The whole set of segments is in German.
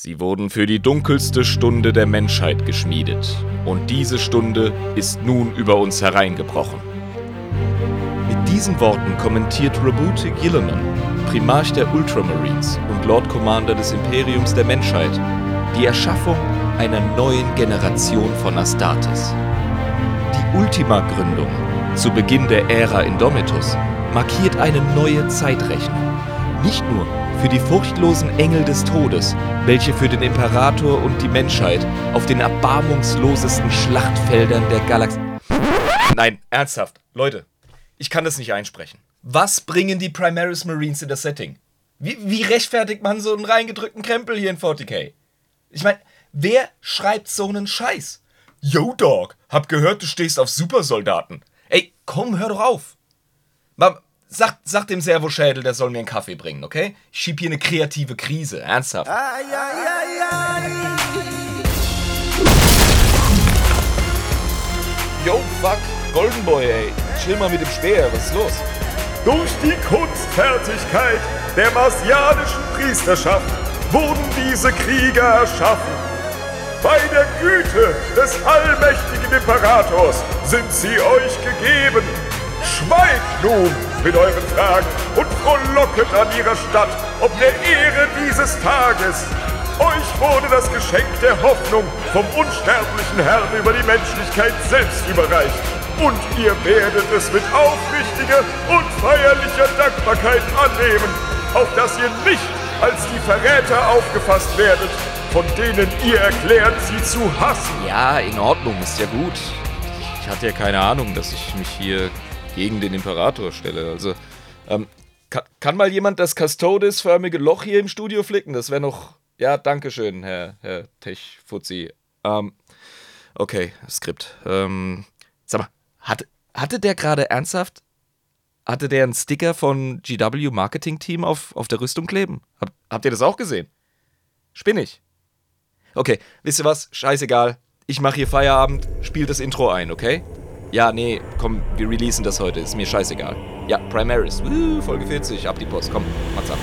Sie wurden für die dunkelste Stunde der Menschheit geschmiedet. Und diese Stunde ist nun über uns hereingebrochen. Mit diesen Worten kommentiert Robute Gilliman, Primarch der Ultramarines und Lord Commander des Imperiums der Menschheit, die Erschaffung einer neuen Generation von Astartes. Die Ultima-Gründung zu Beginn der Ära Indomitus markiert eine neue Zeitrechnung. Nicht nur für die furchtlosen Engel des Todes, welche für den Imperator und die Menschheit auf den erbarmungslosesten Schlachtfeldern der Galaxie. Nein, ernsthaft, Leute, ich kann das nicht einsprechen. Was bringen die Primaris Marines in das Setting? Wie, wie rechtfertigt man so einen reingedrückten Krempel hier in 40k? Ich meine, wer schreibt so einen Scheiß? Yo, Dog, hab gehört, du stehst auf Supersoldaten. Ey, komm, hör doch auf. Mal, Sag, sag dem Servoschädel, der soll mir einen Kaffee bringen, okay? Ich schieb hier eine kreative Krise, ernsthaft. Ai, ai, ai, Yo, fuck, Golden Boy, ey. Chill mal mit dem Speer, was ist los? Durch die Kunstfertigkeit der marsianischen Priesterschaft wurden diese Krieger erschaffen. Bei der Güte des allmächtigen Imperators sind sie euch gegeben. Schweigt nun! mit euren Fragen und frohlocket an ihrer Stadt ob der Ehre dieses Tages. Euch wurde das Geschenk der Hoffnung vom unsterblichen Herrn über die Menschlichkeit selbst überreicht. Und ihr werdet es mit aufrichtiger und feierlicher Dankbarkeit annehmen, auf dass ihr nicht als die Verräter aufgefasst werdet, von denen ihr erklärt, sie zu hassen. Ja, in Ordnung, ist ja gut. Ich hatte ja keine Ahnung, dass ich mich hier gegen den Imperator stelle. Also, ähm, kann, kann, mal jemand das Custodes-förmige Loch hier im Studio flicken? Das wäre noch. Ja, danke schön, Herr, Herr Tech-Fuzzi. Ähm, okay, Skript. Ähm, sag mal, hat, hatte der gerade ernsthaft. Hatte der einen Sticker von GW Marketing Team auf, auf der Rüstung kleben? Hab, habt ihr das auch gesehen? Spinnig. Okay, wisst ihr was? Scheißegal. Ich mache hier Feierabend, spiel das Intro ein, okay? Ja, nee, komm, wir releasen das heute, ist mir scheißegal. Ja, Primaris, Woo, Folge 40, ab die Post, komm, macht's ab.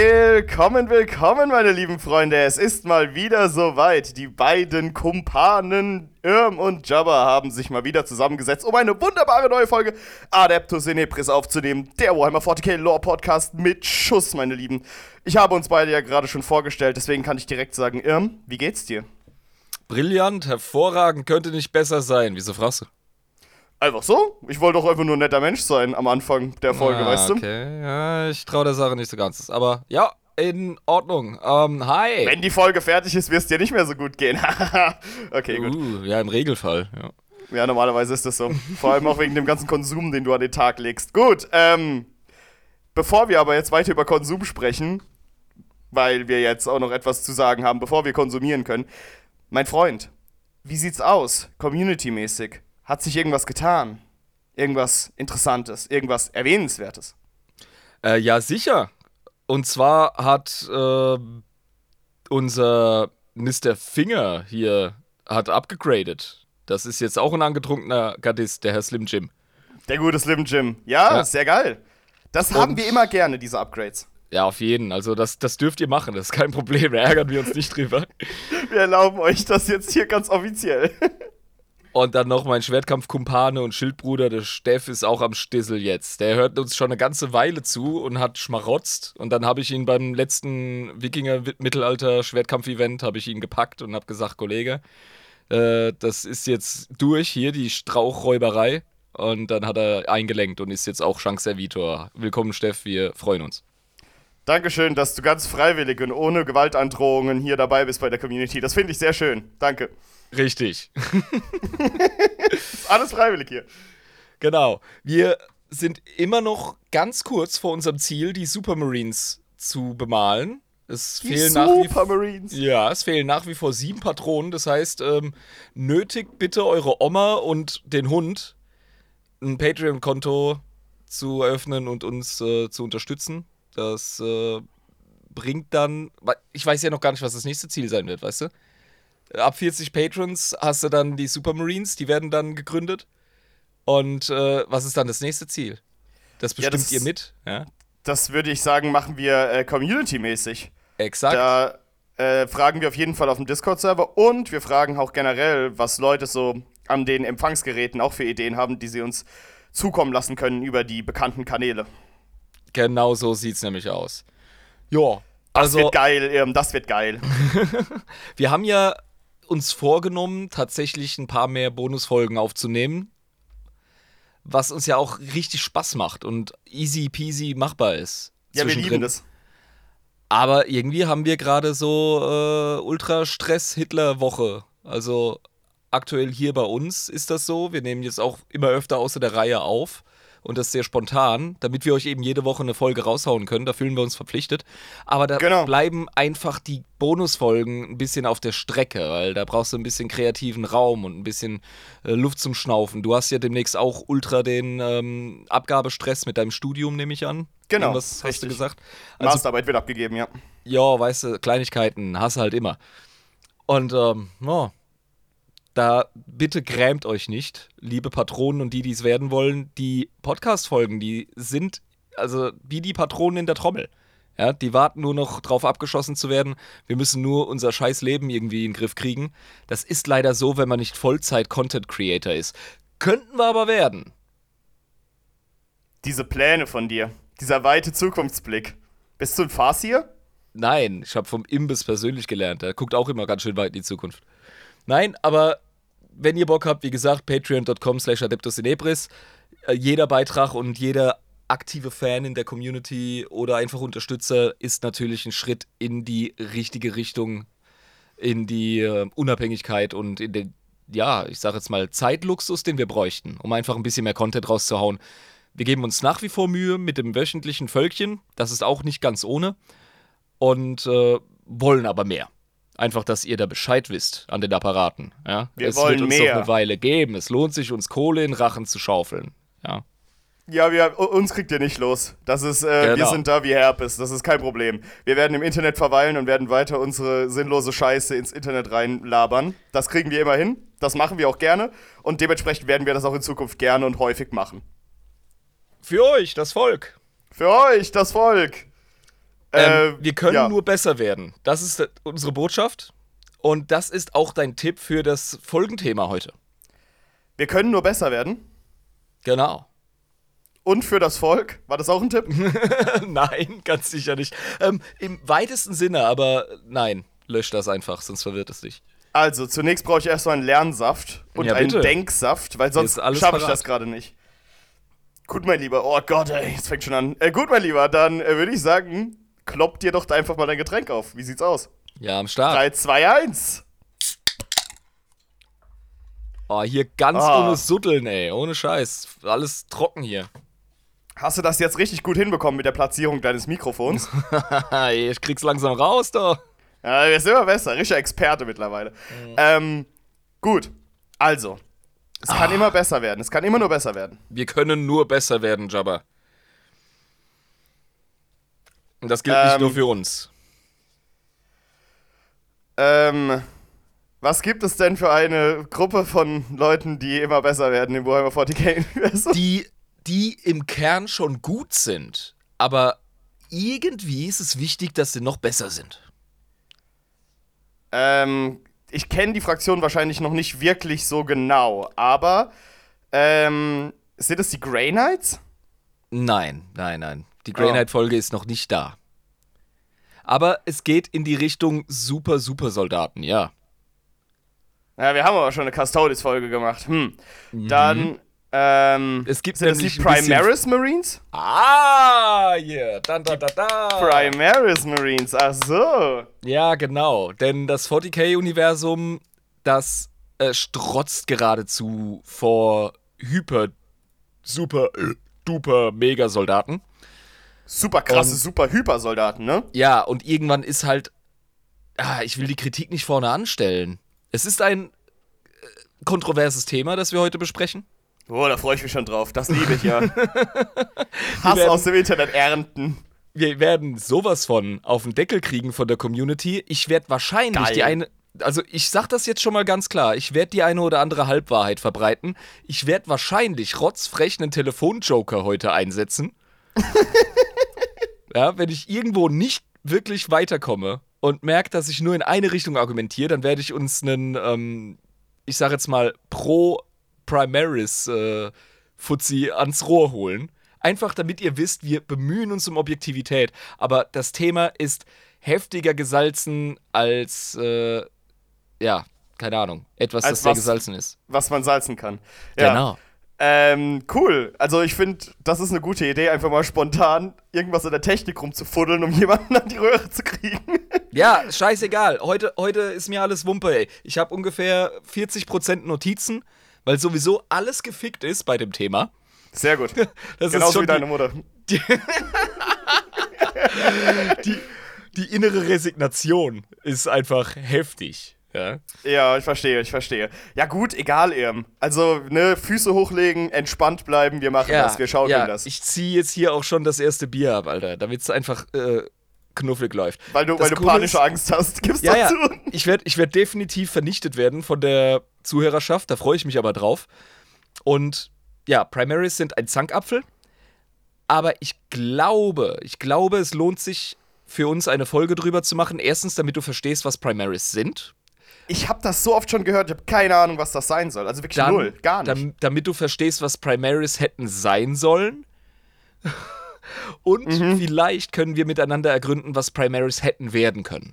Willkommen, willkommen, meine lieben Freunde. Es ist mal wieder soweit. Die beiden Kumpanen Irm und Jabba haben sich mal wieder zusammengesetzt, um eine wunderbare neue Folge Adeptus Inepris aufzunehmen. Der Warhammer 40k Lore Podcast mit Schuss, meine Lieben. Ich habe uns beide ja gerade schon vorgestellt, deswegen kann ich direkt sagen, Irm, wie geht's dir? Brillant, hervorragend, könnte nicht besser sein. Wieso fragst du? Einfach so? Ich wollte doch einfach nur ein netter Mensch sein am Anfang der Folge, ah, weißt du? Okay, ja, ich traue der Sache nicht so ganz. Aber ja, in Ordnung. Ähm, hi. Wenn die Folge fertig ist, wirst es dir nicht mehr so gut gehen. okay, gut. Uh, ja, im Regelfall, ja. Ja, normalerweise ist das so. Vor allem auch wegen dem ganzen Konsum, den du an den Tag legst. Gut, ähm, bevor wir aber jetzt weiter über Konsum sprechen, weil wir jetzt auch noch etwas zu sagen haben, bevor wir konsumieren können. Mein Freund, wie sieht's aus, community-mäßig? Hat sich irgendwas getan? Irgendwas Interessantes, irgendwas Erwähnenswertes? Äh, ja, sicher. Und zwar hat äh, unser Mr. Finger hier hat abgegradet. Das ist jetzt auch ein angetrunkener Gardist, der Herr Slim Jim. Der gute Slim Jim. Ja, ja. sehr geil. Das haben wir immer gerne, diese Upgrades. Ja, auf jeden. Also das, das dürft ihr machen, das ist kein Problem. Da ärgern wir uns nicht drüber. Wir erlauben euch das jetzt hier ganz offiziell. Und dann noch mein Schwertkampfkumpane und Schildbruder, der Steff, ist auch am Stissel jetzt. Der hört uns schon eine ganze Weile zu und hat schmarotzt. Und dann habe ich ihn beim letzten Wikinger-Mittelalter-Schwertkampf-Event habe ich ihn gepackt und habe gesagt, Kollege, äh, das ist jetzt durch hier, die Strauchräuberei. Und dann hat er eingelenkt und ist jetzt auch Chance-Servitor. Willkommen, Steff, wir freuen uns. Dankeschön, dass du ganz freiwillig und ohne Gewaltandrohungen hier dabei bist bei der Community. Das finde ich sehr schön. Danke. Richtig. alles freiwillig hier. Genau. Wir sind immer noch ganz kurz vor unserem Ziel, die Supermarines zu bemalen. Es die fehlen Supermarines. Nach wie, ja, es fehlen nach wie vor sieben Patronen. Das heißt, ähm, nötigt bitte eure Oma und den Hund ein Patreon-Konto zu eröffnen und uns äh, zu unterstützen. Das äh, bringt dann, ich weiß ja noch gar nicht, was das nächste Ziel sein wird, weißt du? Ab 40 Patrons hast du dann die Supermarines, die werden dann gegründet. Und äh, was ist dann das nächste Ziel? Das bestimmt ja, das, ihr mit, ja? Das würde ich sagen, machen wir äh, community-mäßig. Exakt. Da äh, fragen wir auf jeden Fall auf dem Discord-Server und wir fragen auch generell, was Leute so an den Empfangsgeräten auch für Ideen haben, die sie uns zukommen lassen können über die bekannten Kanäle. Genau so sieht es nämlich aus. Ja. Das also, wird geil, ähm, das wird geil. wir haben ja uns vorgenommen, tatsächlich ein paar mehr Bonusfolgen aufzunehmen, was uns ja auch richtig Spaß macht und easy peasy machbar ist. Ja, wir lieben das. Aber irgendwie haben wir gerade so äh, Ultra-Stress-Hitler-Woche. Also aktuell hier bei uns ist das so. Wir nehmen jetzt auch immer öfter außer der Reihe auf und das sehr spontan, damit wir euch eben jede Woche eine Folge raushauen können. Da fühlen wir uns verpflichtet. Aber da genau. bleiben einfach die Bonusfolgen ein bisschen auf der Strecke, weil da brauchst du ein bisschen kreativen Raum und ein bisschen äh, Luft zum Schnaufen. Du hast ja demnächst auch ultra den ähm, Abgabestress mit deinem Studium, nehme ich an. Genau. Was hast du gesagt? Also, Masterarbeit wird abgegeben, ja. Ja, weißt du, Kleinigkeiten hast du halt immer. Und ähm, oh, da bitte grämt euch nicht, liebe Patronen und die, die es werden wollen. Die Podcast-Folgen, die sind also wie die Patronen in der Trommel. Ja, die warten nur noch drauf abgeschossen zu werden. Wir müssen nur unser scheiß Leben irgendwie in den Griff kriegen. Das ist leider so, wenn man nicht Vollzeit-Content-Creator ist. Könnten wir aber werden. Diese Pläne von dir, dieser weite Zukunftsblick. Bist du ein Farsier? Nein, ich habe vom Imbiss persönlich gelernt. Der guckt auch immer ganz schön weit in die Zukunft. Nein, aber wenn ihr Bock habt, wie gesagt, patreon.com slash adeptus inebris. Äh, jeder Beitrag und jeder aktive Fan in der Community oder einfach Unterstützer ist natürlich ein Schritt in die richtige Richtung, in die äh, Unabhängigkeit und in den, ja, ich sag jetzt mal, Zeitluxus, den wir bräuchten, um einfach ein bisschen mehr Content rauszuhauen. Wir geben uns nach wie vor Mühe mit dem wöchentlichen Völkchen, das ist auch nicht ganz ohne, und äh, wollen aber mehr. Einfach, dass ihr da Bescheid wisst an den Apparaten. Ja? Wir es wollen wird uns mehr. noch eine Weile geben. Es lohnt sich, uns Kohle in Rachen zu schaufeln. Ja. Ja, wir, uns kriegt ihr nicht los. Das ist, äh, genau. wir sind da wie Herpes. Das ist kein Problem. Wir werden im Internet verweilen und werden weiter unsere sinnlose Scheiße ins Internet reinlabern. Das kriegen wir immer hin. Das machen wir auch gerne. Und dementsprechend werden wir das auch in Zukunft gerne und häufig machen. Für euch, das Volk. Für euch, das Volk. Ähm, äh, wir können ja. nur besser werden. Das ist unsere Botschaft. Und das ist auch dein Tipp für das Folgenthema heute. Wir können nur besser werden. Genau. Und für das Volk? War das auch ein Tipp? nein, ganz sicher nicht. Ähm, Im weitesten Sinne, aber nein, lösch das einfach, sonst verwirrt es dich. Also, zunächst brauche ich erst so einen Lernsaft und ja, einen Denksaft, weil sonst schaffe ich das gerade nicht. Gut, mein Lieber. Oh Gott, ey, jetzt fängt schon an. Äh, gut, mein Lieber, dann äh, würde ich sagen, klopp dir doch einfach mal dein Getränk auf. Wie sieht's aus? Ja, am Start. 3, 2, 1. Oh, hier ganz oh. ohne Suddeln, ey. Ohne Scheiß. Alles trocken hier. Hast du das jetzt richtig gut hinbekommen mit der Platzierung deines Mikrofons? ich krieg's langsam raus, doch. Ja, ist immer besser. Richtiger Experte mittlerweile. Mhm. Ähm, gut. Also. Es kann ah. immer besser werden. Es kann immer nur besser werden. Wir können nur besser werden, Jabba. Und das gilt ähm, nicht nur ähm, für uns. Ähm, was gibt es denn für eine Gruppe von Leuten, die immer besser werden im Warhammer 40k Die, die im Kern schon gut sind, aber irgendwie ist es wichtig, dass sie noch besser sind. Ähm, ich kenne die Fraktion wahrscheinlich noch nicht wirklich so genau, aber ähm, sind es die Grey Knights? Nein, nein, nein. Die Grey Knight-Folge ist noch nicht da. Aber es geht in die Richtung Super, Super Soldaten, ja. Ja, wir haben aber schon eine Custodes-Folge gemacht. Hm. Mhm. Dann, ähm, es gibt sind das die Primaris Marines? Ah, yeah. Dann, da, da, da. Primaris Marines, ach so. Ja, genau. Denn das 40k-Universum, das äh, strotzt geradezu vor hyper, super, äh, duper Mega-Soldaten. Super krasse, und, super Hyper-Soldaten, ne? Ja, und irgendwann ist halt. Ah, ich will die Kritik nicht vorne anstellen. Es ist ein äh, kontroverses Thema, das wir heute besprechen. Oh, da freue ich mich schon drauf. Das liebe ich ja. Hass aus dem Internet ernten. Wir werden sowas von auf den Deckel kriegen von der Community. Ich werde wahrscheinlich Geil. die eine. Also, ich sag das jetzt schon mal ganz klar. Ich werde die eine oder andere Halbwahrheit verbreiten. Ich werde wahrscheinlich rotzfrech einen Telefonjoker heute einsetzen. ja, wenn ich irgendwo nicht wirklich weiterkomme und merke, dass ich nur in eine Richtung argumentiere, dann werde ich uns einen, ähm, ich sag jetzt mal, pro Primaris äh, Fuzzi ans Rohr holen. Einfach damit ihr wisst, wir bemühen uns um Objektivität. Aber das Thema ist heftiger gesalzen als, äh, ja, keine Ahnung, etwas, Als das sehr was? gesalzen ist. Was man salzen kann. Ja. Genau. Ähm, cool. Also ich finde, das ist eine gute Idee, einfach mal spontan irgendwas in der Technik rumzufuddeln, um jemanden an die Röhre zu kriegen. Ja, scheißegal. Heute, heute ist mir alles Wumpe, ey. Ich habe ungefähr 40% Notizen, weil sowieso alles gefickt ist bei dem Thema. Sehr gut. Das Genauso ist schon wie deine die, Mutter. die innere Resignation ist einfach heftig. Ja. Ja, ich verstehe, ich verstehe. Ja gut, egal, Irm. Also, ne, Füße hochlegen, entspannt bleiben, wir machen das, wir schaukeln ja, das. Ich ziehe jetzt hier auch schon das erste Bier ab, Alter, damit es einfach äh, knuffig läuft. weil du, Das weil du Coole panische ist- Angst hast, gibst Ja, doch ja. zu. Ich werde ich werd definitiv vernichtet werden von der Zuhörerschaft, da freue ich mich aber drauf. Und ja, Primaries sind ein Zankapfel. Aber ich glaube, ich glaube, es lohnt sich für uns eine Folge drüber zu machen. Erstens, damit du verstehst, was Primaries sind. Ich habe das so oft schon gehört, ich habe keine Ahnung, was das sein soll. Also wirklich Dann, null, gar nicht. dam- damit du verstehst, was Primaries hätten sein sollen. Und Mhm. vielleicht können wir miteinander ergründen, was Primaries hätten werden können.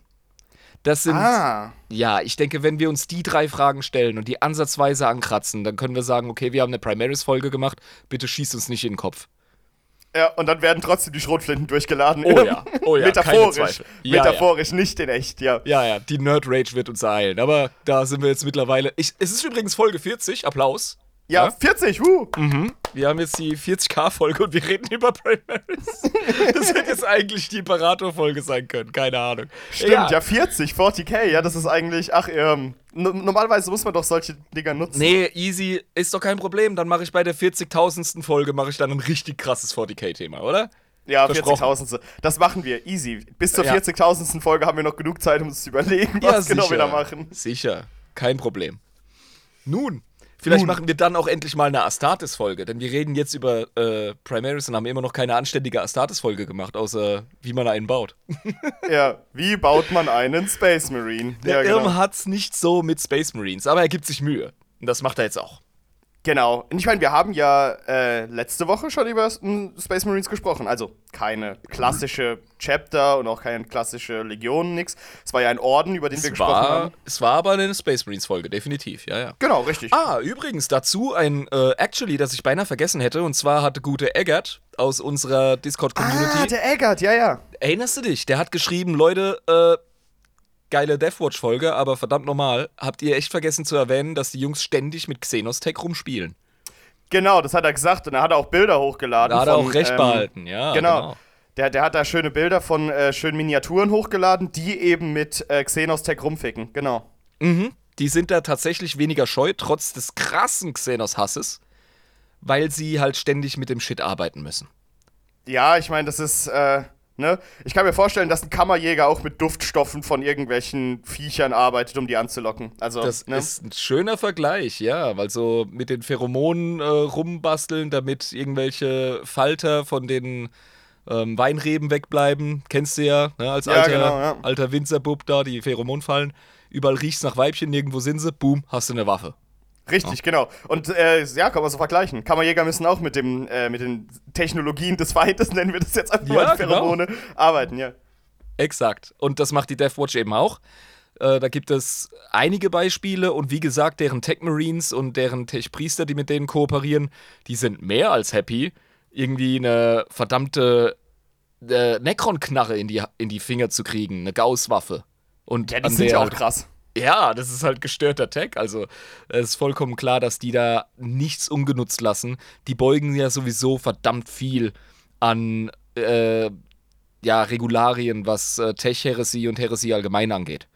Das sind, ah, ja, ich denke, wenn wir uns die drei Fragen stellen und die ansatzweise ankratzen, dann können wir sagen, okay, wir haben eine Primaries-Folge gemacht, bitte schieß uns nicht in den Kopf. Ja, und dann werden trotzdem die Schrotflinten durchgeladen. Oh ja, oh ja, Metaphorisch. Ja, Metaphorisch, nicht in echt, ja. Ja, ja, die Nerd-Rage wird uns ereilen, aber da sind wir jetzt mittlerweile. Ich, es ist übrigens Folge 40, Applaus. Ja, 40, huh. Wir haben jetzt die 40k-Folge und wir reden über Primaries. Das hätte jetzt eigentlich die Imperator-Folge sein können, keine Ahnung. Stimmt, ja. 40, 40k, ja, das ist eigentlich, ach, ähm, normalerweise muss man doch solche Dinger nutzen. Nee, easy, ist doch kein Problem. Dann mache ich bei der 40.000. Folge mache ich dann ein richtig krasses 40k-Thema, oder? Ja, Versprochen. 40.000. Das machen wir, easy. Bis zur Ja. 40.000. Folge haben wir noch genug Zeit, um uns zu überlegen, was genau wir da machen. Sicher, kein Problem. Nun, vielleicht Nun. machen wir dann auch endlich mal eine Astartes-Folge, denn wir reden jetzt über äh, Primaris und haben immer noch keine anständige Astartes-Folge gemacht, außer wie man einen baut. Ja, wie baut man einen Space Marine? Der ja, Irm genau. hat's nicht so mit Space Marines, aber er gibt sich Mühe. Und das macht er jetzt auch. Genau. Und ich meine, wir haben ja äh, letzte Woche schon über mm, Space Marines gesprochen. Also keine klassische Chapter und auch keine klassische Legion, nix. Es war ja ein Orden, über den wir Es gesprochen war, haben. es war aber eine Space Marines-Folge, definitiv, ja, ja. Genau, richtig. Ah, übrigens dazu ein äh, Actually, das ich beinahe vergessen hätte. Und zwar hatte gute Eggert aus unserer Discord-Community. Ah, der Eggert, ja, ja. Erinnerst du dich? Der hat geschrieben, Leute, äh, geile Deathwatch-Folge, aber verdammt normal, habt ihr echt vergessen zu erwähnen, dass die Jungs ständig mit Xenos Tech rumspielen. Genau, das hat er gesagt. Und er hat auch Bilder hochgeladen. Da hat er von, auch recht ähm, behalten, ja. Genau. Der, der hat da schöne Bilder von äh, schönen Miniaturen hochgeladen, die eben mit äh, Xenos Tech rumficken. Genau. Mhm. Die sind da tatsächlich weniger scheu, trotz des krassen Xenos-Hasses, weil sie halt ständig mit dem Shit arbeiten müssen. Ja, ich meine, das ist, äh, ne? Ich kann mir vorstellen, dass ein Kammerjäger auch mit Duftstoffen von irgendwelchen Viechern arbeitet, um die anzulocken. Also, Das ne? ist ein schöner Vergleich, ja, weil so mit den Pheromonen äh, rumbasteln, damit irgendwelche Falter von den ähm, Weinreben wegbleiben. Kennst du ja, ne, als Ja, alter, genau, ja. alter Winzerbub da, die Pheromonfallen. Überall riecht's nach Weibchen, nirgendwo sind sie, boom, hast du eine Waffe. Richtig, genau. Und äh, ja, kann man so vergleichen. Kammerjäger müssen auch mit, dem, äh, mit den Technologien des Feindes, nennen wir das jetzt einfach Ja, mal, genau. Pheromone, arbeiten, ja. Exakt. Und das macht die Deathwatch eben auch. Äh, da gibt es einige Beispiele und wie gesagt, deren Tech Marines und deren Tech-Priester, die mit denen kooperieren, die sind mehr als happy, irgendwie eine verdammte äh, Necron-Knarre in die, in die Finger zu kriegen, eine Gauss-Waffe. Und Ja, die sind ja auch krass. Ja, das ist halt gestörter Tech. Also es ist vollkommen klar, dass die da nichts ungenutzt lassen. Die beugen ja sowieso verdammt viel an äh, ja, Regularien, was äh, Tech-Heresie und Heresie allgemein angeht.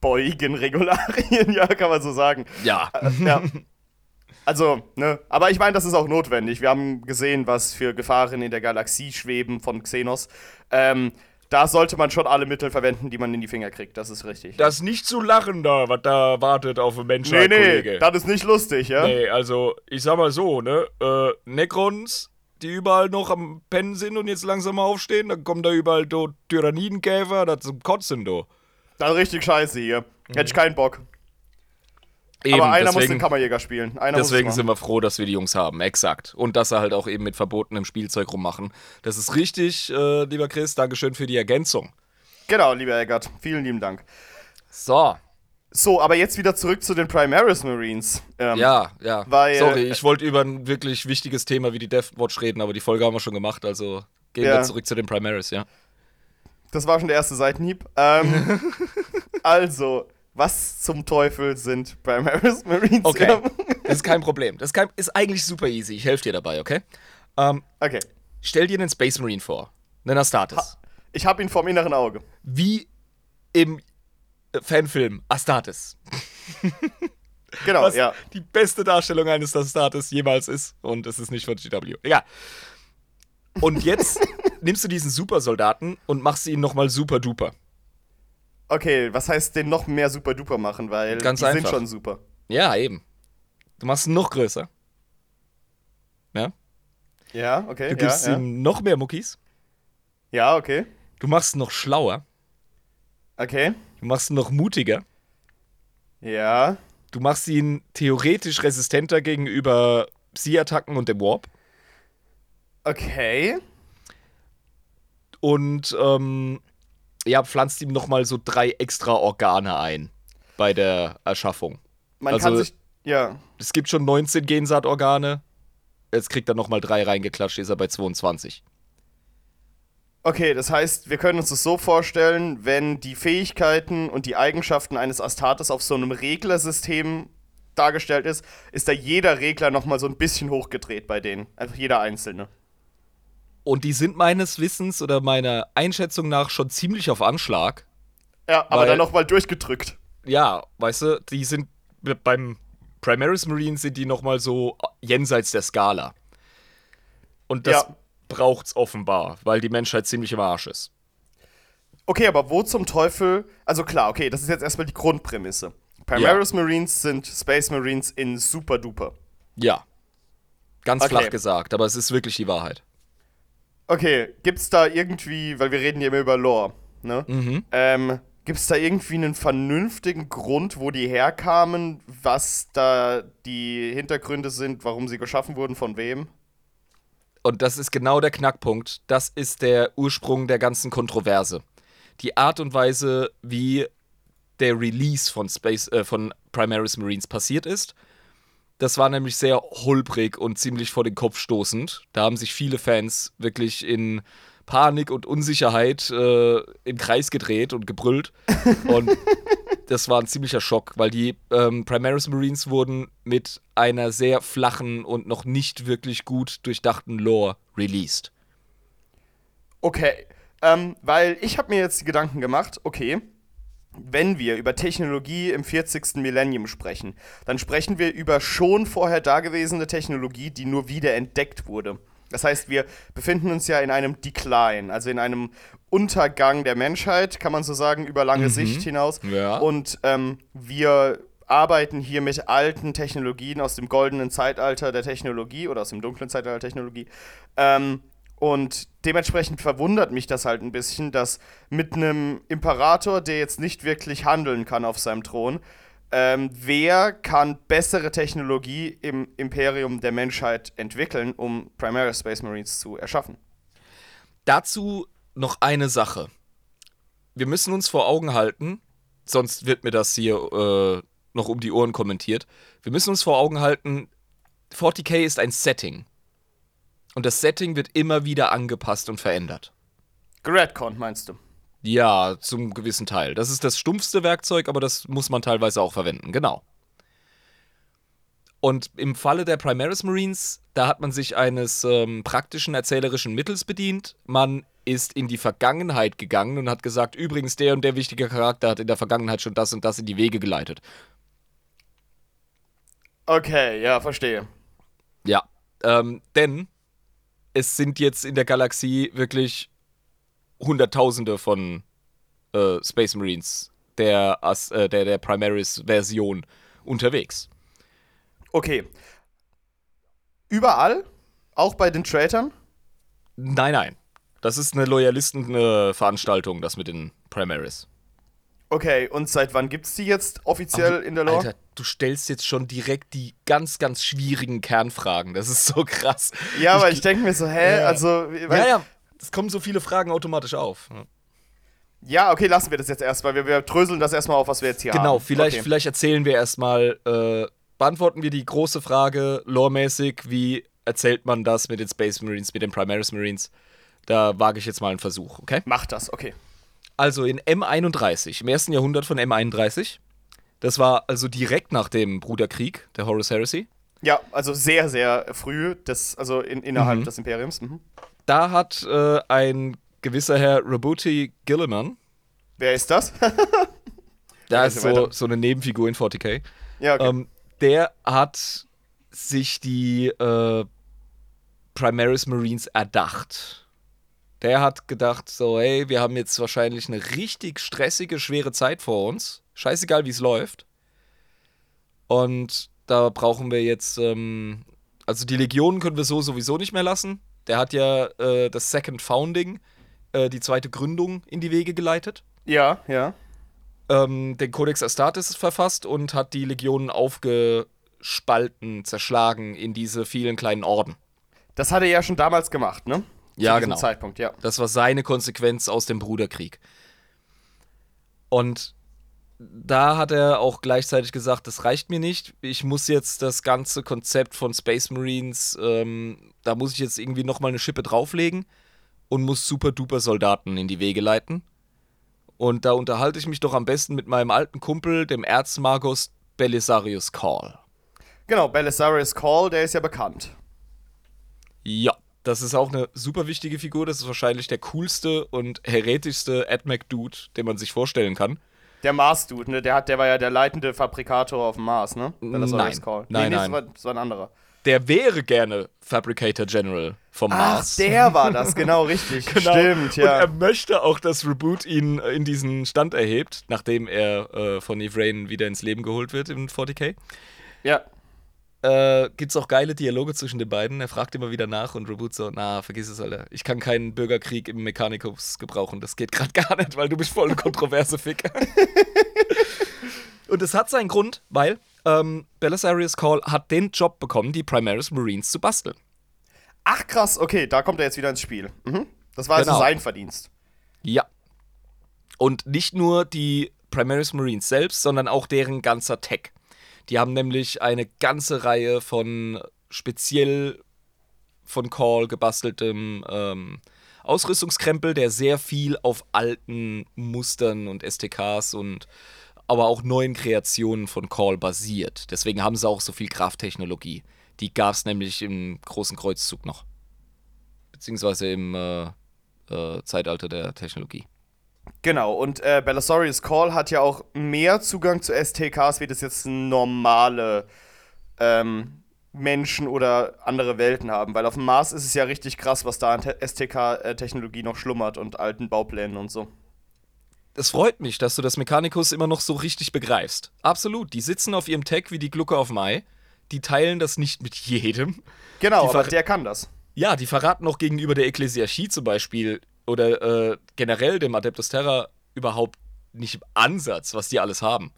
Beugen, Regularien, ja, kann man so sagen. Ja. Äh, ja. Also, ne, aber ich meine, das ist auch notwendig. Wir haben gesehen, was für Gefahren in der Galaxie schweben von Xenos. Ähm, da sollte man schon alle Mittel verwenden, die man in die Finger kriegt. Das ist richtig. Das ist nicht zu lachen da, was da wartet auf den nee, Menschheit, nee, Kollege. das ist nicht lustig, ja? Nee, also, ich sag mal so, ne? Äh, Necrons, die überall noch am Pennen sind und jetzt langsam mal aufstehen, dann kommen da überall do Tyrannidenkäfer, das zum Kotzen, do. Das ist richtig scheiße hier. Hätte ich keinen Bock. Eben, aber einer muss deswegen, den Kammerjäger spielen. Einer deswegen muss es sind wir froh, dass wir die Jungs haben, exakt. Und dass sie halt auch eben mit verbotenem Spielzeug rummachen. Das ist richtig, äh, lieber Chris, Dankeschön für die Ergänzung. Genau, lieber Eggert. Vielen lieben Dank. So, So, aber jetzt wieder zurück zu den Primaris Marines. Ähm, ja, ja. Weil, Sorry, ich wollte über ein wirklich wichtiges Thema wie die Deathwatch reden, aber die Folge haben wir schon gemacht, also gehen Ja. wir zurück zu den Primaris, ja. Das war schon der erste Seitenhieb. Ähm, also, was zum Teufel sind Primaris Marines? Okay, das ist kein Problem. Das ist, kein, ist eigentlich super easy. Ich helfe dir dabei, okay? Ähm, Okay. stell dir einen Space Marine vor, einen Astartes. Ich habe ihn vom inneren Auge. Wie im äh, Fanfilm Astartes. Genau, Was ja. die beste Darstellung eines Astartes jemals ist. Und es ist nicht von GW. Egal. Und jetzt nimmst du diesen Supersoldaten und machst ihn nochmal super duper. Okay, was heißt den noch mehr super duper machen? Weil Ganz die sind einfach. schon super. Ja, eben. Du machst ihn noch größer. Ja? Ja, okay. Du gibst ja, ja. ihm noch mehr Muckis. ja, okay. Du machst ihn noch schlauer. Okay. Du machst ihn noch mutiger. Ja. Du machst ihn theoretisch resistenter gegenüber Psi-Attacken und dem Warp. Okay. Und ähm, ja, pflanzt ihm nochmal so drei extra Organe ein bei der Erschaffung. Man Also- kann sich. Ja. Es gibt schon 19 Gensaatorgane. Jetzt kriegt er nochmal drei reingeklatscht, ist er bei 22. Okay, das heißt, wir können uns das so vorstellen, wenn die Fähigkeiten und die Eigenschaften eines Astartes auf so einem Reglersystem dargestellt ist, ist da jeder Regler nochmal so ein bisschen hochgedreht bei denen. Einfach jeder einzelne. Und die sind meines Wissens oder meiner Einschätzung nach schon ziemlich auf Anschlag. Ja, aber Weil- dann nochmal durchgedrückt. Ja, weißt du, die sind beim Primaris Marine sind die nochmal so jenseits der Skala. Und das Ja. braucht's offenbar, weil die Menschheit ziemlich im Arsch ist. Okay, aber wo zum Teufel. Also klar, okay, das ist jetzt erstmal die Grundprämisse. Primaris Marines sind Space Marines in super duper. Ja. Ganz Okay. flach gesagt, aber es ist wirklich die Wahrheit. Okay, gibt's da irgendwie, weil wir reden hier immer über Lore, ne? Mhm. Ähm, gibt's da irgendwie einen vernünftigen Grund, wo die herkamen, was da die Hintergründe sind, warum sie geschaffen wurden, von wem? Und das ist genau der Knackpunkt. Das ist der Ursprung der ganzen Kontroverse. Die Art und Weise, wie der Release von Space, äh, von Primaris Marines passiert ist. Das war nämlich sehr holprig und ziemlich vor den Kopf stoßend. Da haben sich viele Fans wirklich in Panik und Unsicherheit äh, im Kreis gedreht und gebrüllt. Und das war ein ziemlicher Schock, weil die ähm, Primaris Marines wurden mit einer sehr flachen und noch nicht wirklich gut durchdachten Lore released. Okay, ähm, weil ich habe mir jetzt die Gedanken gemacht, okay, wenn wir über Technologie im 40. Millennium sprechen, dann sprechen wir über schon vorher dagewesene Technologie, die nur wieder entdeckt wurde. Das heißt, wir befinden uns ja in einem Decline, also in einem Untergang der Menschheit, kann man so sagen, über lange Sicht hinaus. Ja. Und ähm, wir arbeiten hier mit alten Technologien aus dem goldenen Zeitalter der Technologie oder aus dem dunklen Zeitalter der Technologie. Ähm, und dementsprechend verwundert mich das halt ein bisschen, dass mit einem Imperator, der jetzt nicht wirklich handeln kann auf seinem Thron, ähm, wer kann bessere Technologie im Imperium der Menschheit entwickeln, um Primary Space Marines zu erschaffen? Dazu noch eine Sache. Wir müssen uns vor Augen halten, sonst wird mir das hier äh, noch um die Ohren kommentiert. Wir müssen uns vor Augen halten, 40k ist ein Setting. Und das Setting wird immer wieder angepasst und verändert. Gradcon meinst du? Ja, zum gewissen Teil. Das ist das stumpfste Werkzeug, aber das muss man teilweise auch verwenden, genau. Und im Falle der Primaris Marines, da hat man sich eines ähm, praktischen erzählerischen Mittels bedient. Man ist in die Vergangenheit gegangen und hat gesagt, übrigens, der und der wichtige Charakter hat in der Vergangenheit schon das und das in die Wege geleitet. Okay, ja, verstehe. Ja, ähm, denn es sind jetzt in der Galaxie wirklich Hunderttausende von äh, Space Marines der, As äh, der, der Primaris-Version unterwegs. Okay. Überall? Auch bei den Traitern? Nein, nein. Das ist eine Loyalisten-Veranstaltung, das mit den Primaris. Okay, und seit wann gibt's die jetzt offiziell Aber, in der Lore? Alter, du stellst jetzt schon direkt die ganz, ganz schwierigen Kernfragen. Das ist so krass. ja, weil ich denke mir so, hä, Ja. also, weil, Ja, ja, es kommen so viele Fragen automatisch auf. Ja, okay, lassen wir das jetzt erstmal. Wir, wir dröseln das erstmal auf, was wir jetzt hier haben. Genau, vielleicht, okay. vielleicht erzählen wir erstmal, äh, beantworten wir die große Frage, loremäßig, wie erzählt man das mit den Space Marines, mit den Primaris Marines? Da wage ich jetzt mal einen Versuch, okay? Mach das, okay. Also in M31, im ersten Jahrhundert von M31, das war also direkt nach dem Bruderkrieg der Horus Heresy, Ja, also sehr, sehr früh, das, also in, innerhalb Mhm. des Imperiums. Mhm. da hat äh, ein gewisser Herr Rabuti Gilliman, Wer ist das? Ja, ist so, so eine Nebenfigur in 40k, ja, okay. ähm, der hat sich die äh, Primaris Marines erdacht. Der hat gedacht, so, hey, wir haben jetzt wahrscheinlich eine richtig stressige, schwere Zeit vor uns. Scheißegal, wie es läuft. Und da brauchen wir jetzt, ähm, also die Legionen können wir so sowieso nicht mehr lassen. Der hat ja äh, das Second Founding, äh, die zweite Gründung in die Wege geleitet ja, ja. ähm, den Codex Astartes verfasst und hat die Legionen aufgespalten, zerschlagen in diese vielen kleinen Orden. Das hat er ja schon damals gemacht, ne? Ja, genau. Zeitpunkt, ja. Das war seine Konsequenz aus dem Bruderkrieg. Und da hat er auch gleichzeitig gesagt, das reicht mir nicht. Ich muss jetzt das ganze Konzept von Space Marines, ähm, da muss ich jetzt irgendwie nochmal eine Schippe drauflegen und muss super duper Soldaten in die Wege leiten. Und da unterhalte ich mich doch am besten mit meinem alten Kumpel, dem Erzmagus Belisarius Call. Genau, Belisarius Call, der ist ja bekannt. Ja, das ist auch eine super wichtige Figur. Das ist wahrscheinlich der coolste und heretischste AdMac-Dude, den man sich vorstellen kann. Der Mars-Dude, ne? Der, hat, der war ja der leitende Fabrikator auf dem Mars, ne? Belisarius Nein. Call. Nein, nee, nein. Das, war, das war ein anderer. Der wäre gerne Fabricator General vom Ach, Mars. der war das, genau, richtig. Genau. Stimmt, ja. Und er möchte auch, dass Reboot ihn äh, in diesen Stand erhebt, nachdem er äh, von Eve Rain wieder ins Leben geholt wird in 40k. ja. Äh, gibt's auch geile Dialoge zwischen den beiden. Er fragt immer wieder nach und Reboot so, na, vergiss es, Alter. Ich kann keinen Bürgerkrieg im Mechanicus gebrauchen. Das geht gerade gar nicht, weil du bist voll eine kontroverse Ficker. und es hat seinen Grund, weil ähm, Belisarius Call hat den Job bekommen, die Primaris Marines zu basteln. Ach, krass, okay, da kommt er jetzt wieder ins Spiel. Mhm. Das war also Genau. sein Verdienst. Ja. Und nicht nur die Primaris Marines selbst, sondern auch deren ganzer Tech. Die haben nämlich eine ganze Reihe von speziell von Call gebasteltem ähm, Ausrüstungskrempel, der sehr viel auf alten Mustern und STKs und aber auch neuen Kreationen von Call basiert. Deswegen haben sie auch so viel Krafttechnologie. Die gab es nämlich im großen Kreuzzug noch. Beziehungsweise im äh, äh, Zeitalter der Technologie. Genau, und äh, Belisarius Call hat ja auch mehr Zugang zu STKs, wie das jetzt normale ähm, Menschen oder andere Welten haben. Weil auf dem Mars ist es ja richtig krass, was da an STK-Technologie noch schlummert und alten Bauplänen und so. Es freut mich, dass du das Mechanicus immer noch so richtig begreifst. Absolut. Die sitzen auf ihrem Tech wie die Glucke auf Ei. Die teilen das nicht mit jedem. Genau, Die aber der kann das. Ja, die verraten auch gegenüber der Ekklesiarchie zum Beispiel oder äh, generell dem Adeptus Terra überhaupt nicht im Ansatz, was die alles haben.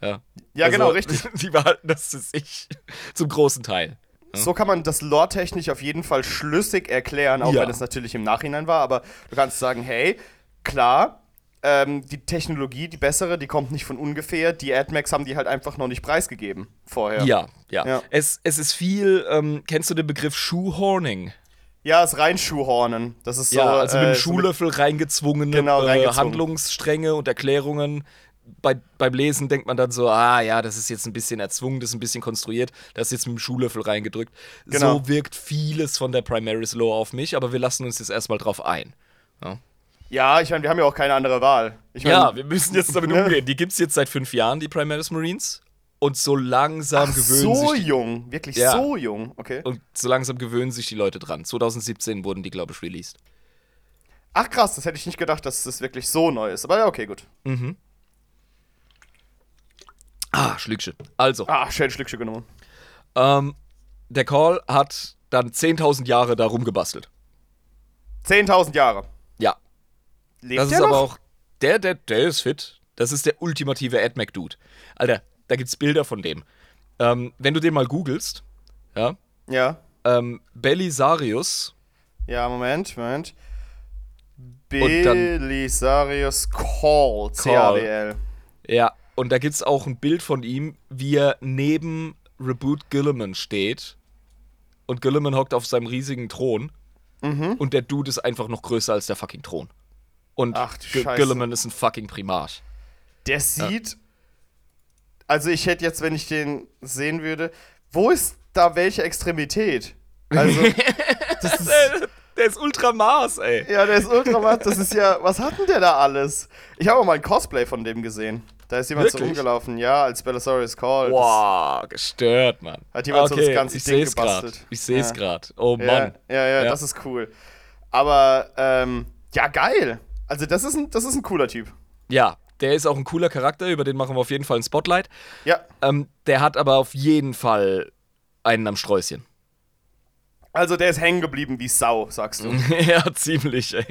Ja, Ja, Also, genau, richtig. Die behalten das zu sich zum großen Teil. So kann man das lore-technisch auf jeden Fall schlüssig erklären, auch Ja. wenn es natürlich im Nachhinein war. Aber du kannst sagen, hey, klar, ähm, die Technologie, die bessere, die kommt nicht von ungefähr. Die AdMax haben die halt einfach noch nicht preisgegeben vorher. Ja, ja. Ja. Es, es ist viel, ähm, kennst du den Begriff Shoehorning? Ja, es rein Schuhhornen. Das ist so. ja, also mit äh, dem so Schuhlöffel reingezwungene Genau, äh, reingezogen. Handlungsstränge und Erklärungen. Bei, beim Lesen denkt man dann so, ah ja, das ist jetzt ein bisschen erzwungen, das ist ein bisschen konstruiert, das ist jetzt mit dem Schuhlöffel reingedrückt. Genau. So wirkt vieles von der Primaris Lore auf mich, aber wir lassen uns jetzt erstmal drauf ein. Ja, ich meine, wir haben ja auch keine andere Wahl. Ich mein, Ja, wir müssen jetzt damit Ne? umgehen. Die gibt es jetzt seit fünf Jahren, die Primaris Marines. Und so langsam Ach, gewöhnen so sich die, jung, wirklich Ja. so jung, okay. und so langsam gewöhnen sich die Leute dran. 2017 wurden die, glaube ich, released. Ach krass, das hätte ich nicht gedacht, dass das wirklich so neu ist. Aber ja, okay, gut. Ah, Schlückchen. Also, Ah, schön Schlückchen genommen. ähm, der Call hat dann 10.000 Jahre da rumgebastelt. 10.000 Jahre. Ja, Lebt das der ist aber noch? auch. Der, der, der ist fit. Das ist der ultimative AdMac-Dude. Alter, da gibt's Bilder von dem. Ähm, wenn du den mal googelst, ja, Ja. ähm, Belisarius, Ja, Moment, Moment. Belisarius Call, C-A-D-L. ja, und da gibt's auch ein Bild von ihm, wie er neben Reboot Gilliman steht. Und Gilliman hockt auf seinem riesigen Thron. Mhm. Und der Dude ist einfach noch größer als der fucking Thron. Und Ach. Gilliman ist ein fucking Primat. Der sieht. Also, ich hätte jetzt, wenn ich den sehen würde, wo ist da welche Extremität? Also, das ist. Der, ist Ultramars, ey. Ja, der ist Ultramat, das ist ja. Was hat denn der da alles? Ich habe auch mal ein Cosplay von dem gesehen. Da ist jemand so Wirklich? rumgelaufen, ja, als Bellasaurus Call. Wow, gestört, Mann. Hat jemand so das ganze ich Ding seh's grad. gebastelt. Ich sehe es Ja. gerade. Oh Mann. ja, ja, ja, Ja. das ist cool. Aber, ähm, ja, geil. Also, das ist ein, das ist ein cooler Typ. Ja, der ist auch ein cooler Charakter, über den machen wir auf jeden Fall ein Spotlight. Ja. Ähm, der hat aber auf jeden Fall einen am Sträußchen. Also, der ist hängen geblieben wie Sau, sagst du. ja, ziemlich, ey.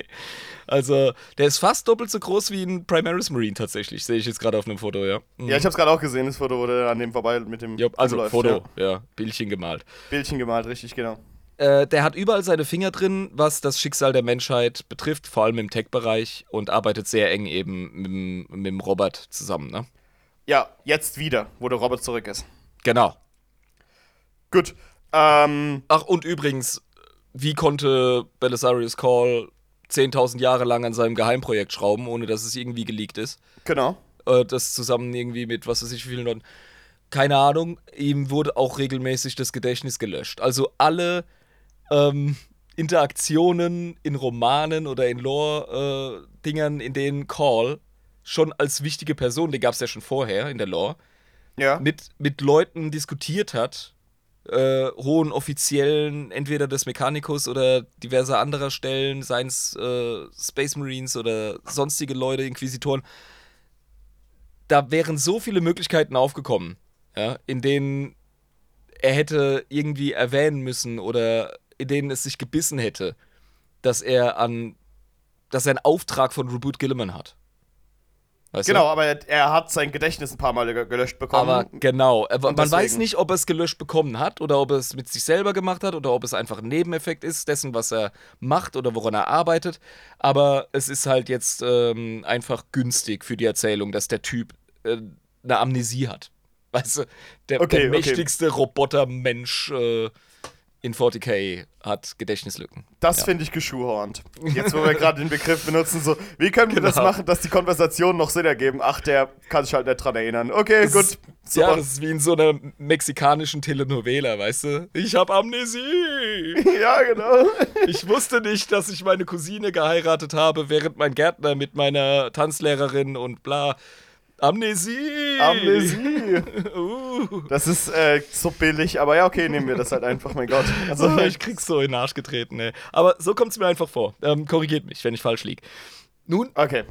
Also, der ist fast doppelt so groß wie ein Primaris Marine tatsächlich. Sehe ich jetzt gerade auf einem Foto, ja. Mhm. Ja, ich hab's gerade auch gesehen, das Foto, wo der an dem vorbei mit dem. Jo, also Foto, Ja. ja. Bildchen gemalt. Bildchen gemalt, richtig, genau. Äh, der hat überall seine Finger drin, was das Schicksal der Menschheit betrifft, vor allem im Tech-Bereich und arbeitet sehr eng eben mit, dem- mit dem Robert zusammen, ne? Ja, jetzt wieder, wo der Robert zurück ist. Genau. Gut. Ähm, Ach, und übrigens, wie konnte Belisarius Call 10.000 Jahre lang an seinem Geheimprojekt schrauben, ohne dass es irgendwie geleakt ist? genau. Äh, das zusammen irgendwie mit, was weiß ich, wie vielen Leuten. Keine Ahnung, ihm wurde auch regelmäßig das Gedächtnis gelöscht. Also alle ähm, Interaktionen in Romanen oder in Lore-Dingern, in denen Call schon als wichtige Person, die gab es ja schon vorher in der Lore, Ja. mit, mit Leuten diskutiert hat, äh, hohen Offiziellen, entweder des Mechanicus oder diverser anderer Stellen, seien es äh, Space Marines oder sonstige Leute, Inquisitoren. Da wären so viele Möglichkeiten aufgekommen, ja, in denen er hätte irgendwie erwähnen müssen oder in denen es sich gebissen hätte, dass er an, dass er einen Auftrag von Reboot Gilliman hat. Weißt du? Genau, aber er, er hat sein Gedächtnis ein paar Mal ge- gelöscht bekommen. Aber genau, Und man weiß deswegen- nicht, ob er es gelöscht bekommen hat oder ob er es mit sich selber gemacht hat oder ob es einfach ein Nebeneffekt ist dessen, was er macht oder woran er arbeitet. Aber es ist halt jetzt ähm, einfach günstig für die Erzählung, dass der Typ äh, eine Amnesie hat. Weißt du, der, Okay, der okay. mächtigste Robotermensch äh, in 40k hat Gedächtnislücken. das ja. finde ich geschuhhornt. Jetzt, wo wir gerade den Begriff benutzen, so, wie können wir das Genau. machen, dass die Konversationen noch Sinn ergeben? Ach, der kann sich halt nicht dran erinnern. Okay, gut. ist-. Ja, das ist wie in so einer mexikanischen Telenovela, weißt du? Ich habe Amnesie. ja, genau. Ich wusste nicht, dass ich meine Cousine geheiratet habe, während mein Gärtner mit meiner Tanzlehrerin und bla. Amnesie! Amnesie. Uh. Das ist äh, so billig, aber ja, okay, nehmen wir das halt einfach, mein Gott. Also, Oh, ich krieg's so in den Arsch getreten, ey. Aber so kommt's mir einfach vor. Ähm, korrigiert mich, wenn ich falsch lieg. Nun, okay.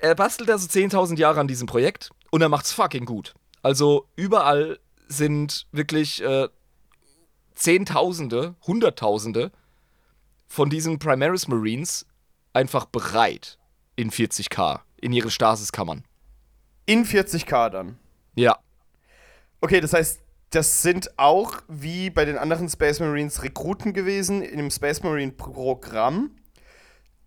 er bastelt also 10.000 Jahre an diesem Projekt und er macht's fucking gut. Also überall sind wirklich äh, Zehntausende, Hunderttausende von diesen Primaris Marines einfach bereit in 40k, in ihre Stasiskammern. In 40k dann. Ja, Okay, das heißt, das sind auch wie bei den anderen Space Marines Rekruten gewesen in dem Space Marine Programm,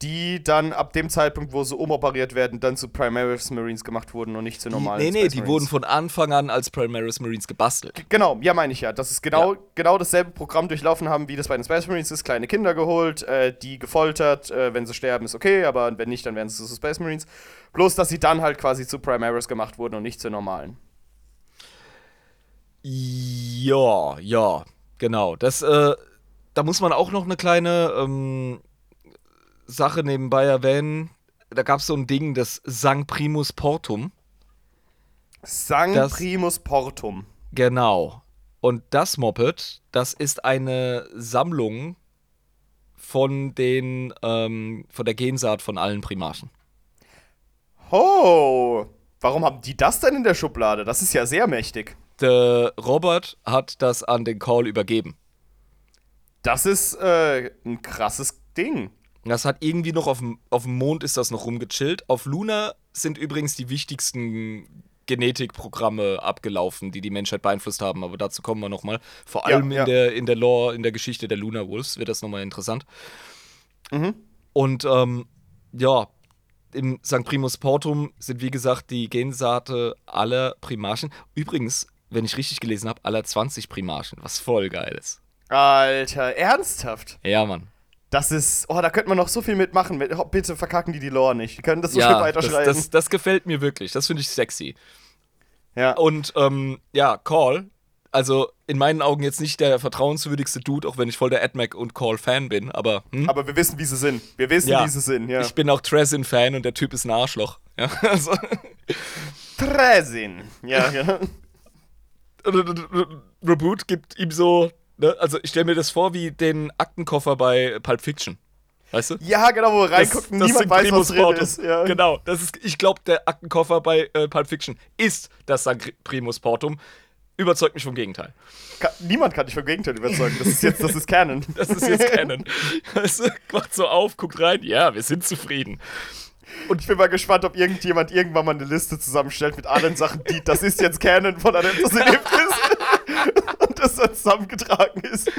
die dann ab dem Zeitpunkt, wo sie umoperiert werden, dann zu Primaris Marines gemacht wurden und nicht zu die, normalen nee, nee, Space die Marines. wurden von Anfang an als Primaris Marines gebastelt. Genau, ja, meine ich ja. Das ist genau, Ja. genau dasselbe Programm durchlaufen haben, wie das bei den Space Marines ist. Kleine Kinder geholt, äh, die gefoltert. Äh, wenn sie sterben, ist okay, aber wenn nicht, dann werden sie zu Space Marines. Bloß, dass sie dann halt quasi zu Primaris gemacht wurden und nicht zu normalen. Ja, ja, genau. Das, äh, da muss man auch noch eine kleine ähm, Sache nebenbei erwähnen. Da gab es so ein Ding, das Sang Primus Portum. Sang Das- Primus Portum. Genau. Und das Moped, das ist eine Sammlung von den ähm, von der Gensaat von allen Primaten. Oh, warum haben die das denn in der Schublade? Das ist ja sehr mächtig. Der Robert hat das an den Call übergeben. Das ist äh, ein krasses Ding. Das hat irgendwie noch auf dem, auf dem Mond ist das noch rumgechillt. Auf Luna sind übrigens die wichtigsten Genetikprogramme abgelaufen, die die Menschheit beeinflusst haben. Aber dazu kommen wir nochmal. Vor allem ja. in, der, in der Lore, in der Geschichte der Luna Wolves wird das nochmal interessant. Mhm. Und ähm, ja, im St. Primus Portum sind wie gesagt die Gensaate aller Primarchen. Übrigens, wenn ich richtig gelesen habe, aller 20 Primarchen, was voll geil ist. Alter, ernsthaft? Ja, Mann. Das ist, oh, da könnte man noch so viel mitmachen. Mit, oh, bitte verkacken die die Lore nicht. Die können das so ja, schön das, weiterschreiben. das, das gefällt mir wirklich. Das finde ich sexy. ja. Und ähm, ja, Call, also in meinen Augen jetzt nicht der vertrauenswürdigste Dude, auch wenn ich voll der AdMac und Call-Fan bin, aber hm? Aber wir wissen, wie sie sind. Wir wissen, Ja. wie sie sind, ja. ich bin auch Tresin-Fan und der Typ ist ein Arschloch. Ja, also, Tresin. Ja, ja. Reboot gibt ihm so, ne? also ich stelle mir das vor wie den Aktenkoffer bei Pulp Fiction. Weißt du? ja, genau, wo wir reingucken, niemand St. weiß, Primus was drin ist. Ja. Genau, das ist, ich glaube, der Aktenkoffer bei äh, Pulp Fiction ist das St. Primus Portum. Überzeugt mich vom Gegenteil. Ka niemand kann dich vom Gegenteil überzeugen. Das ist jetzt, das ist Canon. Das ist jetzt Canon. Weißt du, macht so auf, guckt rein, ja, wir sind zufrieden. Und ich bin mal gespannt, ob irgendjemand irgendwann mal eine Liste zusammenstellt mit allen Sachen, die das ist jetzt Canon von Adeptus Eleftis. Und das dann zusammengetragen ist.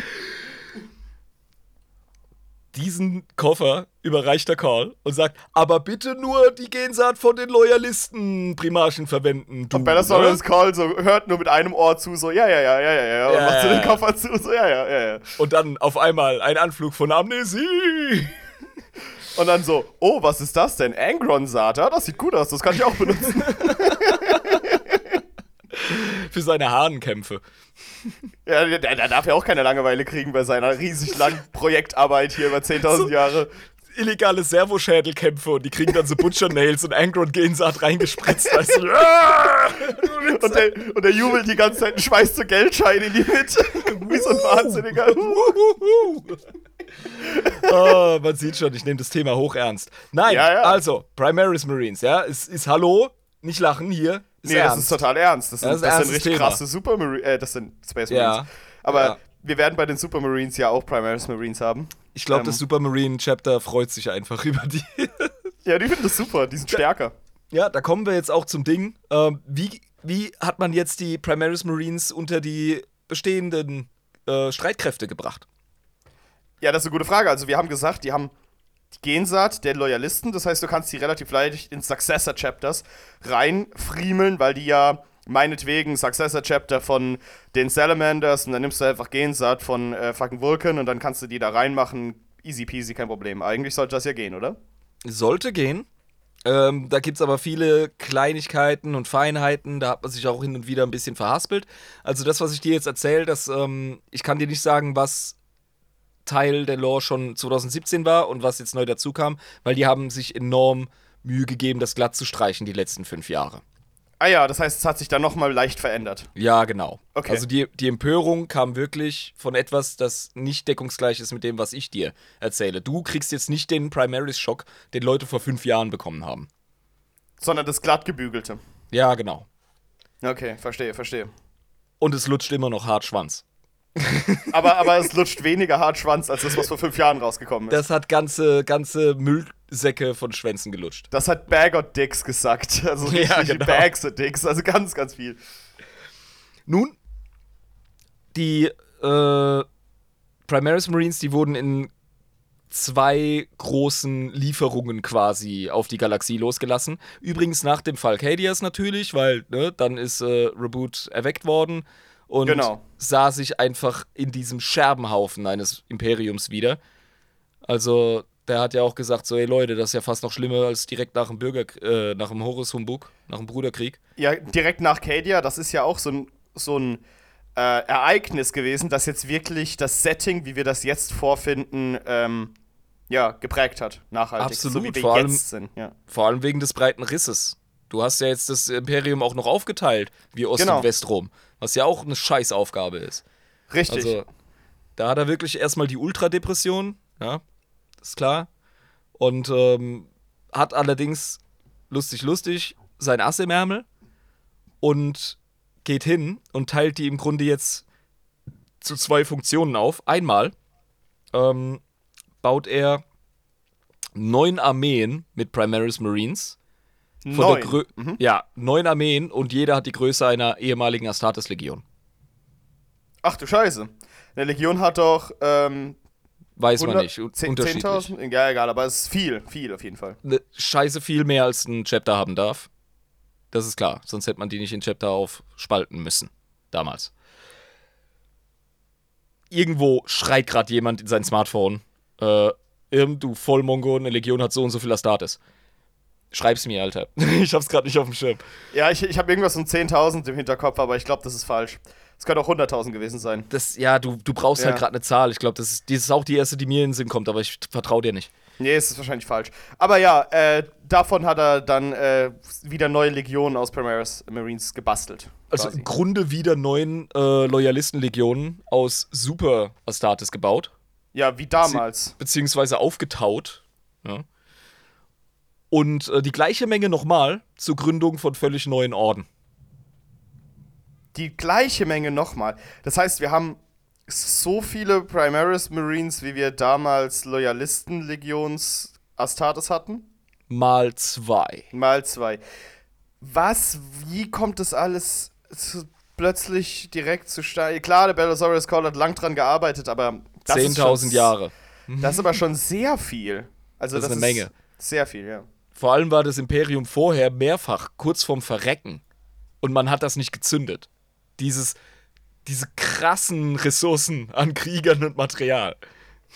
Diesen Koffer überreicht der Call und sagt, aber bitte nur die Gensaat von den Loyalisten Primarchen verwenden. Du, Und Bellasaurus ne? Call so hört nur mit einem Ohr zu, so ja, ja, ja, ja, ja, ja. Und Ja, macht so den. Koffer zu, so ja, ja, ja, ja. Und dann auf einmal ein Anflug von Amnesie. Und dann so, oh, was ist das denn? Angron-Saat, ja, das sieht gut aus, das kann ich auch benutzen. Für seine Hahnenkämpfe. ja, der, der darf ja auch keine Langeweile kriegen bei seiner riesig langen Projektarbeit hier über 10.000 So- Jahre. Illegale Servoschädelkämpfe und die kriegen dann so Butcher Nails und Angron Gensaat reingespritzt. Weißt du? Und der, und der jubelt die ganze Zeit und schmeißt so Geldscheine in die Mitte. Wie so ein Wahnsinniger. oh, man sieht schon, ich nehme das Thema hoch ernst. Nein, Ja, ja. also, Primaris Marines, ja, es ist Hallo, nicht lachen hier. Nee, das ernst. ist total ernst. Das sind, Das ist das sind richtig Thema. krasse Supermarines. Äh, das sind Space Ja. Marines. Aber Ja. wir werden bei den Supermarines ja auch Primaris Marines haben. Ich glaube, Ähm. das Supermarine Chapter freut sich einfach über die. Ja, die finden das super. Die sind stärker. ja, da kommen wir jetzt auch zum Ding. Ähm, wie, wie hat man jetzt die Primaris Marines unter die bestehenden äh, Streitkräfte gebracht? Ja, das ist eine gute Frage. Also, wir haben gesagt, die haben Gensaat der Loyalisten. Das heißt, du kannst die relativ leicht in Successor-Chapters reinfriemeln, weil die ja meinetwegen Successor-Chapter von den Salamanders und dann nimmst du einfach Gensaat von äh, fucking Vulcan und dann kannst du die da reinmachen. Easy peasy, kein Problem. Eigentlich sollte das ja gehen, oder? Sollte gehen. Ähm, da gibt es aber viele Kleinigkeiten und Feinheiten, da hat man sich auch hin und wieder ein bisschen verhaspelt. Also das, was ich dir jetzt erzähle, ähm, ich kann dir nicht sagen, was Teil der Lore schon 2017 war und was jetzt neu dazu kam, weil die haben sich enorm Mühe gegeben, das glatt zu streichen die letzten fünf Jahre. Ah ja, das heißt, es hat sich dann nochmal leicht verändert. Ja, genau. Okay. Also die, die Empörung kam wirklich von etwas, das nicht deckungsgleich ist mit dem, was ich dir erzähle. Du kriegst jetzt nicht den Primaris-Schock, den Leute vor fünf Jahren bekommen haben. Sondern das glatt gebügelte. Ja, genau. Okay, verstehe, verstehe. Und es lutscht immer noch hart Schwanz. Aber, aber es lutscht weniger hart Schwanz als das, was vor fünf Jahren rausgekommen ist. Das hat ganze, ganze Müllsäcke von Schwänzen gelutscht. Das hat Bag of Dicks gesagt. Also Ja, genau. Bags of Dicks. Also ganz, ganz viel. Nun, die äh, Primaris Marines, die wurden in zwei großen Lieferungen quasi auf die Galaxie losgelassen. Übrigens nach dem Fall Cadias natürlich, weil ne, dann ist äh, Reboot erweckt worden und Genau. sah sich einfach in diesem Scherbenhaufen eines Imperiums wieder. Also der hat ja auch gesagt, so, ey Leute, das ist ja fast noch schlimmer als direkt nach dem Bürger, äh, nach dem Horus Humbug, nach dem Bruderkrieg. Ja, direkt nach Cadia, das ist ja auch so ein, so ein äh, Ereignis gewesen, das jetzt wirklich das Setting, wie wir das jetzt vorfinden, ähm, ja, geprägt hat. Nachhaltig. Absolut, So wie wir vor allem- jetzt sind. Ja. Vor allem wegen des breiten Risses. Du hast ja jetzt das Imperium auch noch aufgeteilt, wie Ost- Genau. und Westrom. Was ja auch eine Scheißaufgabe ist. Richtig. Also, da hat er wirklich erstmal die Ultradepression, ja, ist klar. Und ähm, hat allerdings, lustig, lustig, sein Ass im Ärmel und geht hin und teilt die im Grunde jetzt zu zwei Funktionen auf. Einmal ähm, baut er neun Armeen mit Primaris Marines. Von Neun. Grö Ja, neun Armeen und jeder hat die Größe einer ehemaligen Astartes-Legion. Ach du Scheiße. Eine Legion hat doch ähm, Weiß man 100 nicht. un- 10 unterschiedlich. 10.000? Ja, egal, aber es ist viel, viel auf jeden Fall. Ne, Scheiße viel mehr als ein Chapter haben darf. Das ist klar. Sonst hätte man die nicht in Chapter aufspalten müssen. Damals. Irgendwo schreit gerade jemand in sein Smartphone. Äh, Irm, du Vollmongo, eine Legion hat so und so viel Astartes. Schreib's mir, Alter. ich hab's gerade nicht auf dem Schirm. Ja, ich, ich habe irgendwas um 10.000 im Hinterkopf, aber ich glaube, das ist falsch. Es könnte auch 100.000 gewesen sein. Das, ja, du, du brauchst Ja. halt gerade eine Zahl. Ich glaube, das ist, die ist auch die erste, die mir in den Sinn kommt, aber ich vertraue dir nicht. Nee, es ist wahrscheinlich falsch. Aber ja, äh, davon hat er dann äh, wieder neue Legionen aus Primaris Marines gebastelt. Also quasi. im Grunde wieder neun äh, Loyalistenlegionen aus Super Astartes gebaut. Ja, wie damals. beziehungsweise aufgetaut. Ja. Und äh, die gleiche Menge nochmal zur Gründung von völlig neuen Orden. Die gleiche Menge nochmal. Das heißt, wir haben so viele Primaris Marines, wie wir damals Loyalisten-Legions Astartes hatten. Mal zwei. Mal zwei. Was, wie kommt das alles zu, plötzlich direkt zustande? Klar, der Bellasaurus Call hat lang dran gearbeitet, aber das ist schon- 10.000 Jahre. Das ist aber schon sehr viel. Also Das ist eine Menge. Sehr viel, ja. Vor allem war das Imperium vorher mehrfach kurz vorm Verrecken. Und man hat das nicht gezündet. Dieses, diese krassen Ressourcen an Kriegern und Material.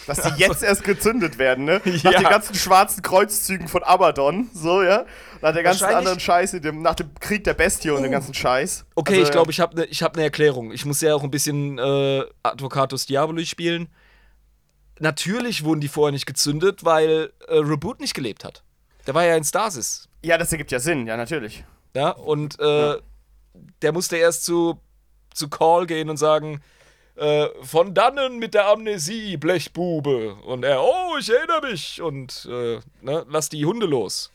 Dass die jetzt erst gezündet werden, ne? Nach Ja. den ganzen schwarzen Kreuzzügen von Abaddon, so, ja? Nach der ganzen anderen Scheiße, dem, nach dem Krieg der Bestie und dem ganzen Scheiß. Okay, Also, ich glaube, ich habe eine hab ne Erklärung. Ich muss ja auch ein bisschen äh, Advocatus Diaboli spielen. Natürlich wurden die vorher nicht gezündet, weil äh, Reboot nicht gelebt hat. Der war ja in Stasis. Ja, das ergibt ja Sinn, ja, natürlich. Ja, und äh, der musste erst zu, zu Call gehen und sagen, äh, von dannen mit der Amnesie, Blechbube. Und er, oh, ich erinnere mich. Und äh, ne, lass die Hunde los.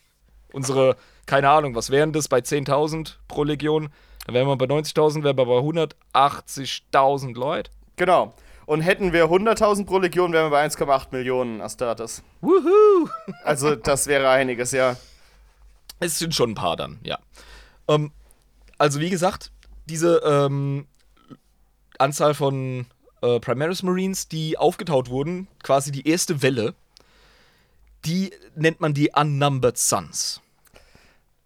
Unsere, keine Ahnung, was wären das bei 10.000 pro Legion? Dann wären wir bei 90.000, wären wir bei 180.000 Leute. Genau. Und hätten wir 100.000 pro Legion, wären wir bei 1,8 Millionen Astartes. Wuhu! Also, das wäre einiges, ja. Es sind schon ein paar dann, ja. Ähm, also wie gesagt, diese ähm, Anzahl von äh, Primaris Marines, die aufgetaut wurden, quasi die erste Welle, die nennt man die Unnumbered Sons.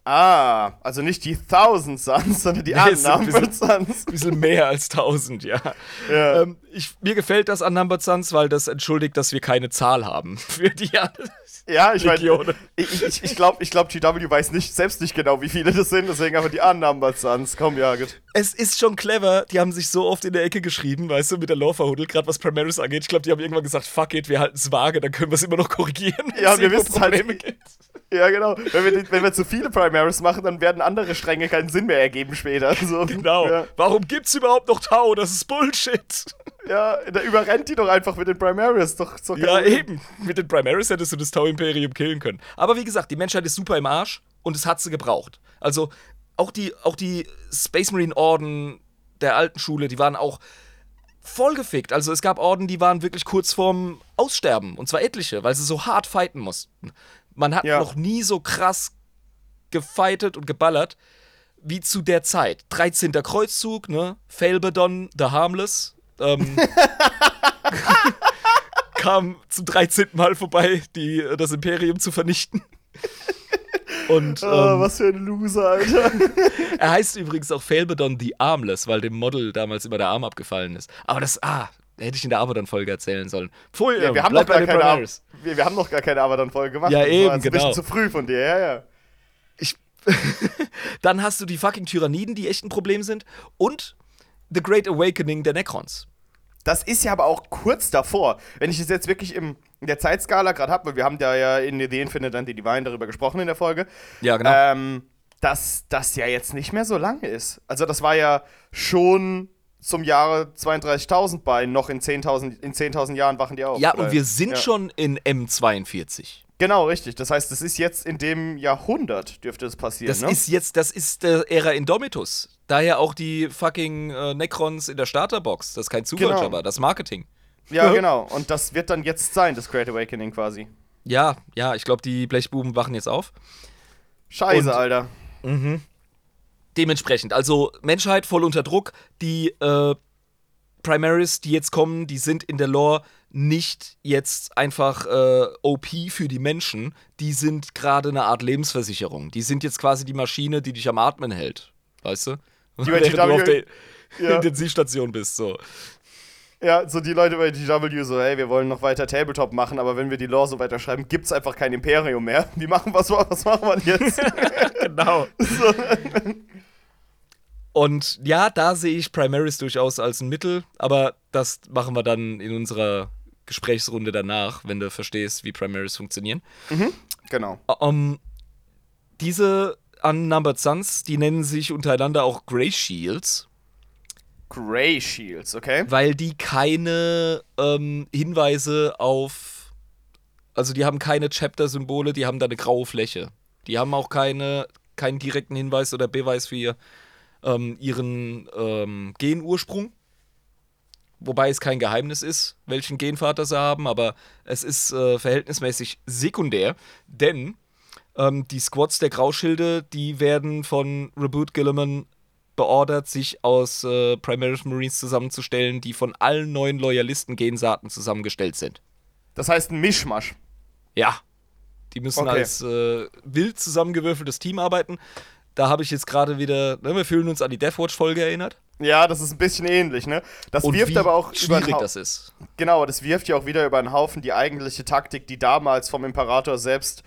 Ah, also nicht die Thousand Suns, sondern die Nee, Unnumbered Suns. Ein bisschen mehr als 1000, ja. Ja. Ähm, ich, mir gefällt das Unnumbered Sons, weil das entschuldigt, dass wir keine Zahl haben für die Ja, ich meine, ich, ich, ich glaube, ich glaub, GW weiß nicht, selbst nicht genau, wie viele das sind, deswegen aber die Unnumbered Suns. Komm, ja, gut. Es ist schon clever, die haben sich so oft in der Ecke geschrieben, weißt du, mit der Lore verhudelt, gerade was Primaris angeht. Ich glaube, die haben irgendwann gesagt, fuck it, wir halten es vage, dann können wir es immer noch korrigieren. Ja, es wir irgendwo wissen's halt- Probleme gibt. Ja, genau. Wenn wir, die- wenn wir zu viele Primaris machen, dann werden andere Stränge keinen Sinn mehr ergeben später. So, Genau. Ja, Warum gibt's überhaupt noch Tau? Das ist Bullshit. ja da überrennt die doch einfach mit den Primaris. Doch, so Ja, eben. Mit den Primaris hättest du das Tau-Imperium killen können. Aber wie gesagt, die Menschheit ist super im Arsch und es hat sie gebraucht. Also auch die, auch die Space Marine Orden der alten Schule, die waren auch vollgefickt. Also es gab Orden, die waren wirklich kurz vorm Aussterben. Und zwar etliche, weil sie so hart fighten mussten. Man hat Ja. noch nie so krass gefightet und geballert wie zu der Zeit. 13. Kreuzzug, ne? Failbadon, the Harmless. Ähm, kam zum 13. Mal vorbei, die, das Imperium zu vernichten. Und Ah, ähm, was für ein Loser, Alter. er heißt übrigens auch Failbadon the Armless, weil dem Model damals immer der Arm abgefallen ist. Aber das, ah, hätte ich in der Abaddon-Folge erzählen sollen. Pfui, Ja, wir, haben noch gar keine Ab wir, wir haben noch gar keine Abaddon-Folge gemacht. Ja, Das war eben, jetzt Ein genau. bisschen zu früh von dir, ja, ja. Ich, dann hast du die fucking Tyranniden, die echt ein Problem sind. Und The Great Awakening der Necrons. Das ist ja aber auch kurz davor. Wenn ich es jetzt wirklich im, in der Zeitskala gerade habe, weil wir haben da ja in The Infinite and the Divine darüber gesprochen in der Folge. Ja, genau. Ähm, dass das ja jetzt nicht mehr so lange ist. Also das war ja schon zum Jahre 32.000 bei, noch in 10.000 in 10 Jahren wachen die auf. Ja, und wir sind ja. schon in M42. Genau, richtig. Das heißt, das ist jetzt in dem Jahrhundert dürfte es passieren, Das ne? ist jetzt, das ist der Ära Indomitus. Daher auch die fucking äh, Necrons in der Starterbox. Das ist kein Zufall, Genau. aber das Marketing. ja, genau. Und das wird dann jetzt sein, das Great Awakening quasi. Ja, ja, ich glaube, die Blechbuben wachen jetzt auf. Scheiße, Und- Alter. Dementsprechend, also Menschheit voll unter Druck. Die äh, Primaries, die jetzt kommen, die sind in der Lore nicht jetzt einfach äh, OP für die Menschen. Die sind gerade eine Art Lebensversicherung. Die sind jetzt quasi die Maschine, die dich am Atmen hält. Weißt du? Die Während du auf der Ja. Intensivstation bist. So. Ja, so die Leute bei DW so, hey, wir wollen noch weiter Tabletop machen, aber wenn wir die Lore so weiter schreiben, gibt's einfach kein Imperium mehr. Wie machen was, was machen wir jetzt? genau. Und ja, da sehe ich Primaries durchaus als ein Mittel, aber das machen wir dann in unserer Gesprächsrunde danach, wenn du verstehst, wie Primaries funktionieren. genau. Um, diese Unnumbered Sons, die nennen sich untereinander auch Grey Shields, Grey Shields, okay? weil die keine ähm, Hinweise auf. Also, die haben keine Chapter-Symbole, die haben da eine graue Fläche. Die haben auch keine, keinen direkten Hinweis oder Beweis für ihr, ähm, ihren ähm, Genursprung. Wobei es kein Geheimnis ist, welchen Genvater sie haben, aber es ist äh, verhältnismäßig sekundär, denn ähm, die Squads der Grauschilde, die werden von Reboot Gilliman beordert, sich aus äh, Primaris Marines zusammenzustellen, die von allen neuen Loyalisten-Gensaaten zusammengestellt sind. Das heißt ein Mischmasch. Ja. Die müssen Okay. als äh, wild zusammengewürfeltes Team arbeiten. Da habe ich jetzt gerade wieder, ne, wir fühlen uns an die Deathwatch-Folge erinnert. Ja, das ist ein bisschen ähnlich, ne? Das Und wirft wie aber auch über schwierig Hau- das ist. Genau, das wirft ja auch wieder über den Haufen die eigentliche Taktik, die damals vom Imperator selbst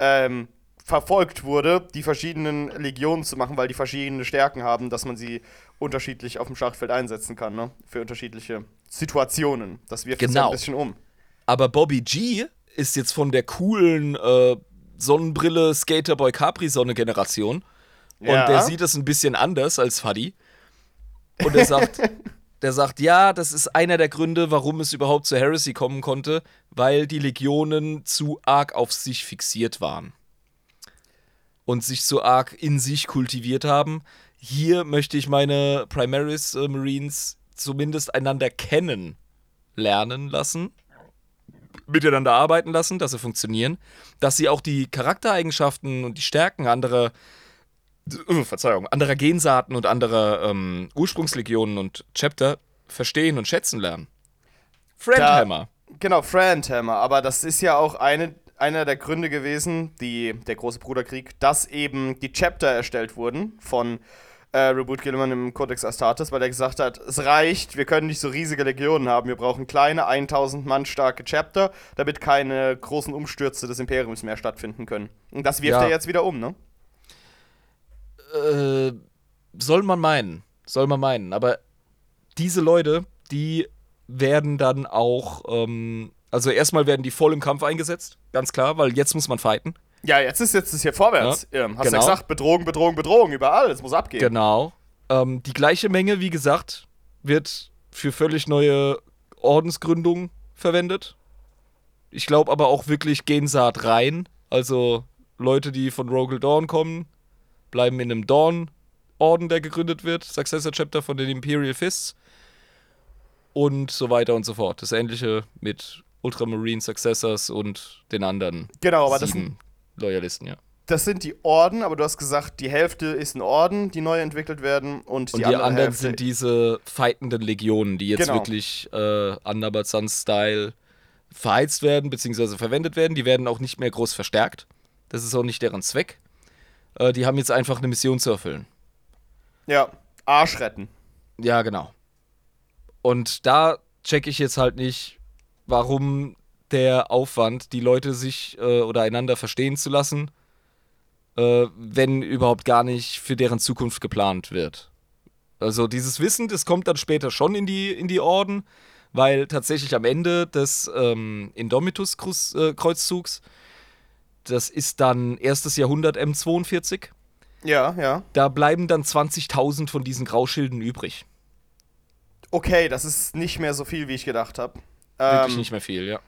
ähm, verfolgt wurde, die verschiedenen Legionen zu machen, weil die verschiedene Stärken haben, dass man sie unterschiedlich auf dem Schlachtfeld einsetzen kann, ne? Für unterschiedliche Situationen. Das wirft es ja Genau. ein bisschen um. Aber Bobby G ist jetzt von der coolen äh, Sonnenbrille Skaterboy Capri Sonne Generation. Und Ja. der sieht es ein bisschen anders als Fuddy. Und er sagt, der sagt, ja, das ist einer der Gründe, warum es überhaupt zur Heresy kommen konnte, weil die Legionen zu arg auf sich fixiert waren. Und sich so arg in sich kultiviert haben. Hier möchte ich meine Primaris äh, Marines zumindest einander kennen lernen lassen miteinander arbeiten lassen, dass sie funktionieren, dass sie auch die Charaktereigenschaften und die Stärken anderer, Verzeihung, anderer Gensaaten und anderer ähm, Ursprungslegionen und Chapter verstehen und schätzen lernen. Friendhammer. Genau, Friendhammer, aber das ist ja auch eine, einer der Gründe gewesen, die, der große Bruderkrieg, dass eben die Chapter erstellt wurden von äh, Reboot Gilliman im Codex Astartes, weil er gesagt hat, es reicht, wir können nicht so riesige Legionen haben, wir brauchen kleine, 1000 Mann starke Chapter, damit keine großen Umstürze des Imperiums mehr stattfinden können. Und das wirft Ja. er jetzt wieder um, ne? Äh, soll man meinen. Soll man meinen. Aber diese Leute, die werden dann auch, ähm, also erstmal werden die voll im Kampf eingesetzt, ganz klar, weil jetzt muss man fighten. Ja, jetzt ist jetzt ist hier vorwärts. Ähm, hast du genau. ja gesagt, Bedrohung, Bedrohung, Bedrohung, überall, es muss abgehen. Genau. Ähm, die gleiche Menge, wie gesagt, wird für völlig neue Ordensgründungen verwendet. Ich glaube aber auch wirklich Gensaat rein. Also Leute, die von Rogel Dawn kommen, bleiben in einem Dawn-Orden, der gegründet wird. Successor Chapter von den Imperial Fists. Und so weiter und so fort. Das ähnliche mit Ultramarine Successors und den anderen Genau, aber das sieben Loyalisten, ja. Das sind die Orden, aber du hast gesagt, die Hälfte ist ein Orden, die neu entwickelt werden und, Und die, die, andere anderen Hälfte sind diese fightenden Legionen, die jetzt Genau. wirklich äh, Sun-Style verheizt werden, beziehungsweise verwendet werden. Die werden auch nicht mehr groß verstärkt. Das ist auch nicht deren Zweck. Äh, die haben jetzt einfach eine Mission zu erfüllen. ja Arsch retten. Ja, genau. Und da checke ich jetzt halt nicht, warum der Aufwand, die Leute sich äh, oder einander verstehen zu lassen, äh, wenn überhaupt gar nicht für deren Zukunft geplant wird. Also dieses Wissen, das kommt dann später schon in die, in die Orden, weil tatsächlich am Ende des ähm, Indomitus-Kreuzzugs, das ist dann erstes Jahrhundert M42, Ja, ja. Da bleiben dann 20.000 von diesen Grauschilden übrig. Okay, das ist nicht mehr so viel, wie ich gedacht habe. Wirklich Ähm, nicht mehr viel, ja.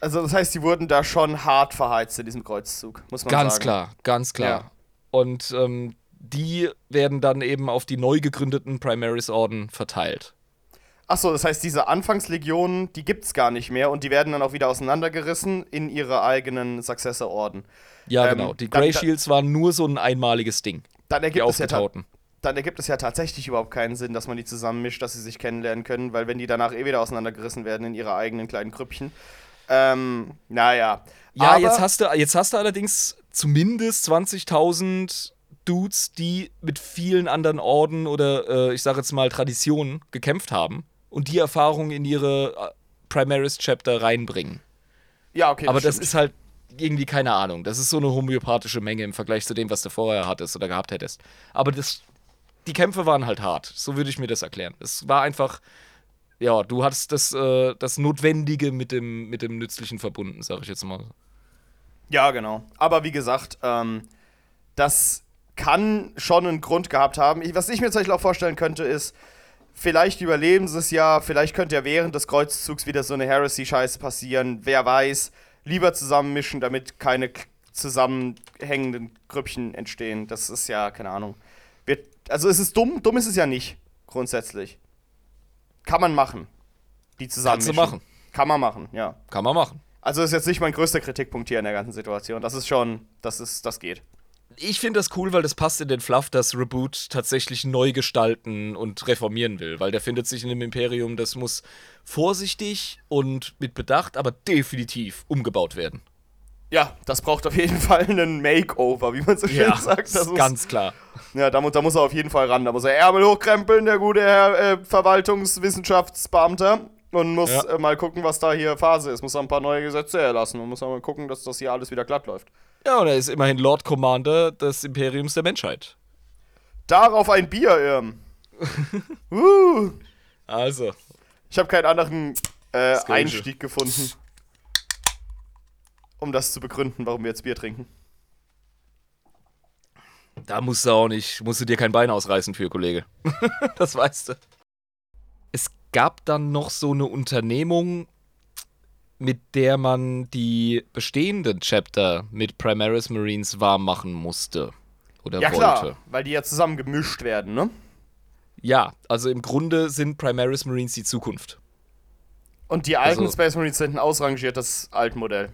Also das heißt, die wurden da schon hart verheizt in diesem Kreuzzug, muss man Ganz sagen. klar, ganz klar. Ja. Und ähm, die werden dann eben auf die neu gegründeten Primaris-Orden verteilt. Achso, das heißt, diese Anfangslegionen, die gibt's gar nicht mehr und die werden dann auch wieder auseinandergerissen in ihre eigenen Successor-Orden. Ja, Ähm, genau. Die Grey dann- Shields waren nur so ein einmaliges Ding. Dann ergibt, es ja dann ergibt es ja tatsächlich überhaupt keinen Sinn, dass man die zusammenmischt, dass sie sich kennenlernen können, weil wenn die danach eh wieder auseinandergerissen werden in ihre eigenen kleinen Grüppchen. Ähm, naja. Ja, Aber- jetzt hast, du, jetzt hast du allerdings zumindest 20.000 Dudes, die mit vielen anderen Orden oder äh, ich sage jetzt mal Traditionen gekämpft haben und die Erfahrung in ihre äh, Primaris-Chapter reinbringen. Ja, okay. Aber das stimmt. ist halt irgendwie keine Ahnung. Das ist so eine homöopathische Menge im Vergleich zu dem, was du vorher hattest oder gehabt hättest. Aber das, die Kämpfe waren halt hart. So würde ich mir das erklären. Es war einfach, ja, du hattest das, äh, das Notwendige mit dem, mit dem Nützlichen verbunden, sag ich jetzt mal. Ja, genau. Aber wie gesagt, ähm, das kann schon einen Grund gehabt haben. Ich, was ich mir tatsächlich auch vorstellen könnte, ist, vielleicht überleben sie es ja, vielleicht könnte ja während des Kreuzzugs wieder so eine Heresy-Scheiße passieren. Wer weiß. Lieber zusammenmischen, damit keine zusammenhängenden Grüppchen entstehen. Das ist ja, keine Ahnung. Wird, also es ist dumm, dumm ist es ja nicht, grundsätzlich. Kann man machen. Die zusammenmischen. machen. Kann man machen, ja. Kann man machen. Also ist jetzt nicht mein größter Kritikpunkt hier in der ganzen Situation. Das ist schon, das ist, das geht. Ich finde das cool, weil das passt in den Fluff, dass Reboot tatsächlich neu gestalten und reformieren will, weil der findet sich in dem Imperium, das muss vorsichtig und mit Bedacht, aber definitiv umgebaut werden. Ja, das braucht auf jeden Fall einen Makeover, wie man so schön sagt. Das ist ganz klar. ja, da, da muss er auf jeden Fall ran. Da muss er Ärmel hochkrempeln, der gute Herr äh, Verwaltungswissenschaftsbeamter. Und muss Ja. äh, mal gucken, was da hier Phase ist. Muss er ein paar neue Gesetze erlassen und muss mal gucken, dass das hier alles wieder glatt läuft. Ja, und er ist immerhin Lord Commander des Imperiums der Menschheit. Darauf ein Bier, Irm. uh, Also, ich habe keinen anderen äh. Einstieg gefunden, um das zu begründen, warum wir jetzt Bier trinken. da musst du auch nicht, musst du dir kein Bein ausreißen für, Kollege. das weißt du. Es gab dann noch so eine Unternehmung, mit der man die bestehenden Chapter mit Primaris Marines warm machen musste. Oder Ja wollte. klar, weil die ja zusammen gemischt werden, ne? Ja, also im Grunde sind Primaris Marines die Zukunft. Und die alten Also- Space Marines sind ein ausrangiertes Altmodell.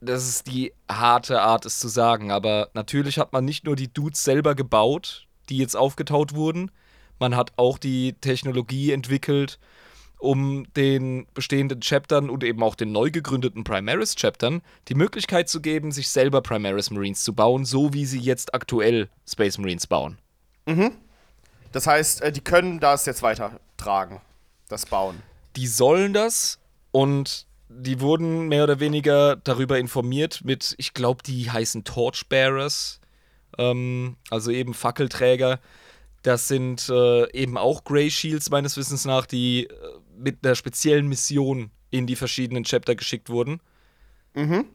Das ist die harte Art, es zu sagen. Aber natürlich hat man nicht nur die Dudes selber gebaut, die jetzt aufgetaut wurden. Man hat auch die Technologie entwickelt, um den bestehenden Chaptern und eben auch den neu gegründeten Primaris-Chaptern die Möglichkeit zu geben, sich selber Primaris Marines zu bauen, so wie sie jetzt aktuell Space Marines bauen. Das heißt, äh, die können das jetzt weitertragen, das Bauen. Die sollen das und die wurden mehr oder weniger darüber informiert mit, ich glaube, die heißen Torchbearers, ähm, also eben Fackelträger. Das sind äh, eben auch Grey Shields meines Wissens nach, die äh, mit einer speziellen Mission in die verschiedenen Chapter geschickt wurden. Mhm.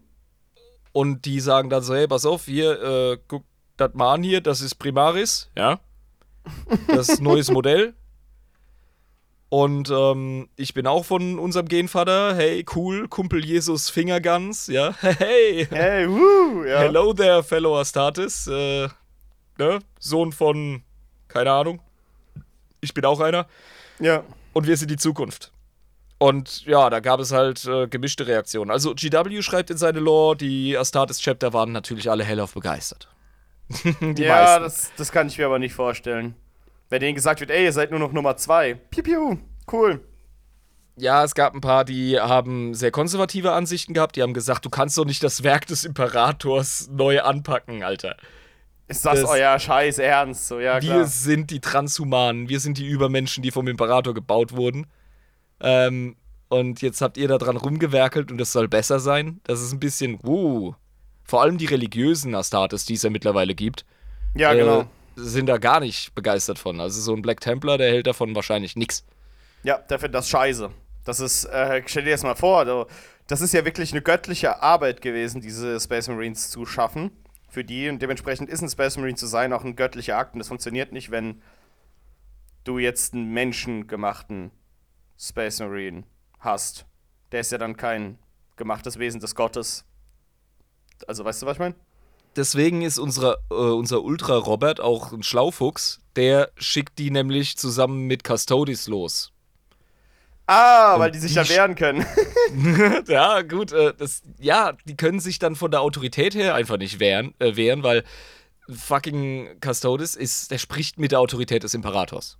Und die sagen dann so, hey, pass auf, hier, äh, guck das mal an hier, das ist Primaris, ja. Das ist neues Modell. Und ähm, ich bin auch von unserem Genvater. Hey, cool, Kumpel Jesus Fingerguns, ja. Hey, Hey, wuh, ja. hello there, fellow Astartes. Äh, ne? Sohn von, keine Ahnung. Ich bin auch einer. Ja. Und wir sind die Zukunft. Und ja, da gab es halt äh, gemischte Reaktionen. Also GW schreibt in seine Lore, die Astartes-Chapter waren natürlich alle hellauf begeistert. ja, das, das kann ich mir aber nicht vorstellen. Wenn denen gesagt wird, ey, ihr seid nur noch Nummer zwei. Piu, piu, cool. Ja, es gab ein paar, die haben sehr konservative Ansichten gehabt. Die haben gesagt, du kannst doch nicht das Werk des Imperators neu anpacken, Alter. Ist das, Das- euer Scheiß Ernst? So, ja, Wir klar. sind die Transhumanen, wir sind die Übermenschen, die vom Imperator gebaut wurden. Ähm, und jetzt habt ihr da dran rumgewerkelt und es soll besser sein. Das ist ein bisschen, uh. Vor allem die religiösen Astartes, die es ja mittlerweile gibt, Ja, genau. äh, sind da gar nicht begeistert von. Also so ein Black Templar, der hält davon wahrscheinlich nichts. Ja, der findet das scheiße. Das ist, äh, stell dir das mal vor, das ist ja wirklich eine göttliche Arbeit gewesen, diese Space Marines zu schaffen. Für die und dementsprechend ist ein Space Marine zu sein auch ein göttlicher Akt und das funktioniert nicht, wenn du jetzt einen menschengemachten Space Marine hast. Der ist ja dann kein gemachtes Wesen des Gottes. Also weißt du, was ich meine? Deswegen ist unsere, äh, unser Ultra Robert auch ein Schlaufuchs. Der schickt die nämlich zusammen mit Custodes los. Ah, weil die sich die ja wehren können. ja, gut, äh, das, ja, die können sich dann von der Autorität her einfach nicht wehren, äh, wehren, weil fucking Custodes ist, der spricht mit der Autorität des Imperators.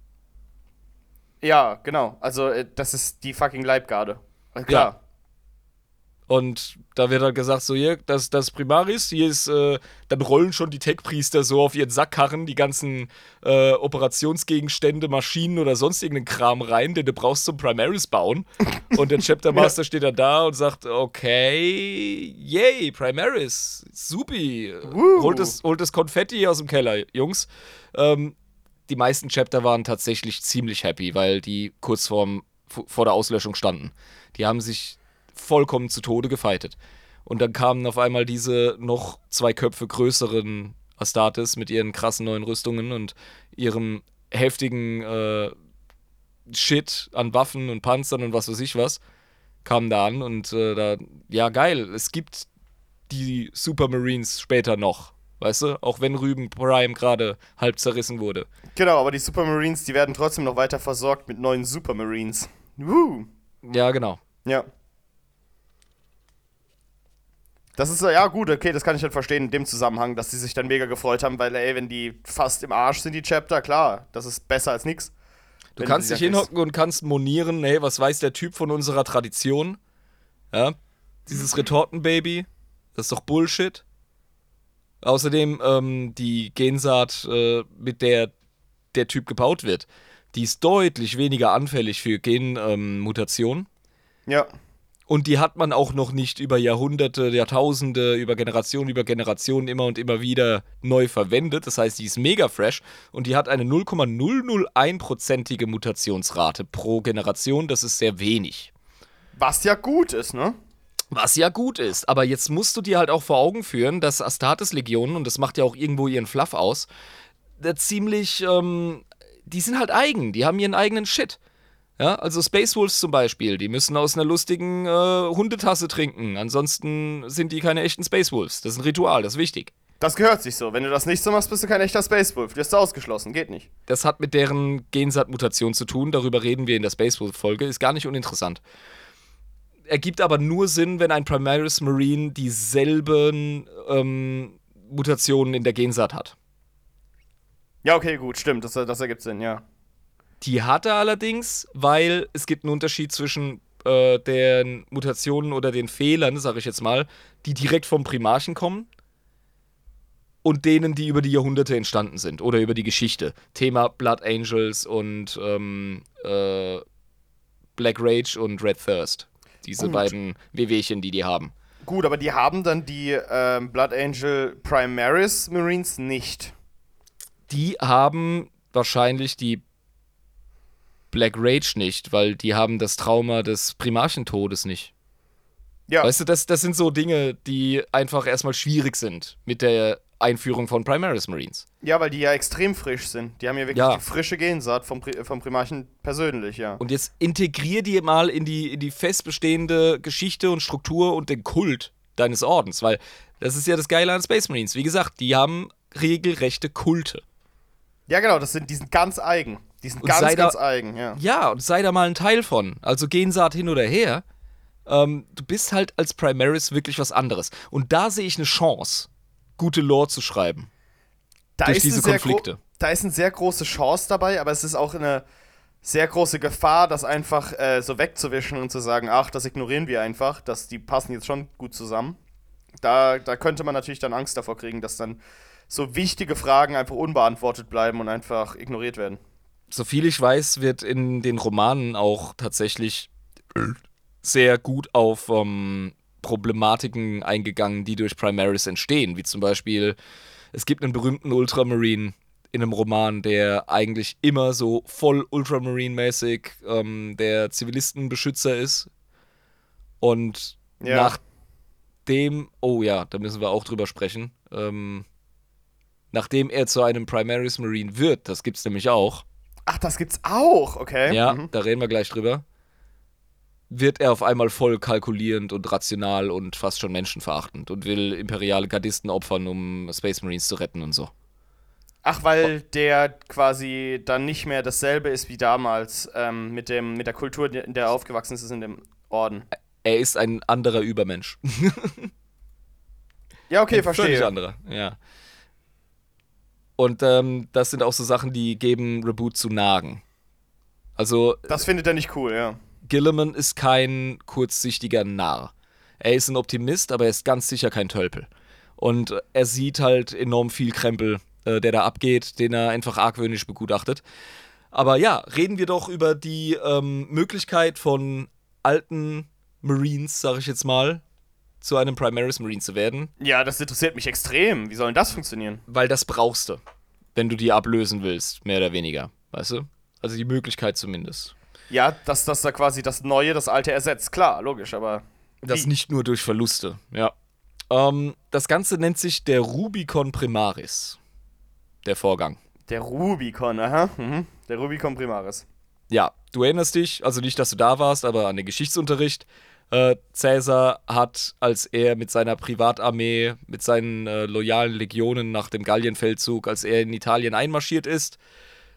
ja, genau. Also äh, das ist die fucking Leibgarde. Äh, Ja. Und da wird halt gesagt, so hier, das, das Primaris, hier ist, äh, dann rollen schon die Tech-Priester so auf ihren Sackkarren die ganzen äh, Operationsgegenstände, Maschinen oder sonst irgendeinen Kram rein, den du brauchst zum Primaris bauen. Und der Chapter Master steht dann da und sagt, okay, yay, Primaris, supi. Holt das, holt das Konfetti aus dem Keller, Jungs. Ähm, die meisten Chapter waren tatsächlich ziemlich happy, weil die kurz vorm, vor der Auslöschung standen. Die haben sich vollkommen zu Tode gefeitet. Und dann kamen auf einmal diese noch zwei Köpfe größeren Astartes mit ihren krassen neuen Rüstungen und ihrem heftigen äh, Shit an Waffen und Panzern und was weiß ich was, kamen da an und äh, da, ja geil, es gibt die Supermarines später noch, weißt du, auch wenn Rüben Prime gerade halb zerrissen wurde. Genau, aber die Supermarines, die werden trotzdem noch weiter versorgt mit neuen Supermarines. Woo. Ja, genau. Ja. Das ist ja gut, okay, das kann ich halt verstehen in dem Zusammenhang, dass die sich dann mega gefreut haben, weil, ey, wenn die fast im Arsch sind, die Chapter, klar, das ist besser als nix. Du kannst sie dich dann hinhocken und kannst monieren, hey, was weiß der Typ von unserer Tradition? Ja, dieses Retortenbaby, das ist doch Bullshit. Außerdem, ähm, die Gensaat, äh, mit der der Typ gebaut wird, die ist deutlich weniger anfällig für Genmutationen. Ja. Und die hat man auch noch nicht über Jahrhunderte, Jahrtausende, über Generationen, über Generationen immer und immer wieder neu verwendet. Das heißt, die ist mega fresh und die hat eine 0,001-prozentige Mutationsrate pro Generation. Das ist sehr wenig. Was ja gut ist, ne? Was ja gut ist, aber jetzt musst du dir halt auch vor Augen führen, dass Astartes-Legionen, und das macht ja auch irgendwo ihren Fluff aus, da ziemlich, ähm, die sind halt eigen, die haben ihren eigenen Shit. Ja, also Space Wolves zum Beispiel, die müssen aus einer lustigen äh, Hundetasse trinken, ansonsten sind die keine echten Space Wolves. Das ist ein Ritual, das ist wichtig. Das gehört sich so. Wenn du das nicht so machst, bist du kein echter Space Wolf. Du bist ausgeschlossen, geht nicht. Das hat mit deren Gensat-Mutation zu tun, darüber reden wir in der Space Wolf-Folge, ist gar nicht uninteressant. Ergibt aber nur Sinn, wenn ein Primaris Marine dieselben ähm, Mutationen in der Gensat hat. Ja, okay, gut, stimmt. Das, das ergibt Sinn, ja. Die hat er allerdings, weil es gibt einen Unterschied zwischen äh, den Mutationen oder den Fehlern, sage ich jetzt mal, die direkt vom Primarchen kommen und denen, die über die Jahrhunderte entstanden sind oder über die Geschichte. Thema Blood Angels und ähm, äh, Black Rage und Red Thirst. Diese Gut. beiden Wehwehchen, die die haben. Gut, aber die haben dann die ähm, Blood Angel Primaris Marines nicht. Die haben wahrscheinlich die Black Rage nicht, weil die haben das Trauma des Primarchentodes nicht. Ja, Weißt du, das, das sind so Dinge, die einfach erstmal schwierig sind mit der Einführung von Primaris Marines. ja, weil die ja extrem frisch sind. Die haben ja wirklich Ja. die frische Gensaat vom, Pri vom Primarchen persönlich, ja. Und jetzt integrier die mal in die, in die fest bestehende Geschichte und Struktur und den Kult deines Ordens, weil das ist ja das Geile an Space Marines. Wie gesagt, die haben regelrechte Kulte. Ja, genau, das sind, die sind ganz eigen. Die sind Und sei ganz, da- ganz eigen, ja. Ja, und sei da mal ein Teil von. Also Gensaat hin oder her. Ähm, du bist halt als Primaris wirklich was anderes. Und da sehe ich eine Chance, gute Lore zu schreiben. Da durch ist diese Konflikte. Da ist eine sehr große Chance dabei, aber es ist auch eine sehr große Gefahr, das einfach äh, so wegzuwischen und zu sagen, ach, das ignorieren wir einfach, dass die passen jetzt schon gut zusammen. Da, da könnte man natürlich dann Angst davor kriegen, dass dann so wichtige Fragen einfach unbeantwortet bleiben und einfach ignoriert werden. Soviel ich weiß, wird in den Romanen auch tatsächlich sehr gut auf ähm, Problematiken eingegangen, die durch Primaris entstehen. Wie zum Beispiel, es gibt einen berühmten Ultramarine in einem Roman, der eigentlich immer so voll Ultramarine-mäßig ähm, der Zivilistenbeschützer ist. Und Ja. nach dem, oh ja, da müssen wir auch drüber sprechen. ähm, nachdem er zu einem Primaris Marine wird, das gibt's nämlich auch. Ach, das gibt's auch, okay. Ja, Mhm. da reden wir gleich drüber. Wird er auf einmal voll kalkulierend und rational und fast schon menschenverachtend und will imperiale Gardisten opfern, um Space Marines zu retten und so. Ach, weil der quasi dann nicht mehr dasselbe ist wie damals ähm, mit, dem, mit der Kultur, in der er aufgewachsen ist in dem Orden. Er ist ein anderer Übermensch. Ja, okay, Ein verstehe. Völlig anderer, ja. Und ähm, das sind auch so Sachen, die geben Reboot zu nagen. Also Das findet er nicht cool, ja. Gilliman ist kein kurzsichtiger Narr. Er ist ein Optimist, aber er ist ganz sicher kein Tölpel. Und er sieht halt enorm viel Krempel, äh, der da abgeht, den er einfach argwöhnisch begutachtet. Aber ja, reden wir doch über die ähm, Möglichkeit von alten Marines, sag ich jetzt mal, zu einem Primaris Marine zu werden, Ja, das interessiert mich extrem. Wie soll denn das funktionieren? weil das brauchst du, wenn du die ablösen willst, mehr oder weniger. Weißt du? Also die Möglichkeit zumindest. Ja, dass das da quasi das Neue das Alte ersetzt. Klar, logisch, aber. Das Wie? nicht nur durch Verluste, ja. Ähm, das Ganze nennt sich der Rubicon Primaris. Der Vorgang. Der Rubicon, aha. Mhm. Der Rubicon Primaris. Ja, du erinnerst dich, also nicht, dass du da warst, aber an den Geschichtsunterricht. Äh, Caesar hat, als er mit seiner Privatarmee, mit seinen äh, loyalen Legionen nach dem Gallienfeldzug, als er in Italien einmarschiert ist,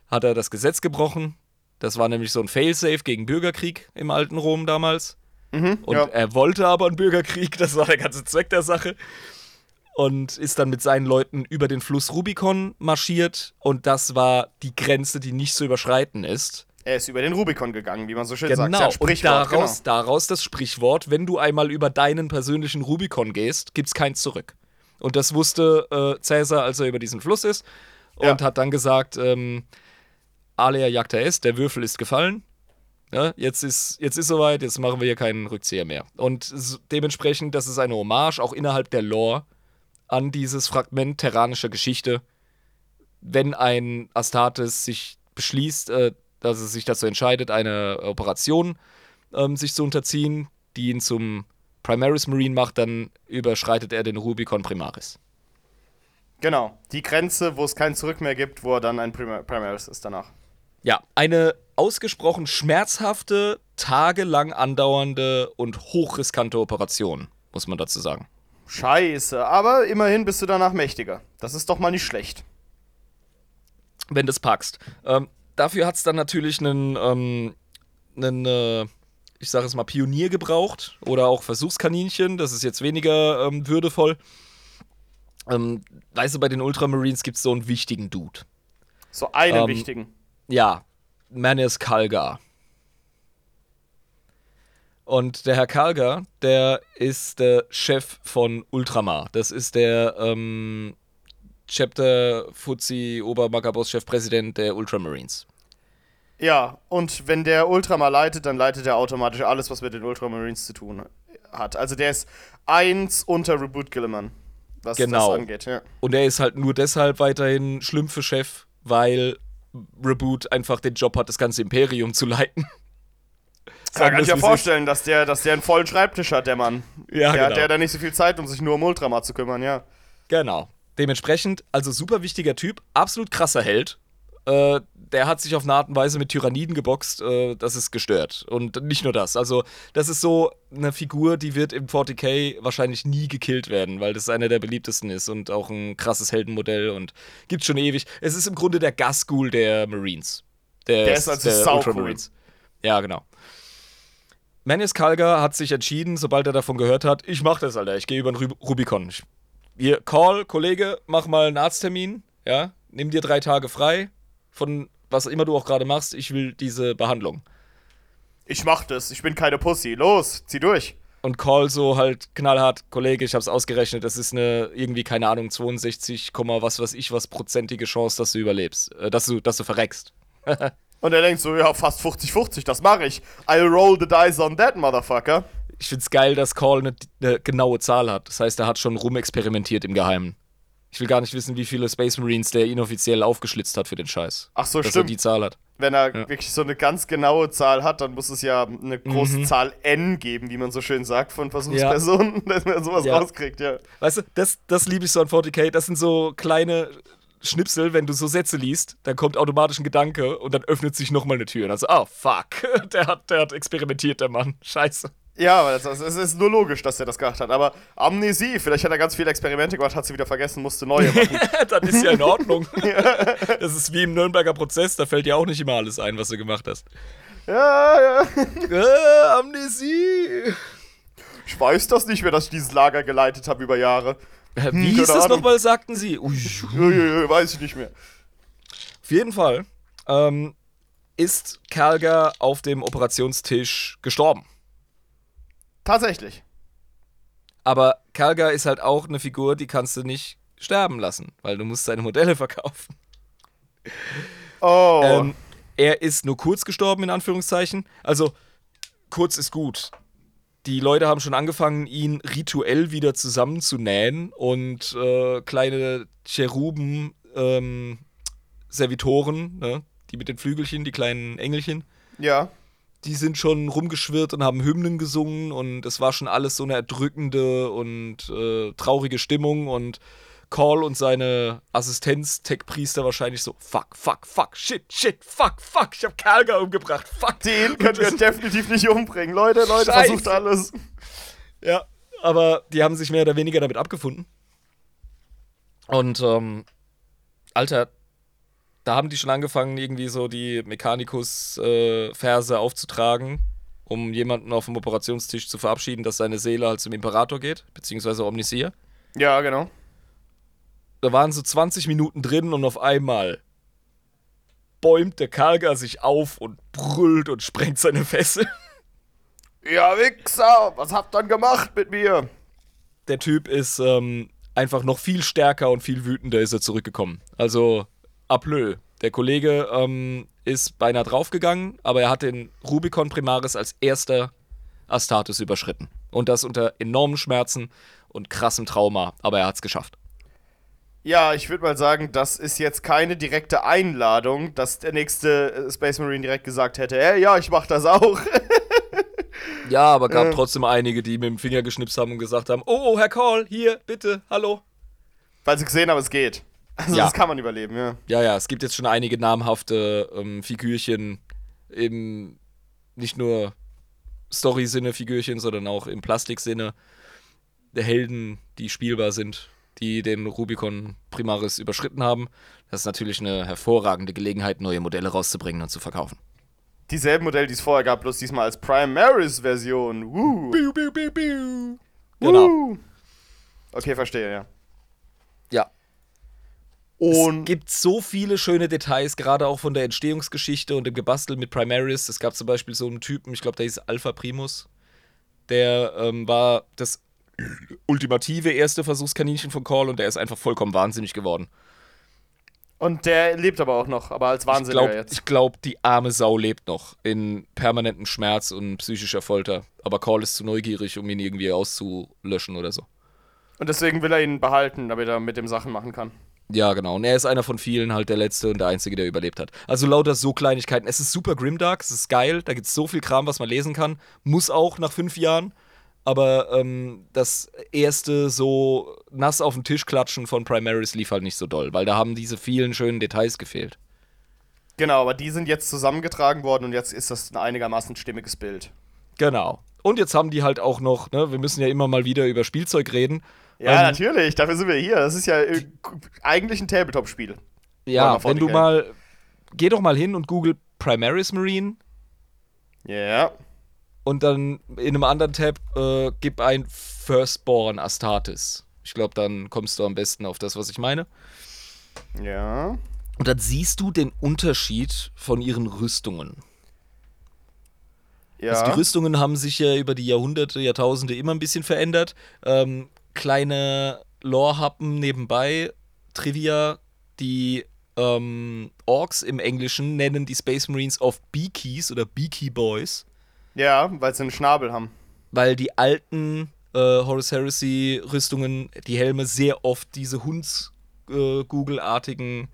hat er das Gesetz gebrochen. Das war nämlich so ein Failsafe gegen Bürgerkrieg im alten Rom damals. Mhm, Und ja. er wollte aber einen Bürgerkrieg, das war der ganze Zweck der Sache. Und ist dann mit seinen Leuten über den Fluss Rubicon marschiert. Und das war die Grenze, die nicht zu überschreiten ist. Er ist über den Rubicon gegangen, wie man so schön sagt. Genau. Ist ja ein und Sprichwort, daraus, daraus das Sprichwort, wenn du einmal über deinen persönlichen Rubicon gehst, gibt's keins zurück. Und das wusste äh, Cäsar, als er über diesen Fluss ist. Und Ja. hat dann gesagt, ähm, Alea jacta est, der Würfel ist gefallen. Ja, jetzt ist jetzt ist soweit, jetzt machen wir hier keinen Rückzieher mehr. Und dementsprechend, das ist eine Hommage, auch innerhalb der Lore, an dieses Fragment terranischer Geschichte. Wenn ein Astartes sich beschließt, äh, dass es sich dazu entscheidet, eine Operation ähm, sich zu unterziehen, die ihn zum Primaris Marine macht, dann überschreitet er den Rubicon Primaris. Genau. Die Grenze, wo es kein Zurück mehr gibt, wo er dann ein Primar Primaris ist danach. Ja, eine ausgesprochen schmerzhafte, tagelang andauernde und hochriskante Operation, muss man dazu sagen. Scheiße, aber immerhin bist du danach mächtiger. Das ist doch mal nicht schlecht. wenn du es packst. Ähm, dafür hat es dann natürlich einen, ähm, einen äh, ich sage es mal, Pionier gebraucht oder auch Versuchskaninchen. Das ist jetzt weniger ähm, würdevoll. Ähm, weißt du, bei den Ultramarines gibt es so einen wichtigen Dude. So einen Ähm, wichtigen. Ja, Manus Kalgar. Und der Herr Kalgar, der ist der Chef von Ultramar. Das ist der ähm, Chapter Fuzzi Obermakaboss Chefpräsident der Ultramarines. Ja, und wenn der Ultramar leitet, dann leitet er automatisch alles, was mit den Ultramarines zu tun hat. Also der ist eins unter Reboot Gilliman, was Genau. das angeht. Ja. Und er ist halt nur deshalb weiterhin Schlümpfe-Chef, weil Reboot einfach den Job hat, das ganze Imperium zu leiten. Ja, kann ich wie vorstellen, dass der, dass der einen vollen Schreibtisch hat, der Mann. Ja, der, genau. hat, ja nicht so viel Zeit, um sich nur um Ultramar zu kümmern, ja. Genau. Dementsprechend, also super wichtiger Typ, absolut krasser Held. Äh, der hat sich auf eine Art und Weise mit Tyranniden geboxt, äh, das ist gestört. Und nicht nur das. Also, das ist so eine Figur, die wird im 40k wahrscheinlich nie gekillt werden, weil das einer der beliebtesten ist und auch ein krasses Heldenmodell und gibt schon ewig. Es ist im Grunde der Gasgul der Marines. Der ist also saucool. Ultramarines. Ja, genau. Manus Kalgar hat sich entschieden, sobald er davon gehört hat, ich mach das, Alter, ich gehe über den Rub Rubicon. Ich, hier, Call, Kollege, mach mal einen Arzttermin, ja, nimm dir drei Tage frei von was immer du auch gerade machst, ich will diese Behandlung. Ich mach das, ich bin keine Pussy. Los, zieh durch. Und Call so halt knallhart, Kollege, ich hab's ausgerechnet, das ist eine irgendwie, keine Ahnung, 62, Komma was weiß ich was prozentige Chance, dass du überlebst, äh, dass du, dass du verreckst. Und er denkt so, ja, fast 50-50, das mache ich. I'll roll the dice on that, motherfucker. Ich find's geil, dass Call eine, eine genaue Zahl hat. Das heißt, er hat schon rumexperimentiert im Geheimen. Ich will gar nicht wissen, wie viele Space Marines der inoffiziell aufgeschlitzt hat für den Scheiß. Ach so, dass stimmt. er die Zahl hat. wenn er Ja. wirklich so eine ganz genaue Zahl hat, dann muss es ja eine große Mhm. Zahl n geben, wie man so schön sagt, von Versuchspersonen, dass man sowas Ja. rauskriegt, ja. Weißt du, das, das liebe ich so an 40k. Das sind so kleine Schnipsel, wenn du so Sätze liest, dann kommt automatisch ein Gedanke und dann öffnet sich nochmal eine Tür. Und dann so, oh fuck, der hat, der hat experimentiert, der Mann. Scheiße. Ja, aber das, es ist nur logisch, dass er das gemacht hat. Aber Amnesie, vielleicht hat er ganz viele Experimente gemacht, hat sie wieder vergessen, musste neue machen. dann ist ja in Ordnung. Das ist wie im Nürnberger Prozess, da fällt dir auch nicht immer alles ein, was du gemacht hast. ja, ja. Äh, Amnesie. Ich weiß das nicht mehr, dass ich dieses Lager geleitet habe über Jahre. Äh, Wie hieß das nochmal, sagten sie? Ui, weiß ich nicht mehr. Auf jeden Fall ähm, ist Kalger auf dem Operationstisch gestorben. Tatsächlich. Aber Kalgar ist halt auch eine Figur, die kannst du nicht sterben lassen, weil du musst seine Modelle verkaufen. Oh. Ähm, er ist nur kurz gestorben, in Anführungszeichen. Also, kurz ist gut. Die Leute haben schon angefangen, ihn rituell wieder zusammenzunähen und äh, kleine Cheruben, ähm, Servitoren, ne? die mit den Flügelchen, die kleinen Engelchen, ja. Die sind schon rumgeschwirrt und haben Hymnen gesungen und es war schon alles so eine erdrückende und äh, traurige Stimmung und Call und seine Assistenz-Tech-Priester wahrscheinlich so, fuck, fuck, fuck, shit, shit, fuck, fuck, ich hab Kalga umgebracht, fuck. Den könnt ihr definitiv nicht umbringen. Leute, Leute, Scheiße. versucht alles. Ja, aber die haben sich mehr oder weniger damit abgefunden. Und, ähm, Alter, da haben die schon angefangen, irgendwie so die Mechanicus-Verse aufzutragen, um jemanden auf dem Operationstisch zu verabschieden, dass seine Seele halt zum Imperator geht, beziehungsweise Omnisia. Ja, genau. Da waren so 20 Minuten drin und auf einmal bäumt der Kalga sich auf und brüllt und sprengt seine Fessel. Ja, Wichser, was habt ihr dann gemacht mit mir? der Typ ist ähm, einfach noch viel stärker und viel wütender ist er zurückgekommen. Also, aplö. Der Kollege ähm, ist beinahe draufgegangen, aber er hat den Rubicon Primaris als erster Astartes überschritten. Und das unter enormen Schmerzen und krassem Trauma, aber er hat es geschafft. Ja, ich würde mal sagen, das ist jetzt keine direkte Einladung, dass der nächste äh, Space Marine direkt gesagt hätte, hey, ja, ich mach das auch. Ja, aber gab Äh. trotzdem einige, die mit dem Finger geschnipst haben und gesagt haben: Oh, Herr Call, hier, bitte, hallo. Weil sie gesehen haben, es geht. Also Ja. das kann man überleben, ja. Ja, ja, es gibt jetzt schon einige namhafte ähm, Figürchen im nicht nur Story-Sinne Figürchen, sondern auch im Plastiksinne der Helden, die spielbar sind, die den Rubicon Primaris überschritten haben. Das ist natürlich eine hervorragende Gelegenheit, neue Modelle rauszubringen und zu verkaufen. Dieselben Modelle, die es vorher gab, bloß diesmal als Primaris-Version. Woo. Genau. Woo. Okay, verstehe, ja. Ja. Und es gibt so viele schöne Details, gerade auch von der Entstehungsgeschichte und dem Gebastel mit Primaris. Es gab zum Beispiel so einen Typen, ich glaube, der hieß Alpha Primus. Der ähm, war das ultimative erste Versuchskaninchen von Call und der ist einfach vollkommen wahnsinnig geworden. Und der lebt aber auch noch, aber als Ich Wahnsinniger glaube, jetzt. glaub, die arme Sau lebt noch in permanentem Schmerz und psychischer Folter. Aber Call ist zu neugierig, um ihn irgendwie auszulöschen oder so. Und deswegen will er ihn behalten, damit er mit dem Sachen machen kann. Ja, genau. Und er ist einer von vielen, halt der Letzte und der Einzige, der überlebt hat. Also lauter so Kleinigkeiten. Es ist super grimdark, es ist geil, da gibt es so viel Kram, was man lesen kann. Muss auch nach fünf Jahren. Aber ähm, das erste so nass auf den Tisch klatschen von Primaris lief halt nicht so doll, weil da haben diese vielen schönen Details gefehlt. Genau, aber die sind jetzt zusammengetragen worden und jetzt ist das ein einigermaßen stimmiges Bild. Genau. Und jetzt haben die halt auch noch, ne, wir müssen ja immer mal wieder über Spielzeug reden. Ja, Ähm, natürlich, dafür sind wir hier. Das ist ja äh, eigentlich ein Tabletop-Spiel. Ja, wenn du 40k? mal, geh doch mal hin und google Primaris Marine Ja. und dann in einem anderen Tab äh, gib ein Firstborn Astartes. Ich glaube, dann kommst du am besten auf das, was ich meine. Ja. Und dann siehst du den Unterschied von ihren Rüstungen. Ja. Also die Rüstungen haben sich ja über die Jahrhunderte, Jahrtausende immer ein bisschen verändert. Ähm, kleine Lore-Happen nebenbei, Trivia, die ähm, Orks im Englischen nennen die Space Marines oft Beakies oder Beaky Boys. ja, weil sie einen Schnabel haben. weil die alten äh, Horus Heresy Rüstungen, die Helme sehr oft diese Hundsgugelartigen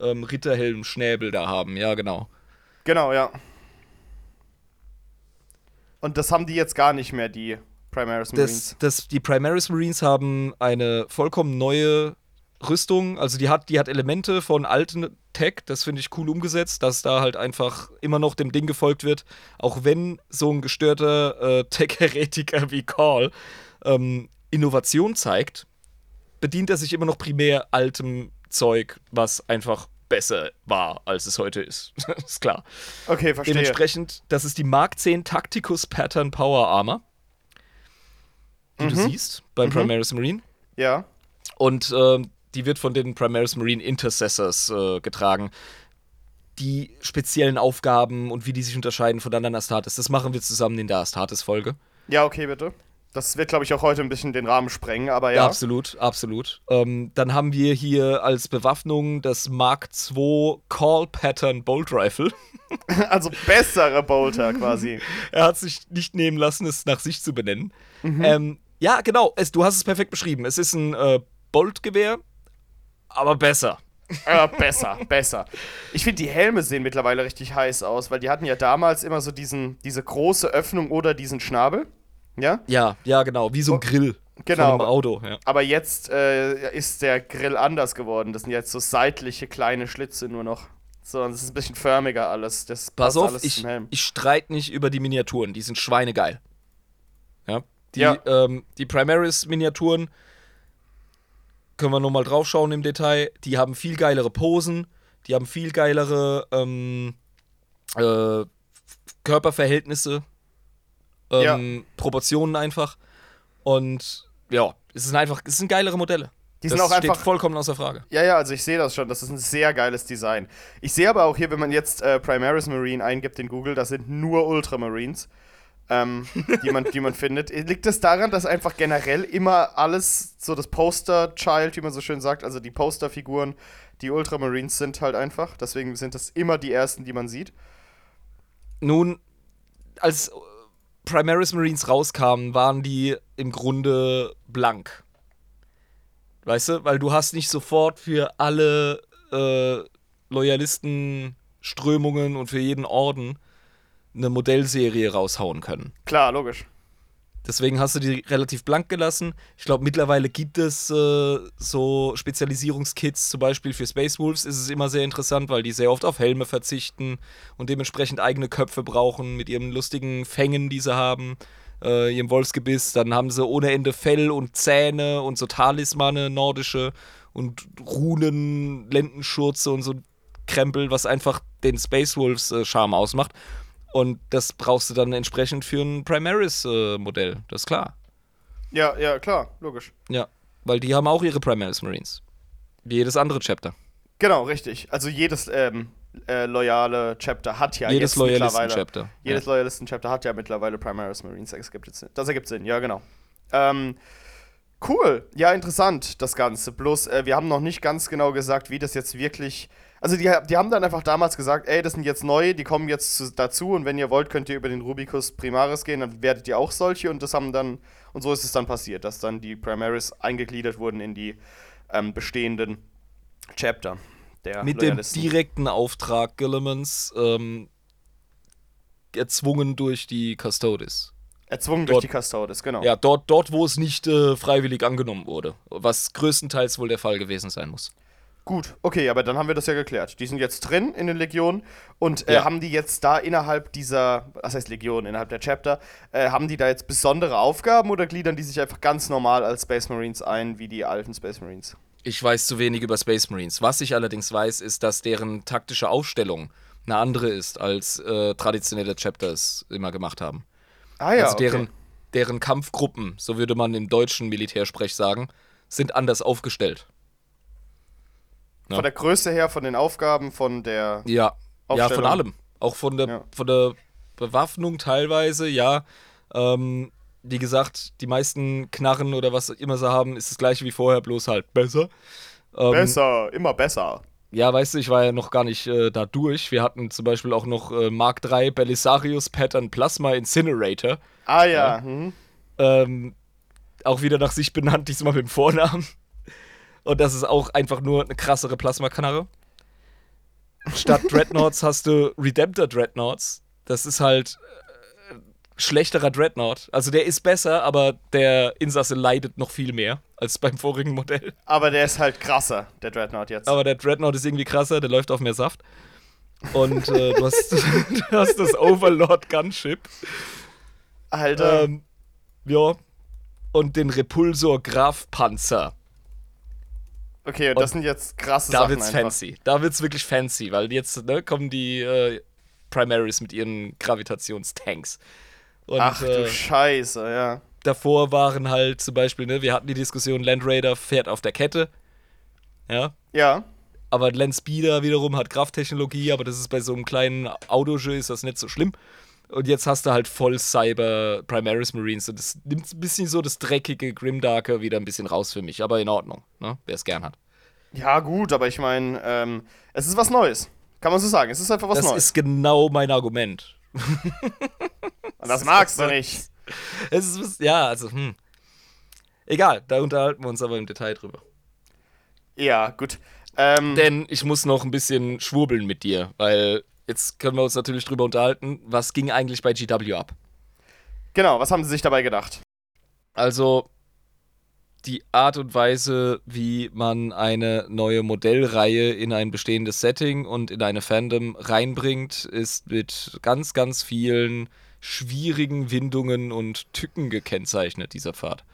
ähm, Ritterhelm-Schnäbel da haben. Ja, genau. Genau, ja. Und das haben die jetzt gar nicht mehr, die Primaris Marines. Das, das, die Primaris Marines haben eine vollkommen neue Rüstung. Also die hat, die hat Elemente von alten Tech, das finde ich cool umgesetzt, dass da halt einfach immer noch dem Ding gefolgt wird. Auch wenn so ein gestörter äh, Tech-Heretiker wie Call ähm, Innovation zeigt, bedient er sich immer noch primär altem Zeug, was einfach besser war, als es heute ist. ist klar. Okay, verstehe. Dementsprechend, das ist die Mark 10 Tacticus Pattern Power Armor. Die du Mhm. siehst beim Mhm. Primaris Marine. Ja. Und ähm, die wird von den Primaris Marine Intercessors äh, getragen. Die speziellen Aufgaben und wie die sich unterscheiden von anderen Astartes, das machen wir zusammen in der Astartes-Folge. Ja, okay, bitte. Das wird, glaube ich, auch heute ein bisschen den Rahmen sprengen, aber Ja. ja. Absolut, absolut. Ähm, dann haben wir hier als Bewaffnung das Mark II Call Pattern Bolt Rifle. Also bessere Bolter quasi. er hat sich nicht nehmen lassen, es nach sich zu benennen. Mhm. Ähm, ja, genau, es, du hast es perfekt beschrieben. Es ist ein äh, Bolt-Gewehr, aber besser. Ja, besser, besser. Ich finde, die Helme sehen mittlerweile richtig heiß aus, weil die hatten ja damals immer so diesen, diese große Öffnung oder diesen Schnabel. Ja? Ja, ja, genau, wie so ein Grill genau. von Auto. Ja. Aber jetzt äh, ist der Grill anders geworden. Das sind jetzt so seitliche kleine Schlitze nur noch. So, es ist ein bisschen förmiger alles. Das Pass auf, alles ich, zum Helm. ich streite nicht über die Miniaturen, die sind schweinegeil. Ja. Die, Ja. Ähm, die Primaris-Miniaturen können wir nochmal draufschauen im Detail. Die haben viel geilere Posen, die haben viel geilere ähm, äh, Körperverhältnisse, ähm, Proportionen einfach. Und ja, es sind einfach, es sind geilere Modelle. Die das sind auch steht einfach- vollkommen außer Frage. Ja, ja, also ich sehe das schon. Das ist ein sehr geiles Design. Ich sehe aber auch hier, wenn man jetzt äh, Primaris Marine eingibt in Google, das sind nur Ultramarines, ähm, die, man, die man findet. Liegt das daran, dass einfach generell immer alles so das Poster-Child, wie man so schön sagt, also die Posterfiguren, die Ultramarines sind halt einfach. Deswegen sind das immer die ersten, die man sieht. Nun, als Primaris Marines rauskamen, waren die im Grunde blank. Weißt du, weil du hast nicht sofort für alle äh, Loyalistenströmungen und für jeden Orden eine Modellserie raushauen können. Klar, logisch. Deswegen hast du die relativ blank gelassen. Ich glaube, mittlerweile gibt es äh, so Spezialisierungskits, zum Beispiel für Space Wolves ist es immer sehr interessant, weil die sehr oft auf Helme verzichten und dementsprechend eigene Köpfe brauchen mit ihren lustigen Fängen, die sie haben, äh, ihrem Wolfsgebiss. Dann haben sie ohne Ende Fell und Zähne und so Talismane, nordische und Runen, Lendenschurze und so Krempel, was einfach den Space Wolves äh, Charme ausmacht. Und das brauchst du dann entsprechend für ein Primaris-Modell, das ist klar. Ja, ja, klar, logisch. Ja, weil die haben auch ihre Primaris Marines. Wie jedes andere Chapter. Genau, richtig. Also jedes ähm, äh, loyale Chapter hat ja jedes Loyalisten-Chapter. Jedes Ja. Loyalisten-Chapter hat ja mittlerweile Primaris Marines. Das ergibt, Sinn. das ergibt Sinn, ja, genau. Ähm, cool. Ja, interessant, das Ganze. Bloß, äh, wir haben noch nicht ganz genau gesagt, wie das jetzt wirklich. Also, die, die haben dann einfach damals gesagt: Ey, das sind jetzt neue, die kommen jetzt zu, dazu und wenn ihr wollt, könnt ihr über den Rubicus Primaris gehen, dann werdet ihr auch solche und das haben dann. Und so ist es dann passiert, dass dann die Primaris eingegliedert wurden in die ähm, bestehenden Chapter der Mit dem direkten Auftrag Gillimans ähm, erzwungen durch die Custodes. Erzwungen durch dort- die Custodes, genau. Ja, dort, dort wo es nicht äh, freiwillig angenommen wurde. Was größtenteils wohl der Fall gewesen sein muss. Gut, okay, aber dann haben wir das ja geklärt. Die sind jetzt drin in den Legionen und äh, Ja. haben die jetzt da innerhalb dieser, was heißt Legion, innerhalb der Chapter, äh, haben die da jetzt besondere Aufgaben oder gliedern die sich einfach ganz normal als Space Marines ein, wie die alten Space Marines? Ich weiß zu wenig über Space Marines. Was ich allerdings weiß, ist, dass deren taktische Aufstellung eine andere ist, als äh, traditionelle Chapters immer gemacht haben. Ah ja, also deren, okay. deren Kampfgruppen, so würde man im deutschen Militärsprech sagen, sind anders aufgestellt. Von der Größe her, von den Aufgaben, von der... Ja, ja, von allem. Auch von der, Ja. von der Bewaffnung teilweise, ja. Ähm, wie gesagt, die meisten Knarren oder was immer sie haben, ist das gleiche wie vorher, bloß halt besser. Ähm, Besser, immer besser. Ja, weißt du, ich war ja noch gar nicht äh, da durch. Wir hatten zum Beispiel auch noch äh, Mark III Belisarius Pattern Plasma Incinerator. Ah ja, mhm. Ähm, auch wieder nach sich benannt, diesmal mit dem Vornamen. Und das ist auch einfach nur eine krassere Plasmaknarre. statt Dreadnoughts hast du Redemptor Dreadnoughts. Das ist halt äh, schlechterer Dreadnought. Also der ist besser, aber der Insasse leidet noch viel mehr als beim vorigen Modell. Aber der ist halt krasser, der Dreadnought jetzt. Aber der Dreadnought ist irgendwie krasser, der läuft auf mehr Saft. Und äh, du, hast, du hast das Overlord Gunship. Alter. Ähm, ja. Und den Repulsor Graf Panzer. Okay, und das sind jetzt krasse Da Sachen wird's einfach. fancy. Da wird's wirklich fancy, weil jetzt ne, kommen die äh, Primaries mit ihren Gravitationstanks. Und Ach du äh, Scheiße, ja. davor waren halt zum Beispiel, ne, wir hatten die Diskussion, Land Raider fährt auf der Kette. Ja. Ja. Aber Land Speeder wiederum hat Krafttechnologie, aber das ist bei so einem kleinen Autojeu ist das nicht so schlimm. Und jetzt hast du halt voll Cyber Primaris Marines und das nimmt ein bisschen so das dreckige Grimdarker wieder ein bisschen raus für mich, aber in Ordnung, ne? wer es gern hat. Ja, gut, aber ich meine, ähm, es ist was Neues. Kann man so sagen. Es ist einfach was das Neues. ist genau mein Argument. Und das magst du nicht. Es ist, ja, also, hm. Egal, da unterhalten wir uns aber im Detail drüber. Ja, gut. Ähm, Denn ich muss noch ein bisschen schwurbeln mit dir, weil jetzt können wir uns natürlich drüber unterhalten, was ging eigentlich bei GW ab. genau, was haben sie sich dabei gedacht? Also die Art und Weise, wie man eine neue Modellreihe in ein bestehendes Setting und in eine Fandom reinbringt, ist mit ganz, ganz vielen schwierigen Windungen und Tücken gekennzeichnet, dieser Pfad.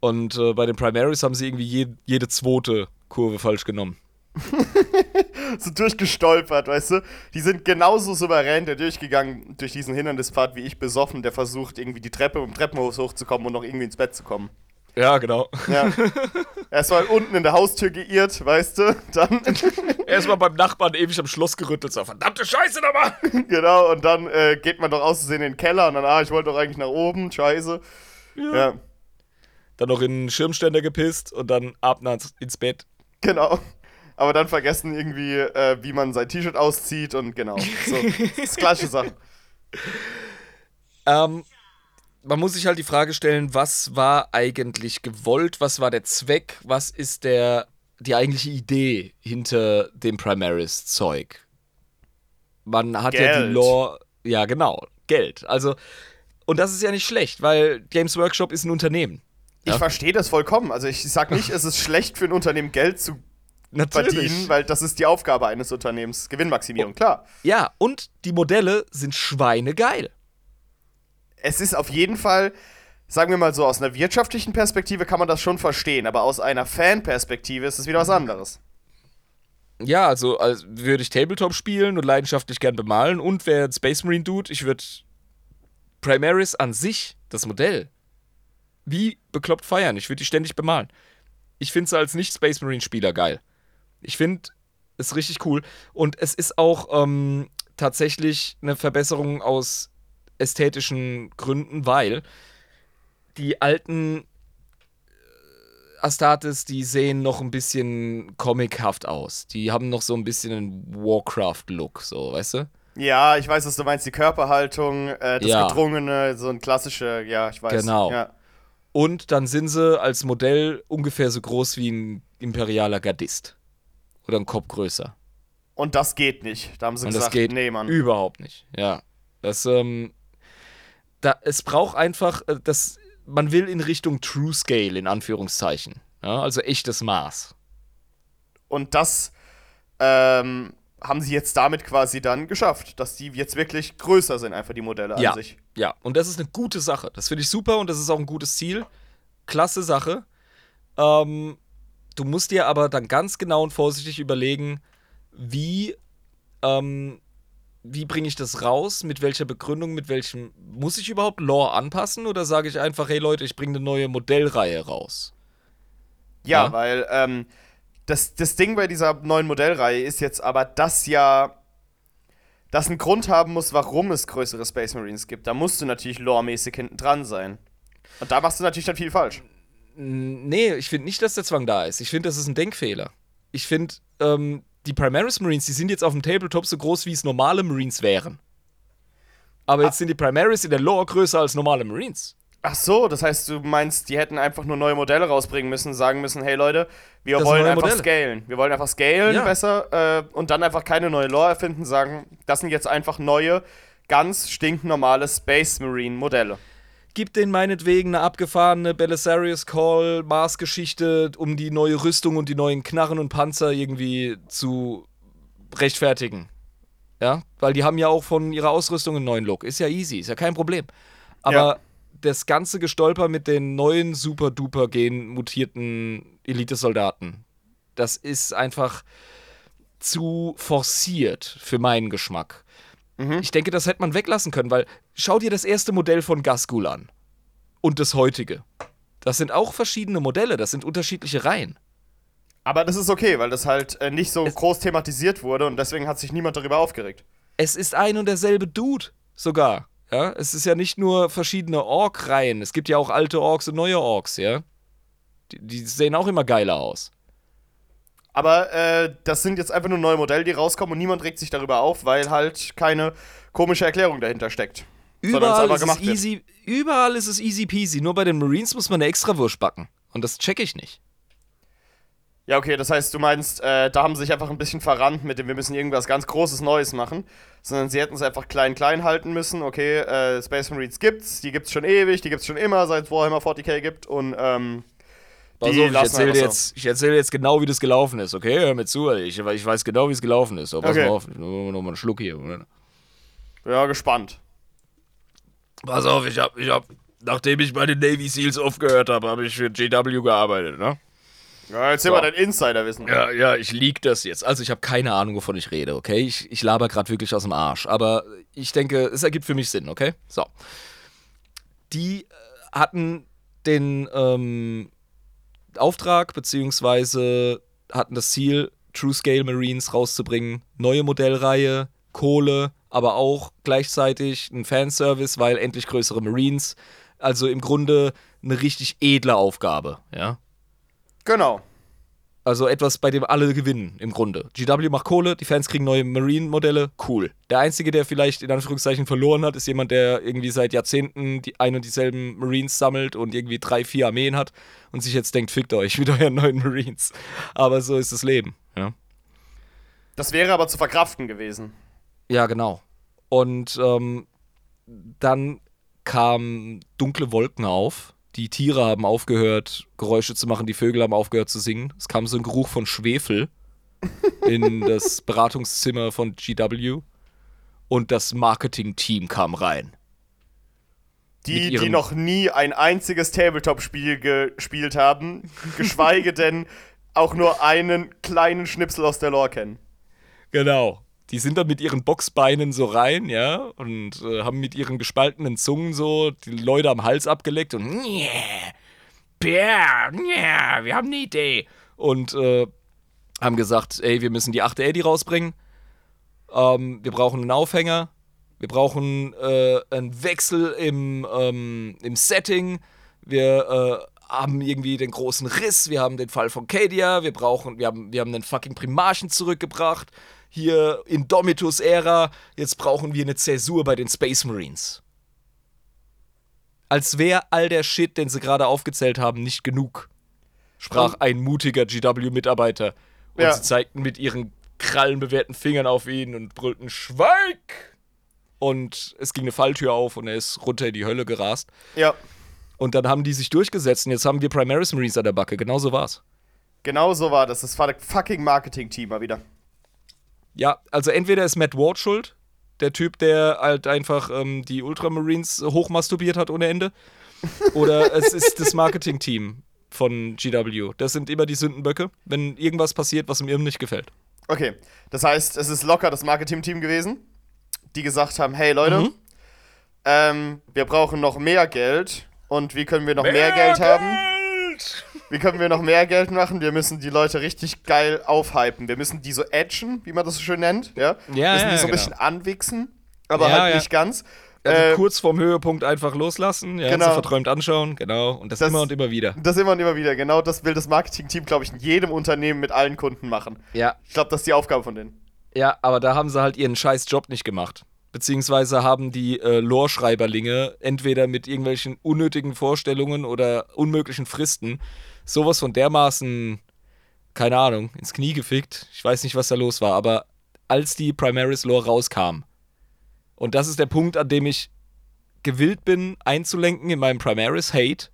Und äh, bei den Primaries haben sie irgendwie je, jede zweite Kurve falsch genommen. So durchgestolpert, weißt du? Die sind genauso souverän der durchgegangen durch diesen Hindernispfad wie ich besoffen, der versucht, irgendwie die Treppe um Treppenhaus hochzukommen und noch irgendwie ins Bett zu kommen. Ja, genau. Ja. Erst mal unten in der Haustür geirrt, weißt du? Dann, Erstmal beim Nachbarn ewig am Schloss gerüttelt, so verdammte Scheiße nochmal! genau, und dann äh, geht man doch auszusehen in den Keller und dann, ah, ich wollte doch eigentlich nach oben, scheiße. Ja. Dann noch in einen Schirmständer gepisst und dann ab ins Bett. Genau. Aber dann vergessen irgendwie, äh, wie man sein T-Shirt auszieht und genau. So, das ist gleiche Sache. Ähm, man muss sich halt die Frage stellen, was war eigentlich gewollt, was war der Zweck, was ist der, die eigentliche Idee hinter dem Primaris-Zeug? Man hat ja die Geld. Lore, ja genau, Geld. Also, und das ist ja nicht schlecht, weil Games Workshop ist ein Unternehmen. Ich Ja. verstehe das vollkommen. Also ich sag nicht, es ist schlecht für ein Unternehmen Geld zu verdienen, weil das ist die Aufgabe eines Unternehmens. Gewinnmaximierung, klar. Ja, und die Modelle sind schweinegeil. Es ist auf jeden Fall, sagen wir mal so, aus einer wirtschaftlichen Perspektive kann man das schon verstehen, aber aus einer Fan-Perspektive ist es wieder was anderes. Ja, also, als würde ich Tabletop spielen und leidenschaftlich gern bemalen und wäre Space Marine Dude, ich würde Primaris an sich, das Modell, wie bekloppt feiern. Ich würde die ständig bemalen. Ich finde es als Nicht-Space Marine-Spieler geil. Ich finde es richtig cool. Und es ist auch ähm, tatsächlich eine Verbesserung aus ästhetischen Gründen, weil die alten Astartes, die sehen noch ein bisschen comichaft aus. Die haben noch so ein bisschen einen Warcraft-Look, so, weißt du? Ja, ich weiß, was du meinst, die Körperhaltung, äh, das Ja. Gedrungene, so ein klassischer, ja, ich weiß. Genau. Ja. Und dann sind sie als Modell ungefähr so groß wie ein imperialer Gardist. Oder ein Kopf größer. Und das geht nicht. Da haben sie Und gesagt, das geht nee, Mann. überhaupt nicht. Ja. Das, ähm, da, es braucht einfach, äh, das, man will in Richtung True Scale, in Anführungszeichen. Ja, also echtes Maß. Und das ähm, haben sie jetzt damit quasi dann geschafft, dass die jetzt wirklich größer sind, einfach die Modelle Ja. an sich. Ja, und das ist eine gute Sache. Das finde ich super und das ist auch ein gutes Ziel. Klasse Sache. Ähm, du musst dir aber dann ganz genau und vorsichtig überlegen, wie, ähm, wie bringe ich das raus, mit welcher Begründung, mit welchem. Muss ich überhaupt Lore anpassen oder sage ich einfach, hey Leute, ich bringe eine neue Modellreihe raus? Ja, Ja. weil ähm, das, das Ding bei dieser neuen Modellreihe ist jetzt aber, dass ja das einen Grund haben muss, warum es größere Space Marines gibt. Da musst du natürlich loremäßig hinten dran sein. Und da machst du natürlich dann viel falsch. Nee, ich finde nicht, dass der Zwang da ist. Ich finde, das ist ein Denkfehler. Ich finde, ähm, die Primaris Marines, die sind jetzt auf dem Tabletop so groß, wie es normale Marines wären. Aber jetzt sind die Primaris in der Lore größer als normale Marines. Ach so, das heißt, du meinst, die hätten einfach nur neue Modelle rausbringen müssen, sagen müssen, hey Leute, wir Das wollen einfach Modelle. scalen. Wir wollen einfach scalen Ja. besser äh, und dann einfach keine neue Lore erfinden, sagen, das sind jetzt einfach neue, ganz stinknormale Space Marine Modelle. Gib denen meinetwegen eine abgefahrene Belisarius Call Mars-Geschichte, um die neue Rüstung und die neuen Knarren und Panzer irgendwie zu rechtfertigen. Ja, weil die haben ja auch von ihrer Ausrüstung einen neuen Look. Ist ja easy, ist ja kein Problem. Aber Ja. das ganze Gestolper mit den neuen super-duper gen-mutierten Elite-Soldaten, das ist einfach zu forciert für meinen Geschmack. Ich denke, das hätte man weglassen können, weil schau dir das erste Modell von Gasgul an und das heutige. Das sind auch verschiedene Modelle, das sind unterschiedliche Reihen. Aber das ist okay, weil das halt äh, nicht so groß thematisiert wurde und deswegen hat sich niemand darüber aufgeregt. Es ist ein und derselbe Dude sogar. Ja, es ist ja nicht nur verschiedene Ork-Reihen. Es gibt ja auch alte Orks und neue Orks, ja. Die, die sehen auch immer geiler aus. Aber äh, das sind jetzt einfach nur neue Modelle, die rauskommen und niemand regt sich darüber auf, weil halt keine komische Erklärung dahinter steckt. Überall ist es wird. easy, überall ist es easy peasy. Nur bei den Marines muss man eine Extrawurst backen. Und das check ich nicht. Ja, okay, das heißt, du meinst, äh, da haben sie sich einfach ein bisschen verrannt mit dem, wir müssen irgendwas ganz Großes Neues machen, sondern sie hätten es einfach klein-klein halten müssen. Okay, äh, Space Marines gibt's, die gibt's schon ewig, die gibt's schon immer, seit es Warhammer 40k gibt und ähm, Pass auf, ich erzähle jetzt, ich erzähl jetzt genau, wie das gelaufen ist, okay? Hör mir zu, ich, ich weiß genau, wie es gelaufen ist. So, pass Okay. mal auf, nur noch mal einen Schluck hier. oder? ja, gespannt. Pass auf, ich hab, ich hab, nachdem ich bei den Navy Seals aufgehört habe, habe ich für JW gearbeitet, ne? Ja, erzähl So. mal dein Insiderwissen. Ja, ja, ich lieg das jetzt. Also ich habe keine Ahnung, wovon ich rede, okay? Ich, ich laber gerade wirklich aus dem Arsch. Aber ich denke, es ergibt für mich Sinn, okay? So. Die äh, hatten den ähm, Auftrag, beziehungsweise hatten das Ziel, True Scale Marines rauszubringen. Neue Modellreihe, Kohle, aber auch gleichzeitig ein Fanservice, weil endlich größere Marines. Also im Grunde eine richtig edle Aufgabe, ja? Genau. Also etwas, bei dem alle gewinnen, im Grunde. GW macht Kohle, die Fans kriegen neue Marine-Modelle, cool. Der Einzige, der vielleicht in Anführungszeichen verloren hat, ist jemand, der irgendwie seit Jahrzehnten die ein und dieselben Marines sammelt und irgendwie drei, vier Armeen hat und sich jetzt denkt, fickt euch mit euren neuen Marines. Aber so ist das Leben, ja. Das wäre aber zu verkraften gewesen. Ja, genau. Und ähm, dann kamen dunkle Wolken auf. Die Tiere haben aufgehört, Geräusche zu machen, die Vögel haben aufgehört zu singen. Es kam so ein Geruch von Schwefel in das Beratungszimmer von GW. Und das Marketing-Team kam rein. Die, die noch nie ein einziges Tabletop-Spiel gespielt haben, geschweige denn auch nur einen kleinen Schnipsel aus der Lore kennen. Genau. Die sind dann mit ihren Boxbeinen so rein, ja, und äh, haben mit ihren gespaltenen Zungen so die Leute am Hals abgeleckt und yeah, Bär, yeah, wir haben eine Idee. Und äh, haben gesagt, ey, wir müssen die 8. Eddy rausbringen. Ähm, wir brauchen einen Aufhänger. Wir brauchen äh, einen Wechsel im, ähm, im Setting. Wir äh, haben irgendwie den großen Riss. Wir haben den Fall von Cadia. Wir brauchen, wir haben, wir haben einen fucking Primarchen zurückgebracht. Hier in Domitus-Ära. Jetzt brauchen wir eine Zäsur bei den Space Marines. Als wäre all der Shit, den sie gerade aufgezählt haben, nicht genug. Sprach ein mutiger GW-Mitarbeiter. Und Ja. sie zeigten mit ihren krallenbewehrten Fingern auf ihn und brüllten Schweig! Und es ging eine Falltür auf und er ist runter in die Hölle gerast. Ja, Und dann haben die sich durchgesetzt und jetzt haben wir Primaris Marines an der Backe. Genau so war's. genau so war das. Das war das fucking Marketing-Team mal wieder. Ja, also entweder ist Matt Ward schuld, der Typ, der halt einfach ähm, die Ultramarines hochmasturbiert hat ohne Ende. Oder es ist das Marketing-Team von GW. Das sind immer die Sündenböcke, wenn irgendwas passiert, was mir nicht gefällt. Okay, das heißt, es ist locker das Marketing-Team gewesen, die gesagt haben, hey Leute, Mhm. ähm, wir brauchen noch mehr Geld. Und wie können wir noch mehr, Geld haben? Wie können wir noch mehr Geld machen? Wir müssen die Leute richtig geil aufhypen. Wir müssen die so edgen, wie man das so schön nennt. Ja, Ja, wir müssen ja, die so ein genau. bisschen anwichsen, aber Ja, halt nicht ganz. Also Ähm, kurz vorm Höhepunkt einfach loslassen, ja, Genau. verträumt anschauen, genau. Und das, Das- immer und immer wieder. das immer und immer wieder. Genau das will das Marketing-Team, glaube ich, in jedem Unternehmen mit allen Kunden machen. Ja, Ich glaube, das ist die Aufgabe von denen. ja, aber da haben sie halt ihren scheiß Job nicht gemacht. beziehungsweise haben die äh, Lore-Schreiberlinge entweder mit irgendwelchen unnötigen Vorstellungen oder unmöglichen Fristen sowas von dermaßen, keine Ahnung, ins Knie gefickt. Ich weiß nicht, was da los war, aber als die Primaris-Lore rauskam, und das ist der Punkt, an dem ich gewillt bin, einzulenken in meinem Primaris-Hate,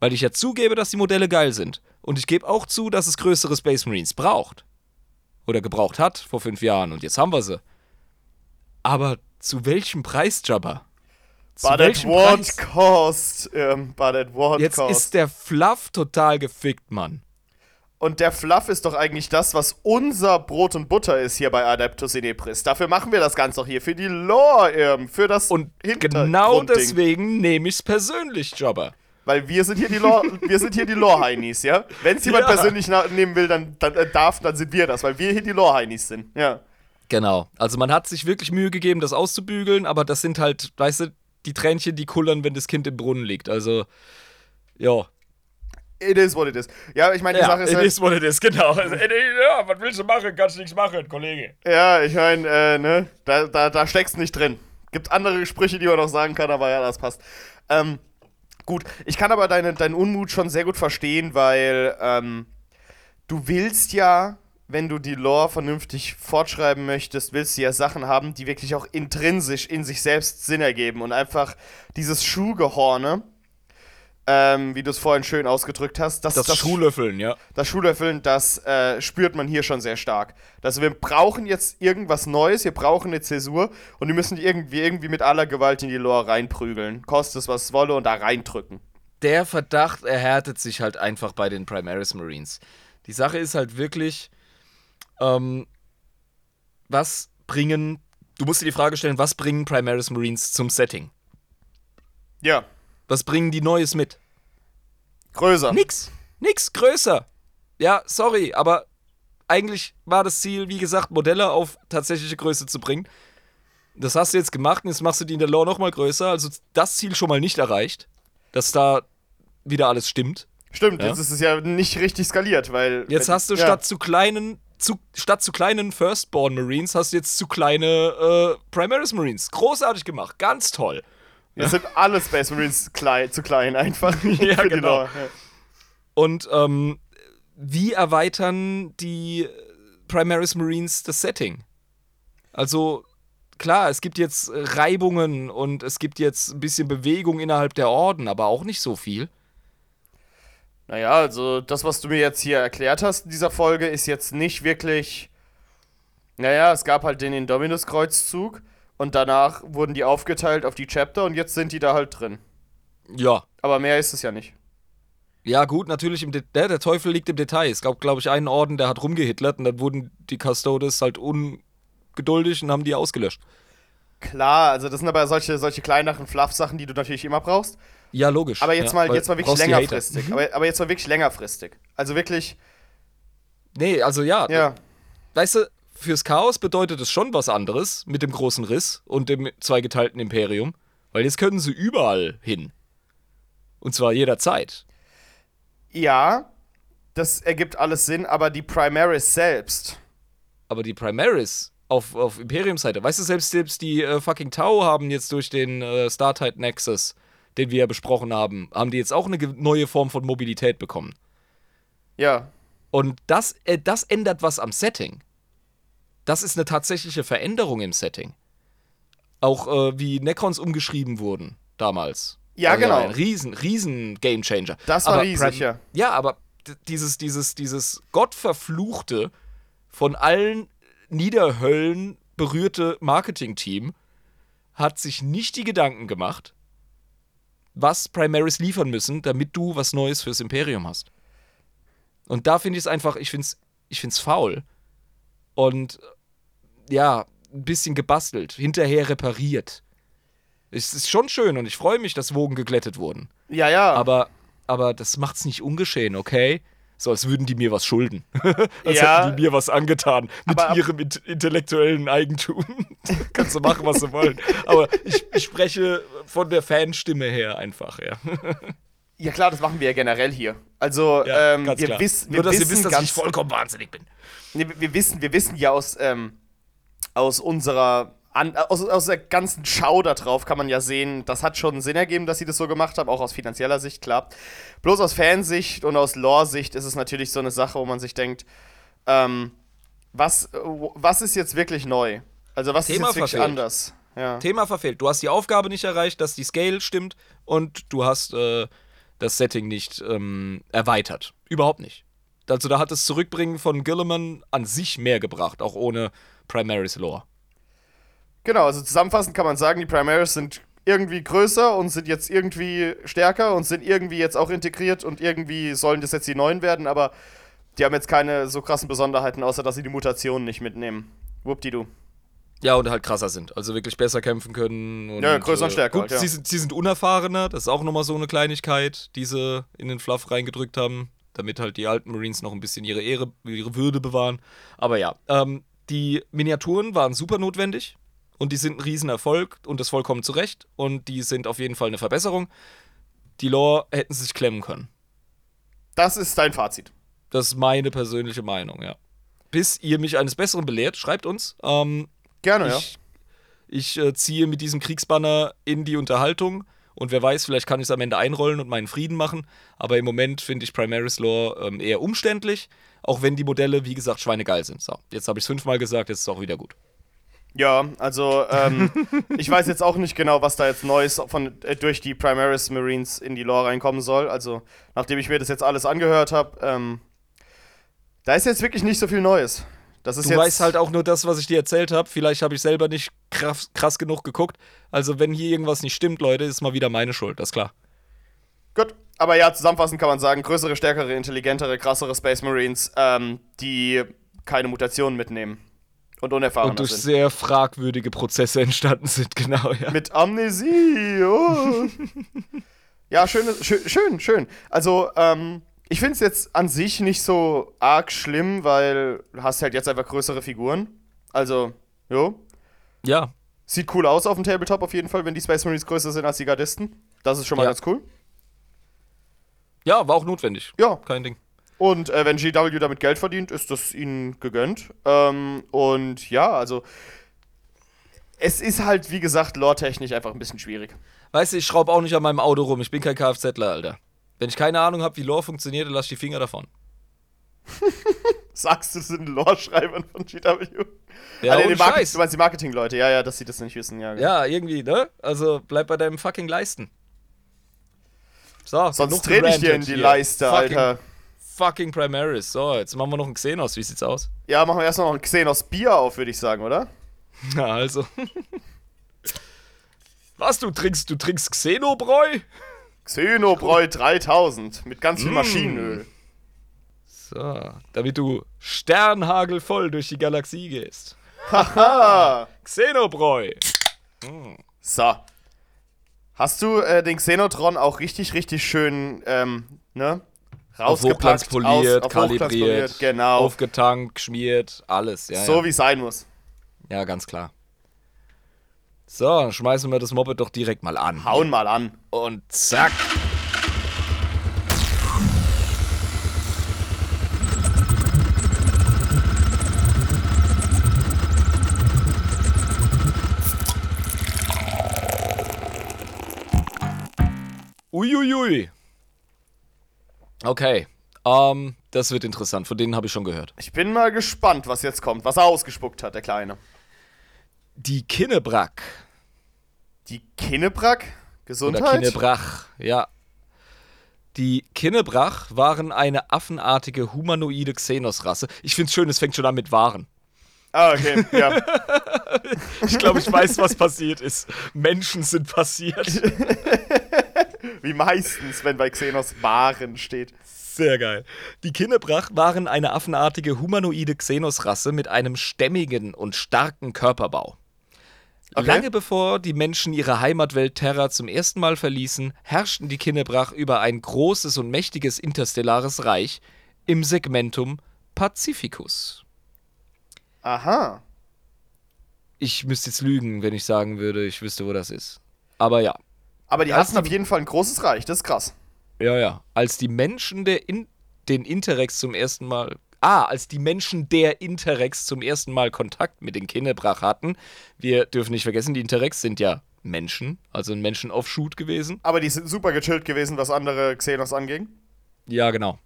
weil ich ja zugebe, dass die Modelle geil sind. Und ich gebe auch zu, dass es größere Space Marines braucht. Oder gebraucht hat vor fünf Jahren und jetzt haben wir sie. Aber zu welchem Preis, Jabba? But at what Preis? cost? Ähm, but at what Jetzt cost? ist der Fluff total gefickt, Mann. Und der Fluff ist doch eigentlich das, was unser Brot und Butter ist hier bei Adeptus Inepris. Dafür machen wir das Ganze doch hier. Für die Lore, ähm, für das Und genau deswegen nehme ich es persönlich, Jabba. Weil wir sind hier die Lore, wir sind hier die Lore-Heinis, ja? Wenn es jemand Ja. persönlich nehmen will, dann, dann äh, darf, dann sind wir das, weil wir hier die Lore-Heinis sind. Ja. Genau. Also man hat sich wirklich Mühe gegeben, das auszubügeln, aber das sind halt, weißt du, die Tränchen, die kullern, wenn das Kind im Brunnen liegt. Also, ja. It is what it is. Ja, ich meine, die Sache ist it halt, is what it is, genau. Ja, was willst du machen? Kannst nichts machen, Kollege. Ja, ich meine, äh, ne, da, da, da steckst nicht drin. Gibt andere Sprüche, die man noch sagen kann, aber ja, das passt. Ähm, gut, ich kann aber deine, deinen Unmut schon sehr gut verstehen, weil ähm, du willst ja, wenn du die Lore vernünftig fortschreiben möchtest, willst du ja Sachen haben, die wirklich auch intrinsisch in sich selbst Sinn ergeben und einfach dieses Schuhgehorne, ähm, wie du es vorhin schön ausgedrückt hast, das, Das, Schuhlöffeln, ja. das Schuhlöffeln, das äh, spürt man hier schon sehr stark. Also wir brauchen jetzt irgendwas Neues, wir brauchen eine Zäsur und die müssen irgendwie, irgendwie mit aller Gewalt in die Lore reinprügeln. Kostet es, was es wolle und da reindrücken. Der Verdacht erhärtet sich halt einfach bei den Primaris Marines. Die Sache ist halt wirklich, ähm, was bringen, du musst dir die Frage stellen, was bringen Primaris Marines zum Setting? Ja, Was bringen die Neues mit? größer. Nix. Nix größer. Ja, sorry, aber eigentlich war das Ziel, wie gesagt, Modelle auf tatsächliche Größe zu bringen. Das hast du jetzt gemacht und jetzt machst du die in der Lore nochmal größer. Also das Ziel schon mal nicht erreicht, dass da wieder alles stimmt. Stimmt, Ja. jetzt ist es ja nicht richtig skaliert, weil. Jetzt wenn- hast du ja. statt zu kleinen, zu, statt zu kleinen Firstborn Marines, hast du jetzt zu kleine äh, Primaris Marines. Großartig gemacht, ganz toll. Jetzt sind alle Space Marines klein, zu klein einfach. Ja, genau. Ja. Und ähm, wie erweitern die Primaris Marines das Setting? Also klar, es gibt jetzt Reibungen und es gibt jetzt ein bisschen Bewegung innerhalb der Orden, aber auch nicht so viel. Naja, also das, was du mir jetzt hier erklärt hast in dieser Folge, ist jetzt nicht wirklich. Naja, es gab halt den Indominus-Kreuzzug und danach wurden die aufgeteilt auf die Chapter und jetzt sind die da halt drin. Ja. Aber mehr ist es ja nicht. Ja, gut, natürlich, im De der, der Teufel liegt im Detail. Es gab, glaube ich, einen Orden, der hat rumgehitlert und dann wurden die Custodes halt ungeduldig und haben die ausgelöscht. Klar, also das sind aber solche, solche kleineren Fluff-Sachen, die du natürlich immer brauchst. Ja, logisch. Aber jetzt ja, mal, jetzt mal wirklich längerfristig. Aber, aber jetzt mal wirklich längerfristig. Also wirklich, Nee, also ja, ja. weißt du, fürs Chaos bedeutet es schon was anderes mit dem großen Riss und dem zweigeteilten Imperium, weil jetzt können sie überall hin. Und zwar jederzeit. Ja, das ergibt alles Sinn, aber die Primaris selbst. Aber die Primaris auf, auf Imperiumsseite, weißt du, selbst, selbst die äh, fucking Tau haben jetzt durch den äh, Startide Nexus, den wir ja besprochen haben, haben die jetzt auch eine neue Form von Mobilität bekommen. Ja. Und das, äh, das ändert was am Setting. Das ist eine tatsächliche Veränderung im Setting. Auch äh, wie Necrons umgeschrieben wurden damals. Ja, genau. Ein riesen, riesen Gamechanger. Das war Aber riesig, Prim- ja. Ja, aber dieses, dieses, dieses gottverfluchte, von allen Niederhöllen berührte Marketing-Team hat sich nicht die Gedanken gemacht, was Primaris liefern müssen, damit du was Neues fürs Imperium hast. Und da finde ich es einfach, ich finde es ich find's faul. Und ja, ein bisschen gebastelt, hinterher repariert. Es ist schon schön und ich freue mich, dass Wogen geglättet wurden. Ja, ja. Aber, aber das macht's nicht ungeschehen, okay? So, als würden die mir was schulden. als Ja. hätten die mir was angetan mit Aber- ihrem int intellektuellen Eigentum. Kannst du machen, was sie wollen. Aber ich, ich spreche von der Fanstimme her einfach, ja. ja, klar, das machen wir ja generell hier. Also, ja ähm, wir, wiss, wir Nur, dass wissen ihr wisst, dass ich vollkommen wahnsinnig bin. Nee, wir, wir wissen, wir wissen ja aus, ähm, aus unserer an, aus, aus der ganzen Schau da drauf kann man ja sehen, das hat schon Sinn ergeben, dass sie das so gemacht haben, auch aus finanzieller Sicht, klar. Bloß aus Fansicht und aus Lore-Sicht ist es natürlich so eine Sache, wo man sich denkt, ähm, was, was ist jetzt wirklich neu? Also was Thema ist jetzt wirklich verfehlt. anders? Ja. Thema verfehlt. Du hast die Aufgabe nicht erreicht, dass die Scale stimmt und du hast äh, das Setting nicht ähm, erweitert. Überhaupt nicht. Also da hat das Zurückbringen von Gilliman an sich mehr gebracht, auch ohne Primaris Lore. Genau, also zusammenfassend kann man sagen, die Primaries sind irgendwie größer und sind jetzt irgendwie stärker und sind irgendwie jetzt auch integriert und irgendwie sollen das jetzt die neuen werden, aber die haben jetzt keine so krassen Besonderheiten, außer dass sie die Mutationen nicht mitnehmen. Wuppdidu. Ja, und halt krasser sind. Also wirklich besser kämpfen können. Und, Ja, größer und stärker Gut, halt, ja. sie, sind, sie sind unerfahrener. Das ist auch nochmal so eine Kleinigkeit, die sie in den Fluff reingedrückt haben, damit halt die alten Marines noch ein bisschen ihre Ehre, ihre Würde bewahren. Aber ja, ähm, die Miniaturen waren super notwendig und die sind ein Riesenerfolg und das vollkommen zu Recht. Und die sind auf jeden Fall eine Verbesserung. Die Lore hätten sich klemmen können. Das ist dein Fazit. Das ist meine persönliche Meinung, ja. Bis ihr mich eines Besseren belehrt, schreibt uns. Ähm, Gerne, ja. ich ich äh, ziehe mit diesem Kriegsbanner in die Unterhaltung und wer weiß, vielleicht kann ich es am Ende einrollen und meinen Frieden machen. Aber im Moment finde ich Primaris Lore ähm, eher umständlich, auch wenn die Modelle, wie gesagt, schweinegeil sind. So, jetzt habe ich es fünfmal gesagt, jetzt ist es auch wieder gut. Ja, also ähm, ich weiß jetzt auch nicht genau, was da jetzt Neues von, äh, durch die Primaris Marines in die Lore reinkommen soll. Also nachdem ich mir das jetzt alles angehört habe, ähm, da ist jetzt wirklich nicht so viel Neues. Das ist Du jetzt weißt halt auch nur das, was ich dir erzählt habe. Vielleicht habe ich selber nicht krass, krass genug geguckt. Also, wenn hier irgendwas nicht stimmt, Leute, ist mal wieder meine Schuld, das ist klar. Gut, aber ja, zusammenfassend kann man sagen, größere, stärkere, intelligentere, krassere Space Marines, ähm, die keine Mutationen mitnehmen und unerfahrener Und durch sind. sehr fragwürdige Prozesse entstanden sind, genau, ja. Mit Amnesie. Oh. ja, schön, schön, schön, schön. Also, ähm, ich finde es jetzt an sich nicht so arg schlimm, weil du hast halt jetzt einfach größere Figuren. Also, jo. Ja, Sieht cool aus auf dem Tabletop auf jeden Fall, wenn die Space Marines größer sind als die Gardisten. Das ist schon mal Ja. ganz cool. ja, war auch notwendig. Ja, Kein Ding. Und äh, wenn GW damit Geld verdient, ist das ihnen gegönnt. Ähm, und ja, also es ist halt, wie gesagt, lore-technisch einfach ein bisschen schwierig. Weißt du, ich schraube auch nicht an meinem Auto rum. Ich bin kein Kfzler, Alter. Wenn ich keine Ahnung habe, wie Lore funktioniert, dann lass ich die Finger davon. Sagst du, das sind Lore-Schreibern von GW? Ja, Market- Scheiß. Du meinst die Marketing-Leute, ja, ja, dass sie das nicht wissen, ja. Ja, irgendwie, ne? Also bleib bei deinem fucking Leisten. So, Sonst dreh dich dir in die hier. Leiste, fucking, Alter. Fucking Primaris. So, jetzt machen wir noch einen Xenos. Wie sieht's aus? Ja, machen wir erstmal noch ein Xenos Bier auf, würde ich sagen, oder? Na, also. Was, du trinkst, du trinkst Xenobräu? Xenobräu 3000 mit ganz viel Mm. Maschinenöl. So, damit du sternhagelvoll durch die Galaxie gehst. Haha. Xenobräu. So. Hast du äh, den Xenotron auch richtig, richtig schön, ähm, ne? Rausgepackt, aus- Hochglanz kalibriert, poliert, genau. aufgetankt, geschmiert, alles. Ja, so ja. wie es sein muss. ja, ganz klar. So, dann schmeißen wir das Moped doch direkt mal an. Hauen mal an. Und zack. Uiuiui. Okay. Ähm, das wird interessant. Von denen habe ich schon gehört. Ich bin mal gespannt, was jetzt kommt, was er ausgespuckt hat, der Kleine. Die Kinnebrack. Die Kinnebrack? Oder Gesundheit? Kinnebrach, ja. Die Kinnebrach waren eine affenartige humanoide Xenos-Rasse. Ich finde es schön, es fängt schon an mit Waren. Ah, okay, ja. Ich glaube, ich weiß, was passiert ist. Menschen sind passiert. Wie meistens, wenn bei Xenos Waren steht. Sehr geil. Die Kinnebrach waren eine affenartige humanoide Xenos-Rasse mit einem stämmigen und starken Körperbau. Okay. Lange bevor die Menschen ihre Heimatwelt Terra zum ersten Mal verließen, herrschten die Kinnebrach über ein großes und mächtiges interstellares Reich im Segmentum Pacificus. Aha. Ich müsste jetzt lügen, wenn ich sagen würde, ich wüsste, wo das ist. Aber ja, Aber die hatten auf jeden Fall ein großes Reich, das ist krass. ja, ja. Als die Menschen der in den Interrex zum ersten Mal Ah, als die Menschen der Interrex zum ersten Mal Kontakt mit den Kinnebrach hatten. Wir dürfen nicht vergessen, die Interrex sind ja Menschen, also ein Menschen-Offshoot gewesen. Aber die sind super gechillt gewesen, was andere Xenos anging. Ja, genau.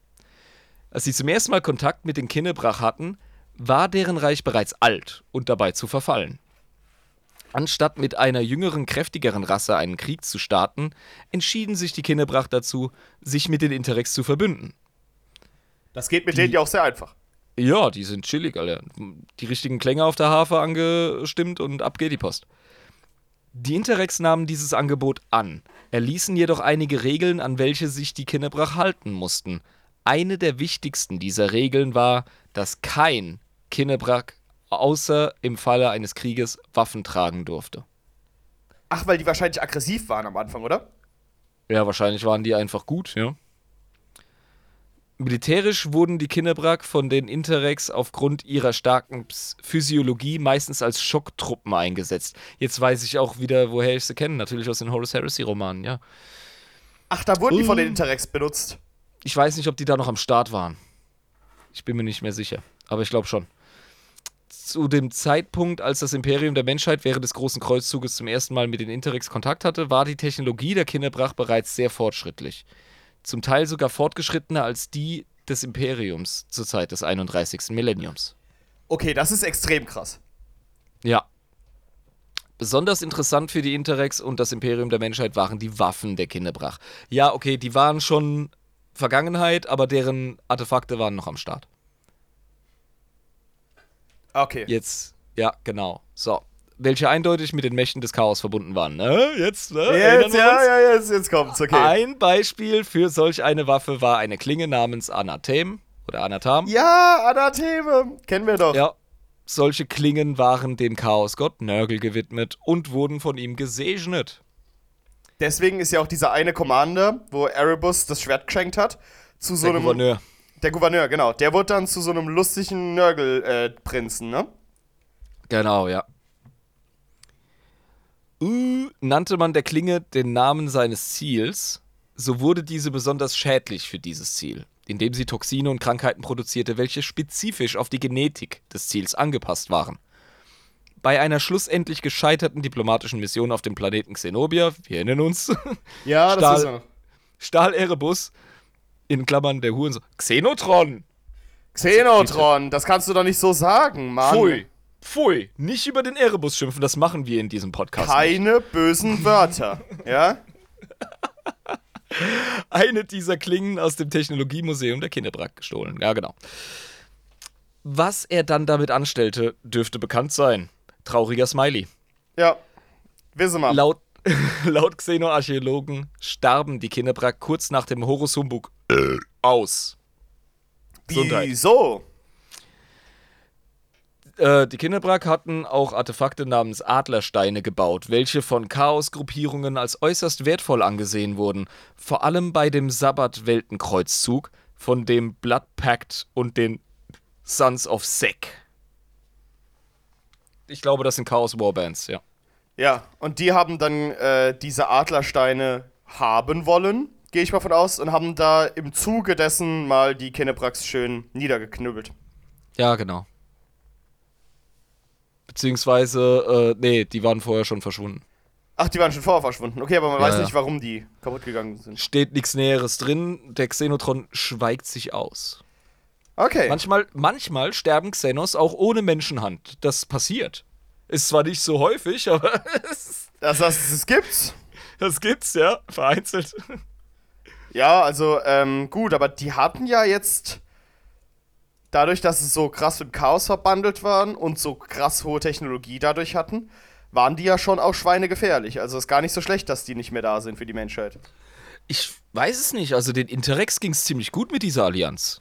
Als sie zum ersten Mal Kontakt mit den Kinnebrach hatten, war deren Reich bereits alt und dabei zu verfallen. Anstatt mit einer jüngeren, kräftigeren Rasse einen Krieg zu starten, entschieden sich die Kinnebrach dazu, sich mit den Interrex zu verbünden. Das geht mit denen ja auch sehr einfach. Ja, die sind chillig, Alter. Die richtigen Klänge auf der Harfe angestimmt und ab geht die Post. Die Interrex nahmen dieses Angebot an, erließen jedoch einige Regeln, an welche sich die Kinnebrach halten mussten. Eine der wichtigsten dieser Regeln war, dass kein Kinnebrach außer im Falle eines Krieges Waffen tragen durfte. Ach, weil die wahrscheinlich aggressiv waren am Anfang, oder? Ja, wahrscheinlich waren die einfach gut, ja. Militärisch wurden die Kinnebrach von den Interrex aufgrund ihrer starken Physiologie meistens als Schocktruppen eingesetzt. Jetzt weiß ich auch wieder, woher ich sie kenne. Natürlich aus den Horus Heresy-Romanen, ja. Ach, da wurden die von den. Interrex benutzt. Ich weiß nicht, ob die da noch am Start waren. Ich bin mir nicht mehr sicher. Aber ich glaube schon. Zu dem Zeitpunkt, als das Imperium der Menschheit während des Großen Kreuzzuges zum ersten Mal mit den Interrex Kontakt hatte, war die Technologie der Kinnebrach bereits sehr fortschrittlich. Zum Teil sogar fortgeschrittener als die des Imperiums zur Zeit des 31. Millenniums. Okay, das ist extrem krass. Ja. Besonders interessant für die Interrex und das Imperium der Menschheit waren die Waffen der Kinnebrach. Ja, okay, die waren schon Vergangenheit, aber deren Artefakte waren noch am Start. Okay. Jetzt, ja, genau. So. Welche eindeutig mit den Mächten des Chaos verbunden waren. Ne? Jetzt, ne? Jetzt, ja, ja, jetzt, jetzt kommt's, okay. Ein Beispiel für solch eine Waffe war eine Klinge namens Anathem oder Anatam. Ja, Anatheme. Kennen wir doch. Ja. Solche Klingen waren dem Chaosgott Nörgel gewidmet und wurden von ihm gesegnet. Deswegen ist ja auch dieser eine Commander, wo Erebus das Schwert geschenkt hat, zu so Der einem. Gouverneur. Der Gouverneur, genau. Der wurde dann zu so einem lustigen Nörgel-Prinzen, ne? Genau, ja. Uh, nannte man der Klinge den Namen seines Ziels, so wurde diese besonders schädlich für dieses Ziel, indem sie Toxine und Krankheiten produzierte, welche spezifisch auf die Genetik des Ziels angepasst waren. Bei einer schlussendlich gescheiterten diplomatischen Mission auf dem Planeten Xenobia, wir erinnern uns, Ja, Stahl- wissen wir. stahl Erebus, in Klammern der Hurensohn, Xenotron, Xenotron, das kannst du doch nicht so sagen, Mann. Pfui, pfui, nicht über den Erebus schimpfen, das machen wir in diesem Podcast. nicht. Keine bösen Wörter, ja? eine dieser Klingen aus dem Technologiemuseum der Kinderbrach gestohlen. Ja, genau. Was er dann damit anstellte, dürfte bekannt sein. Trauriger Smiley. Ja. Wissen wir. Laut, laut Xenoarchäologen starben die Kinderbrach kurz nach dem Horus Humbug äh, aus. Gesundheit. Wieso? Äh, die Kinderbrach hatten auch Artefakte namens Adlersteine gebaut, welche von Chaosgruppierungen als äußerst wertvoll angesehen wurden. Vor allem bei dem Sabbat-Weltenkreuzzug von dem Blood Pact und den Sons of Sek. Ich glaube, das sind Chaos Warbands, ja. Ja, und die haben dann äh, diese Adlersteine haben wollen, gehe ich mal von aus, und haben da im Zuge dessen mal die Kennebrax schön niedergeknüppelt. Ja, genau. Beziehungsweise, äh, nee, die waren vorher schon verschwunden. Ach, die waren schon vorher verschwunden. Okay, aber man Ja, weiß ja. nicht, warum die kaputt gegangen sind. Steht nichts Näheres drin. Der Xenotron schweigt sich aus. Okay. Manchmal, manchmal sterben Xenos auch ohne Menschenhand. Das passiert. Ist zwar nicht so häufig, aber es- Das, das, das gibt's. das gibt's, ja, vereinzelt. Ja, also, ähm, gut, aber die hatten ja jetzt, dadurch, dass sie so krass mit Chaos verbandelt waren und so krass hohe Technologie dadurch hatten, waren die ja schon auch schweinegefährlich. Also ist gar nicht so schlecht, dass die nicht mehr da sind für die Menschheit. Ich weiß es nicht. Also den Interrex ging's ziemlich gut mit dieser Allianz.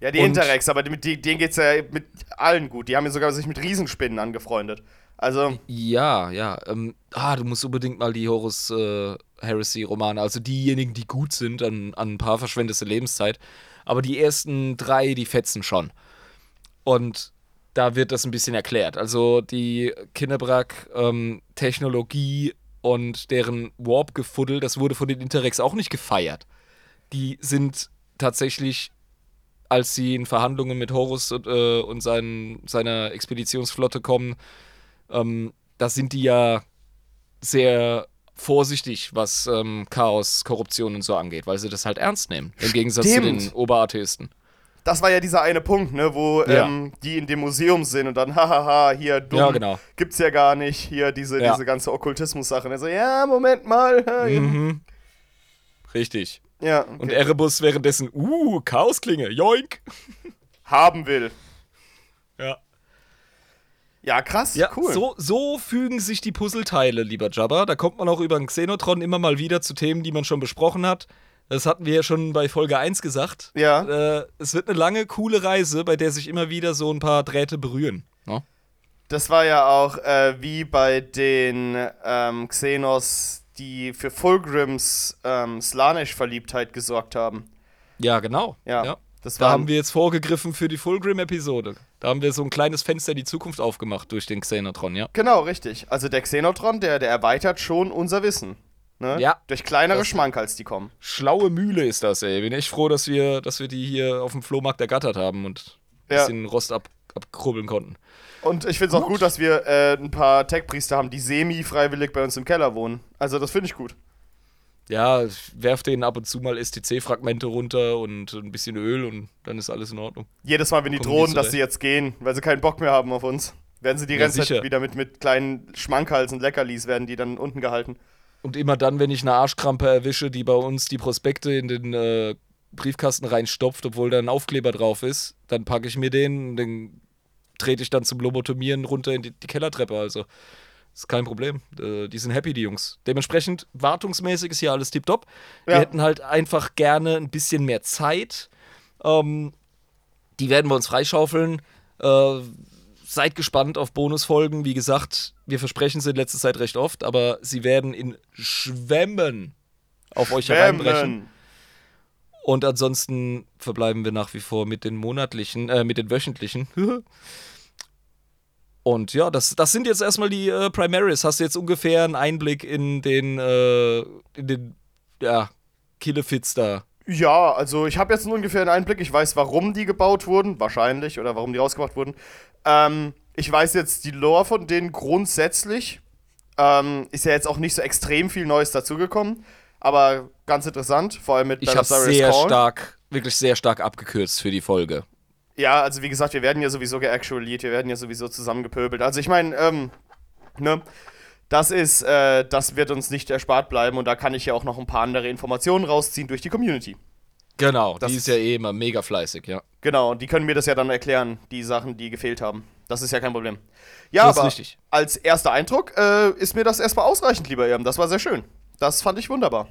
Ja, die Und- Interrex, aber mit denen geht's ja mit allen gut. Die haben ja sogar sich mit Riesenspinnen angefreundet. Also, Ja, ja. Ähm, ah, du musst unbedingt mal die Horus äh, Heresy-Romane, also diejenigen, die gut sind, an, an ein paar verschwendete Lebenszeit. Aber die ersten drei, die fetzen schon. Und da wird das ein bisschen erklärt. Also die Kinnebrack-Technologie und deren Warp-Gefuddel, das wurde von den Interrex auch nicht gefeiert. Die sind tatsächlich als sie in Verhandlungen mit Horus und, äh, und seinen, seiner Expeditionsflotte kommen, ähm, da sind die ja sehr vorsichtig, was ähm, Chaos, Korruption und so angeht, weil sie das halt ernst nehmen. Im Gegensatz Stimmt. zu den Oberatheisten. Das war ja dieser eine Punkt, ne, wo Ja. ähm, die in dem Museum sind und dann, hahaha, hier dumm, Ja, genau. gibt's ja gar nicht, hier diese, Ja. diese ganze Okkultismus-Sache. Und er so, ja, Moment mal. Mhm. Richtig. Ja okay. Und Erebus währenddessen, uh, Chaosklinge, joink. haben will. Ja. Ja, krass, Ja, cool. so, so fügen sich die Puzzleteile, lieber Jabba. Da kommt man auch über den Xenotron immer mal wieder zu Themen, die man schon besprochen hat. Das hatten wir ja schon bei Folge 1 gesagt. Ja. Äh, es wird eine lange, coole Reise, bei der sich immer wieder so ein paar Drähte berühren. Ne? Das war ja auch äh, wie bei den ähm, Xenos, die für Fulgrims ähm, Slaanesh-Verliebtheit gesorgt haben. Ja, genau. Ja, das Da haben wir jetzt vorgegriffen für die Fulgrim-Episode. Da haben wir so ein kleines Fenster in die Zukunft aufgemacht durch den Xenotron, ja. Genau, richtig. Also der Xenotron, der, der erweitert schon unser Wissen. Ne? Ja. Durch kleinere Schmankerls, die kommen. Schlaue Mühle ist das, ey. Bin echt froh, dass wir, dass wir die hier auf dem Flohmarkt ergattert haben und ein Ja. bisschen Rost ab, abkrubbeln konnten. Und ich finde es auch gut, dass wir äh, ein paar Tech-Priester haben, die semi-freiwillig bei uns im Keller wohnen. Also das finde ich gut. Ja, ich werf denen ab und zu mal STC-Fragmente runter und ein bisschen Öl und dann ist alles in Ordnung. Jedes Mal, wenn die drohen, dass sie jetzt gehen, weil sie keinen Bock mehr haben auf uns, werden sie die Ja, ganze Zeit wieder mit, mit kleinen Schmankerls und Leckerlis werden die dann unten gehalten. Und immer dann, wenn ich eine Arschkrampe erwische, die bei uns die Prospekte in den äh, Briefkasten reinstopft, obwohl da ein Aufkleber drauf ist, dann packe ich mir den und den trete ich dann zum Lobotomieren runter in die, die Kellertreppe. Also ist kein Problem. Äh, die sind happy, die Jungs. Dementsprechend, wartungsmäßig ist hier alles tipptopp. Wir Ja. hätten halt einfach gerne ein bisschen mehr Zeit. Ähm, die werden wir uns freischaufeln. Äh, seid gespannt auf Bonusfolgen. Wie gesagt, wir versprechen sie in letzter Zeit recht oft, aber sie werden in Schwämmen auf euch hereinbrechen. Schwämmen. Und ansonsten verbleiben wir nach wie vor mit den monatlichen, äh, mit den wöchentlichen. Und ja, das, das sind jetzt erstmal die äh, Primaries. Hast du jetzt ungefähr einen Einblick in den, äh, in den, ja, Killefits da? Ja, also ich habe jetzt einen ungefähren Einblick. Ich weiß, warum die gebaut wurden, wahrscheinlich, oder warum die rausgebracht wurden. Ähm, ich weiß jetzt die Lore von denen grundsätzlich. Ähm, ist ja jetzt auch nicht so extrem viel Neues dazugekommen, aber ganz interessant, vor allem mit Ich habe sehr Cawl. stark, wirklich sehr stark abgekürzt für die Folge. Ja, also wie gesagt, wir werden ja sowieso geactualiert, wir werden ja sowieso zusammengepöbelt. Also ich meine, ähm, ne, das ist, äh, das wird uns nicht erspart bleiben und da kann ich ja auch noch ein paar andere Informationen rausziehen durch die Community. Genau, Das die ist ja eh immer mega fleißig, ja. Genau, und die können mir das ja dann erklären, die Sachen, die gefehlt haben. Das ist ja kein Problem. Ja, Das aber richtig. als erster Eindruck äh, ist mir das erstmal ausreichend, lieber Irm. Das war sehr schön. Das fand ich wunderbar.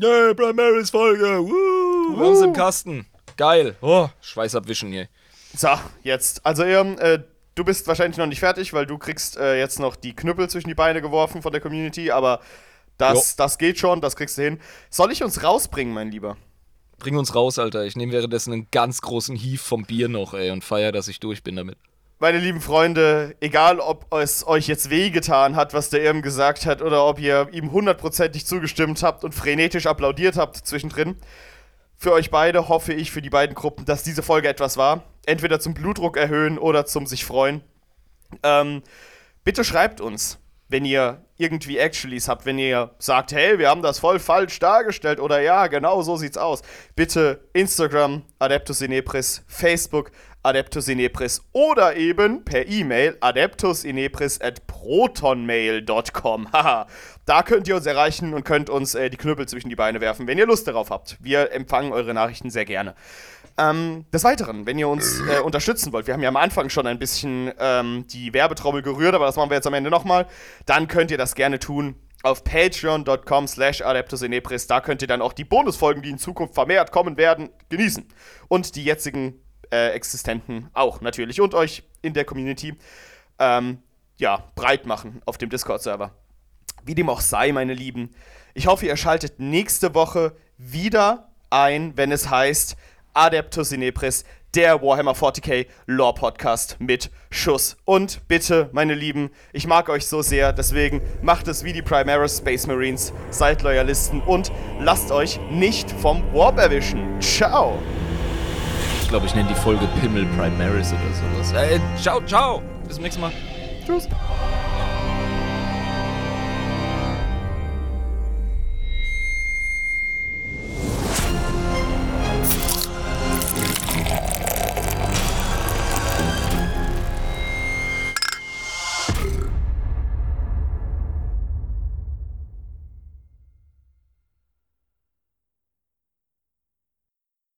Yay, Primaries Folge! Woo, haben's im Kasten. Geil. Oh, Schweiß abwischen hier. So, jetzt. Also, Irm, äh, du bist wahrscheinlich noch nicht fertig, weil du kriegst äh, jetzt noch die Knüppel zwischen die Beine geworfen von der Community, aber das, das geht schon, das kriegst du hin. Soll ich uns rausbringen, mein Lieber? Bring uns raus, Alter. Ich nehme währenddessen einen ganz großen Hief vom Bier noch, ey, und feier, dass ich durch bin damit. Meine lieben Freunde, egal ob es euch jetzt wehgetan hat, was der Irm gesagt hat, oder ob ihr ihm hundertprozentig zugestimmt habt und frenetisch applaudiert habt zwischendrin, für euch beide hoffe ich, für die beiden Gruppen, dass diese Folge etwas war. Entweder zum Blutdruck erhöhen oder zum sich freuen. Ähm, bitte schreibt uns, wenn ihr irgendwie Actuallys habt, wenn ihr sagt, hey, wir haben das voll falsch dargestellt oder ja, genau so sieht's aus. Bitte Instagram, Adeptus Inepris, Facebook, Adeptus Inepris oder eben per E-Mail adeptusinepris at protonmail.com. Haha, da könnt ihr uns erreichen und könnt uns äh, die Knüppel zwischen die Beine werfen, wenn ihr Lust darauf habt. Wir empfangen eure Nachrichten sehr gerne. Ähm, des Weiteren, wenn ihr uns äh, unterstützen wollt, wir haben ja am Anfang schon ein bisschen ähm, die Werbetrommel gerührt, aber das machen wir jetzt am Ende nochmal, dann könnt ihr das gerne tun auf patreon.com slash adeptusinepris. Da könnt ihr dann auch die Bonusfolgen, die in Zukunft vermehrt kommen werden, genießen. Und die jetzigen äh, Existenten auch natürlich. Und euch in der Community ähm, ja, breit machen auf dem Discord-Server. Wie dem auch sei, meine Lieben. Ich hoffe, ihr schaltet nächste Woche wieder ein, wenn es heißt Adeptus Inepris, der Warhammer 40k Lore Podcast mit Schuss. Und bitte, meine Lieben, ich mag euch so sehr, deswegen macht es wie die Primaris Space Marines, seid Loyalisten und lasst euch nicht vom Warp erwischen. Ciao! Glaube, ich nenne die Folge Pimmel Primaris oder sowas. Äh, ciao, ciao. Bis zum nächsten Mal. Tschüss.